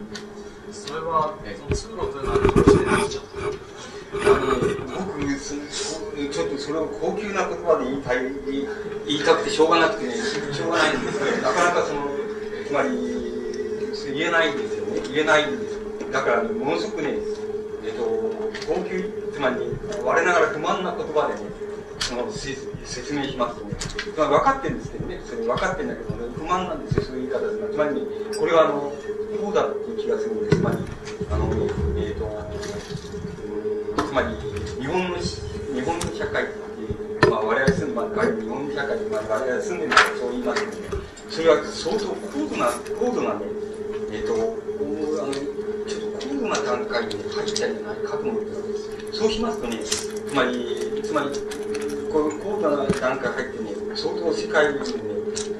それは、その通路というのはどうしてあの僕ちょっとそれを高級な言葉で言いたい言いたくてしょうがなくてねしょうがないんですけどなかなかそのつまり言えないんですよね。言えないんです。だから、ね、ものすごくねえっと高級つまり、我ながら不満な言葉でねその説明しますとね、まあ、分かってるんですけどねそれ分かってるんだけど、ね、不満なんですよそういう言い方すつまり、これはあのこうだっていう気がするんですつまりあの、えっ、ー、とつまり日本の日本の社会ってまあ、我々住んで、まあ、日本の社会、まあ、我々住んでるのはそう言いますけどねそれは相当高度な高度なねえっ、ー、と、あの、ちょっと高度な段階に入ったいかと思ってるんです。そうしますとね、つまり、つまり、こう高度な段階入ってね、相当世界にね、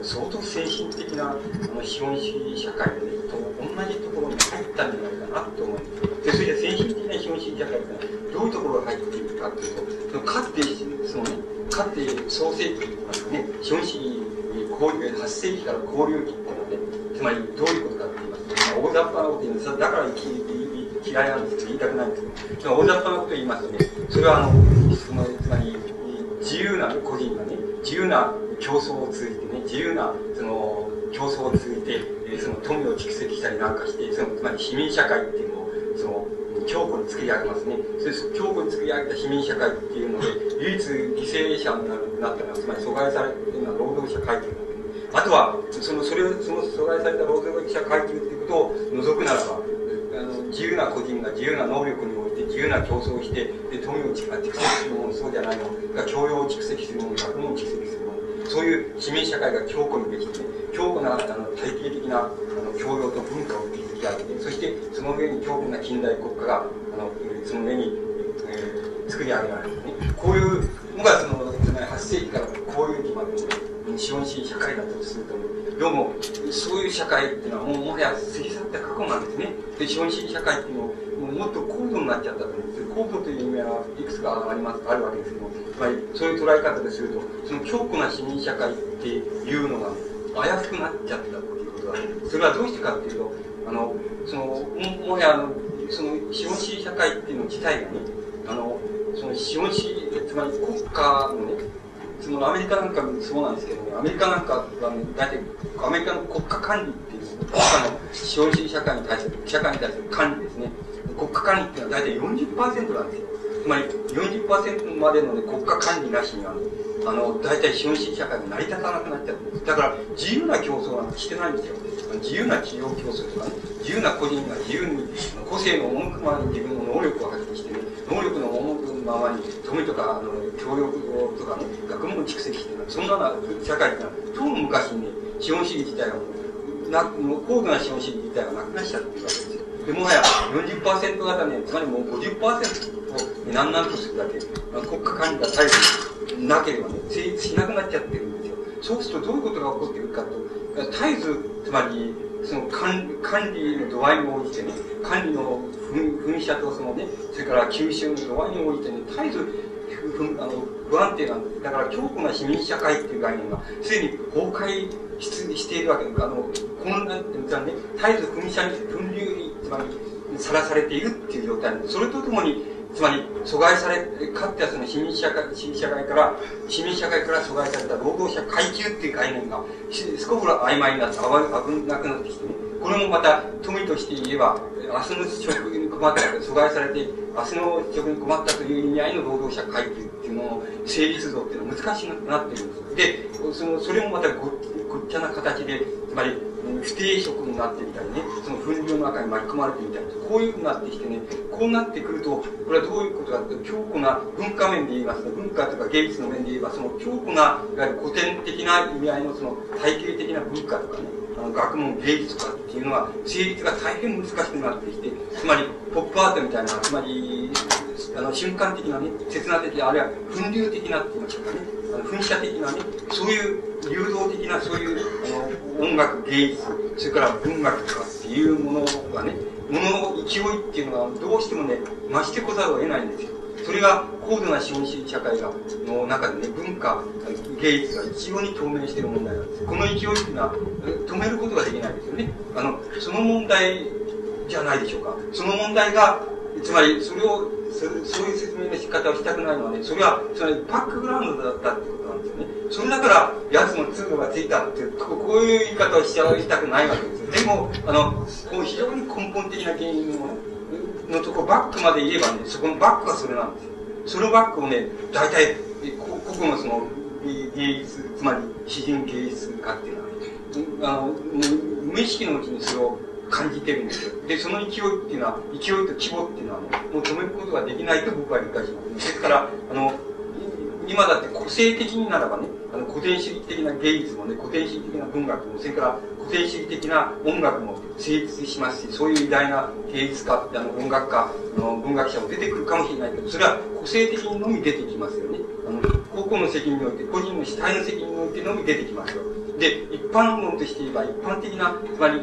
相当精神的なあの資本主義社会、ね、と同じところに入ったんじゃないかなと思うんです。で、それで精神的な資本主義社会ってどういうところが入っているかというと、かつて、そのね、かつて創世紀とかね、資本主義交流、8世紀から交流期っていうのはね、つまりどういうことかって言いますと、大雑把なこと言うんですだから嫌いなんですけど、言いたくないんですけど、大雑把なこと言いますとね、それはあの、そのつまり、自由な、個人がね、自由な競争を通じてね、自由な、その、競争を通じて、えー、その富を蓄積したりなんかして、その、つまり市民社会っていうのを、その、強固に作り上げますね。そ強固に作り上げた市民社会っていうので、唯一犠牲者になるなったのは、つまり阻害されているのは労働者階級あとは、その、それを、その阻害された労働者階級っていうことを除くならば、自由な個人が自由な能力において自由な競争をして、で、富を蓄積するもの、そうじゃないのが、教養を蓄積するもの、学問を蓄積するもの、そういう市民社会が強固にできて、強固な、あの、体系的な、あの、教養と文化を築き上げて、そして、その上に強固な近代国家が、あの、その上に、えー、作り上げられる、ね。こういうのが、その、つまり8世紀からこういう時まで、資本主義社会だとすると、どうも、そういう社会っていうのはもうもはや過ぎ去った過去なんですね。で、資本主義社会っていうのをもっと高度になっちゃったと思うんです高度という意味はいくつかありますあるわけですけどつまりそういう捉え方でするとその強固な市民社会っていうのが怪しくなっちゃったということだそれはどうしてかっていうとあのそのももはやあのその資本主義社会っていうの自体がねあのその資本主義つまり国家のねそのアメリカなんかもそうなんですけどね、アメリカなんかはね、大体、アメリカの国家管理っていう、国家の資本主義社会に対する、社会に対する管理ですね。国家管理っていうのは大体40%なんですよ。つまり40%までの、ね、国家管理なしには、あの、大体資本主義社会が成り立たなくなっちゃう。だから、自由な競争なんてしてないんですよ。自由な企業競争とかね、自由な個人が自由に、個性の赴くままに自分の能力を発揮してね、能力の赴くままに、富とか、あの、協力とかね、学問を蓄積してそんなような社会っていうのは、と昔にね、資本主義自体がもう、な、もう高度な資本主義自体がなくなっちゃってるわけですよ。でもはや40%型ね、つまりもう50%を何なんとするだけ、まあ国家管理が最後なければね、成立しなくなっちゃってるんですよ。そうするとどういうことが起こっているかと、絶えず、つまり、その管管理の度合いに応じてね、管理の噴射とそのね、それから吸収の度合いに応じてね、絶えずあの不安定なんです。だから強固な市民社会っていう概念が、すでに崩壊しているわけです。あの、この、なんていうかね、絶えず噴射に、分流に、つまり、さらされているっていう状態、それとともに、つまり、阻害され、かつてはその市民社会、市民社会から、市民社会から阻害された労働者階級っていう概念が、すこぶら曖昧になって、危なくなってきてね、これもまた、富として言えば、明日の食に困った、阻害されて、明日の食に困ったという意味合いの労働者階級っていうのの成立度っていうのは難しくなってるんです。で、その、それもまたごごっちゃな形で、まり、不定職になってみたりね、その分量の中に巻き込まれてみたりこういうふうになってきてね、こうなってくると、これはどういうことかというと、強固な文化面で言いますと、文化とか芸術の面で言えば、その強固な、いわゆる古典的な意味合いのその体系的な文化とかね、あの学問、芸術とかっていうのは、成立が大変難しくなってきて、つまり、ポップアートみたいな、つまり、あの、瞬間的なね、刹那的、あるいは分流的なって言いましょうかね、あの噴射的なね、そういう流動的な、そういう、あの、音楽、芸術、それから文学とかっていうものがね、ものの勢いっていうのがどうしてもね、増してこざるを得ないんですよ。それが高度な資本主義社会がの中でね、文化、芸術が一様に透明している問題なんです。この勢いっていうのは止めることができないですよね。あの、その問題じゃないでしょうか。その問題が、つまりそれを、そういう説明の仕方をしたくないのはね、それは、つまりバックグラウンドだったってことなんですよね。それだから、奴の通路がついたっていう、こういう言い方をしちゃいたくないわけですよ。でも、あの、こう非常に根本的な原因をね、のとこバックまで言えばね、そこのバックはそれなんですよ。そのバックをね、大体、個々のその芸術、つまり詩人芸術家っていうのは、ね、あの、無意識のうちにそれを感じてるんですよ。で、その勢いっていうのは、勢いと規模っていうのはね、もう止めることができないと僕は理解します。ですから、あの、今だって個性的にならばね、あの古典主義的な芸術もね、古典主義的な文学も、それから古典主義的な音楽も成立しますし、そういう偉大な芸術家、あの音楽家、あの文学者も出てくるかもしれないけど、それは個性的にのみ出てきますよね。あの、個々の責任において、個人の主体の責任においてのみ出てきますよ。で、一般論として言えば、一般的な、つまり、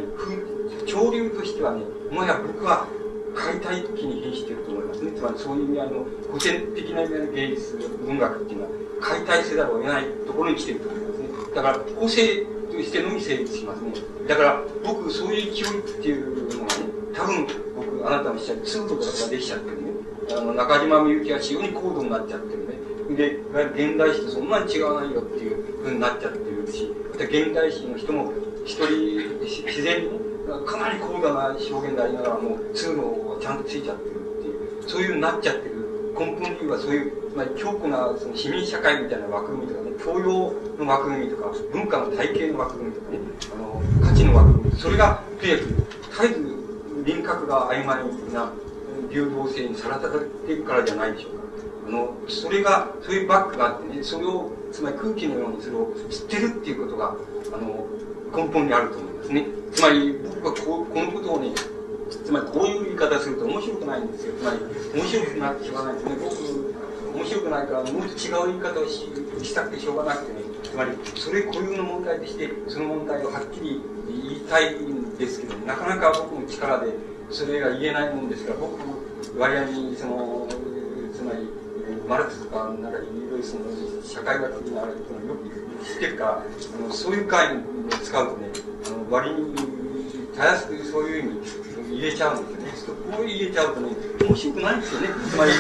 潮流としてはね、もはや僕は解体期に変していると思いますね。つまりそういう意味合いの古典的な意味合いの芸術、文学っていうのは解体せざるを得ないところに来ていると思いますね。だから、個性としてのみ成立しますね。だから、僕、そういう勢いっていうのがね、多分、僕、あなたのおっしゃる通路ができちゃってるね。あの、中島みゆきは非常に高度になっちゃってるね。で、現代史とそんなに違わないよっていうふうになっちゃってるし、また現代史の人も一人、自然にね、かなり高度な表現でありながらも、通路がちゃんとついちゃってるっていう、そういうなっちゃってる。根本理由はそういう、まり強固なその市民社会みたいな枠組みとかね、教養の枠組みとか、文化の体系の枠組みとかね、あの、価値の枠組み、それが、とにかく絶えず輪郭が曖昧な流動性にさらされているからじゃないでしょうか。あの、それが、そういうバックがあってね、それを、つまり空気のようにそれを知ってるっていうことが、あの、根本にあると思いますね。つまり、僕はここのことをね、つまりこういう言い方すると面白くないんですよ。つまり、面白くなってしまわないんですね。僕、面白くないから、もう違う言い方をししたくてしょうがなくてね、つまり、それ固有の問題として、その問題をはっきり言いたいんですけど、なかなか僕の力でそれが言えないもんですから、僕、割合に、その、つまり、マルクスとか、なんかいろいろその、社会学的なあれっていうのをよくってるから、あのそういう概念を使うとね、あの割に、たやすくそういうふうに入れちゃうんですよね。こう入れちゃうとね、面白くないんですよね。つまり、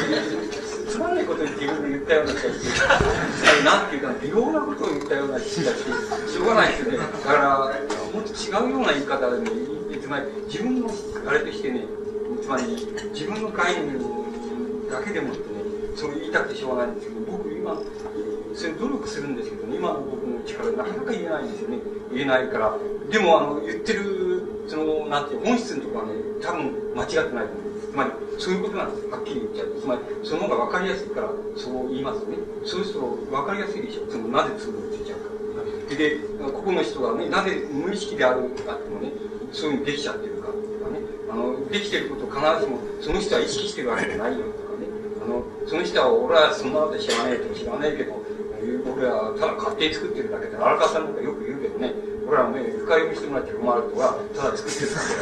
つまんないことに自分で言ったような気がして、なんていうか、微妙なことを言ったような気がして、しょうがないですよね。だから、もっと違うような言い方でね、つまり、自分のあれとしてね、つまり、自分の概念だけでもってね、そう言いたくてしょうがないんですけど、僕今、それ努力するんですけど、ね、今の僕の力なかなか言えないんですよね。言えないから。でも、あの、言ってる、その、なんていう、本質のところはね、多分間違ってないと思うんです。つまり、そういうことなんですはっきり言っちゃう。つまり、その方が分かりやすいから、そう言いますね。そうすると、分かりやすいでしょ。その、なぜ通路ついちゃうか。で、ここの人がね、なぜ無意識であるあってもね、そういうふうにできちゃってるかとかね、あの、できてることを必ずしも、その人は意識してるわけじゃないよとかね、あの、その人は、俺はそんなこと知らねえと知らねえけど、俺はただ勝手に作ってるだけで、荒川さんなんかよく言うけどね、俺はね、深読みしてもらって困るとは、ただ作ってるだけ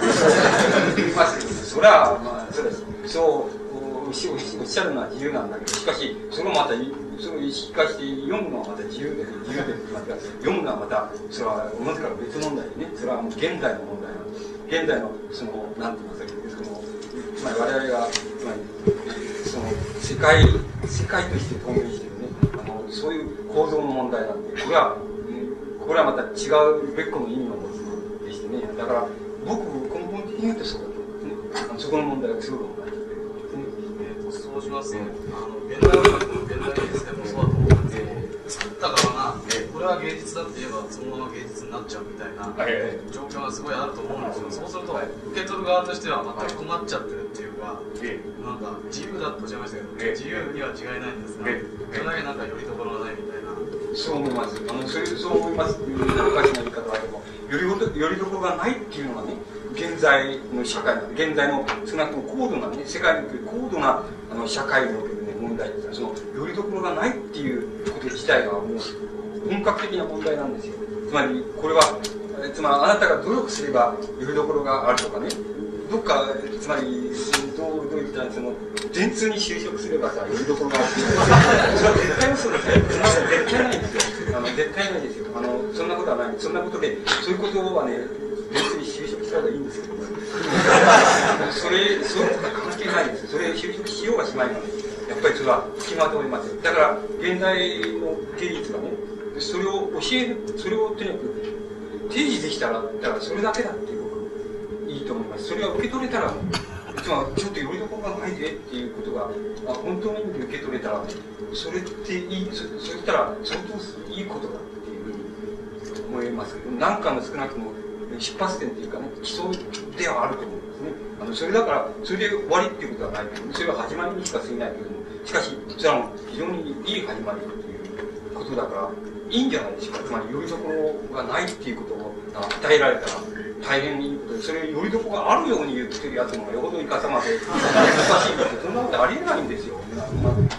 だ。言いますけど、それは、まあ、それは、そうおっしゃるのは自由なんだけど、しかし、それをまた、それを意識化して読むのはまた自由で、自由で、また読むのはまた、それは、同じから別問題でね、それはもう現代の問題なんで。現代の、その、なんて言いますか、その、つまり我々が、つまり、その、世界、世界として透明してる、そういう構造の問題なんで、これは、これはまた違う別個の意味を持つでしてね、だから、僕、根本的に言うとそうだと思うんですね。そこの問題が強い問題そうしますと、あの現代音楽も現代芸術でもそうだと思うんですけど、作った側が、これは芸術だって言えば、そのまま芸術になっちゃうみたいな状況がすごいあると思うんですよ、そうすると、受け取る側としては全く困っちゃってるっていうか、なんか自由だとおっしゃいましたけど、自由には違いないんですが、それだけなんかよりどころがないみたいな。そう思います。あの、それ、そう思いますっていうおかしな言い方はでも、よりど、よりどころがないっていうのがね、現在の社会現在の少なくとも高度なね、世界における高度なあの社会におけるね、問題ってその、よりどころがないっていうこと自体がもう、本格的な問題なんですよ。つまり、これは、つまり、あなたが努力すれば、よりどころがあるとかね、どっか、つまり、どう、どういったら、その、電通に就職すればさ、よりどころがある。それは絶対嘘ですよ。絶対ないんですよ。あの、絶対ないですよ。あの、そんなことはない。そんなことで、そういうことはね、電通に就職した方がいいんですけど、それ、そういうことは関係ないんですよ。それ、就職しようがしまいがね、やっぱりそれは付きまとめますだから、現代の芸術がね、それを教える、それをとにかく提示できたら、だからそれだけだっていう、いいと思います。それは受け取れたら、つまりちょっとよりどころがないでっていうことが、あ本当の意味で受け取れたら、それっていい、そそしたら相当いいことだっていうふうに思いますけど、何かの少なくとも出発点っていうかね、基礎ではあると思うんですね。あの、それだから、それで終わりっていうことはないけど、それは始まりにしか過ぎないけども、しかし、それは非常にいい始まりっていうことだから、いいんじゃないですか。つまり、よりどころがないっていうことを与えられたら、大変いいことで、それよりどころがあるように言ってるやつのがよほどいかさまで、難しいんですよ。そんなことありえないんですよ。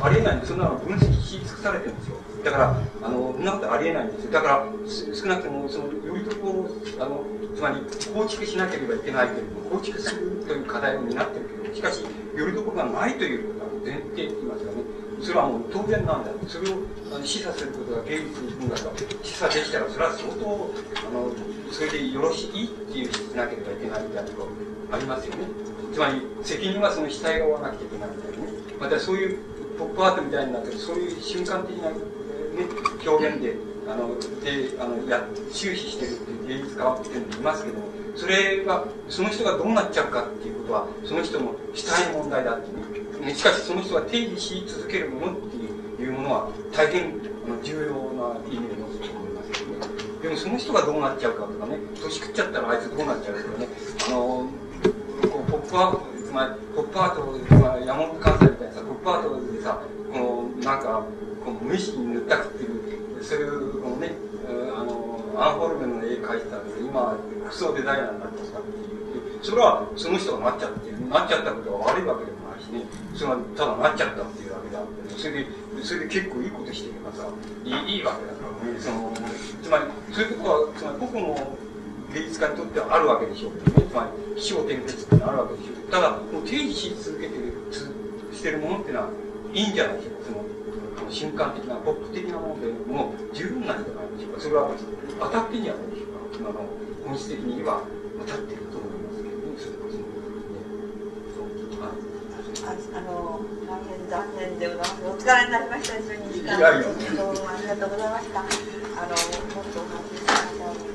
ありえないんで、そんなの分析し尽くされてるんですよ。だから、あの、そんなことありえないんですよ。だから、少なくとも、その、よりどころを、あの、つまり、構築しなければいけないけれども、構築するという課題を担ってるけど、しかし、よりどころがないということが前提って言いますかね。それはもう当然なんだ。それをあの示唆することが芸術文学が示唆できたら、それは相当、あの、それでよろしいっていうしなければいけないみたいなところありますよね。つまり、責任はその主体が負わなきゃいけないみたいなね。またそういうポップアートみたいになって、そういう瞬間的な、ね、表現で、あの、で、あの、や、終始してるっていう芸術家っていうのもいますけども、それが、その人がどうなっちゃうかっていうことは、その人の主体の問題だっていうね。しかしその人が定義し続けるものっていうものは、大変重要な意味で持つと思いますけどね。でもその人がどうなっちゃうかとかね、年食っちゃったらあいつどうなっちゃうとかね、あの、こうポップアート、つまり、ポップアート、つまり、山本関西みたいなさ、ポップアートでさ、この、なんか、この無意識に塗ったくっていう、そういう、このね、あの、アンフォルメの絵描いてたんで、今、服装デザイナーになってさ、それは、その人がなっちゃって、なっちゃったことが悪いわけでもないしね、それはただなっちゃったっていうわけであって、それで、それで結構いいことしてればさ、いいいいわけだからね、その、つまり、そういうことは、つまり僕の芸術家にとってはあるわけでしょうね。つまり、気象転結ってのはあるわけでしょう。ただ、もう提示し続けてる、してるものっていうのは、いいんじゃないでしょうか。その、瞬間的な、ポップ的なものでもう十分なんじゃないでしょうか。それは当たってんじゃないでしょうか。あの、本質的には当たってると思いますけどね、それこそ。ああの大変残念でございます。お疲れになりました。一緒に時間どうもありがとうございました。あのもっとお。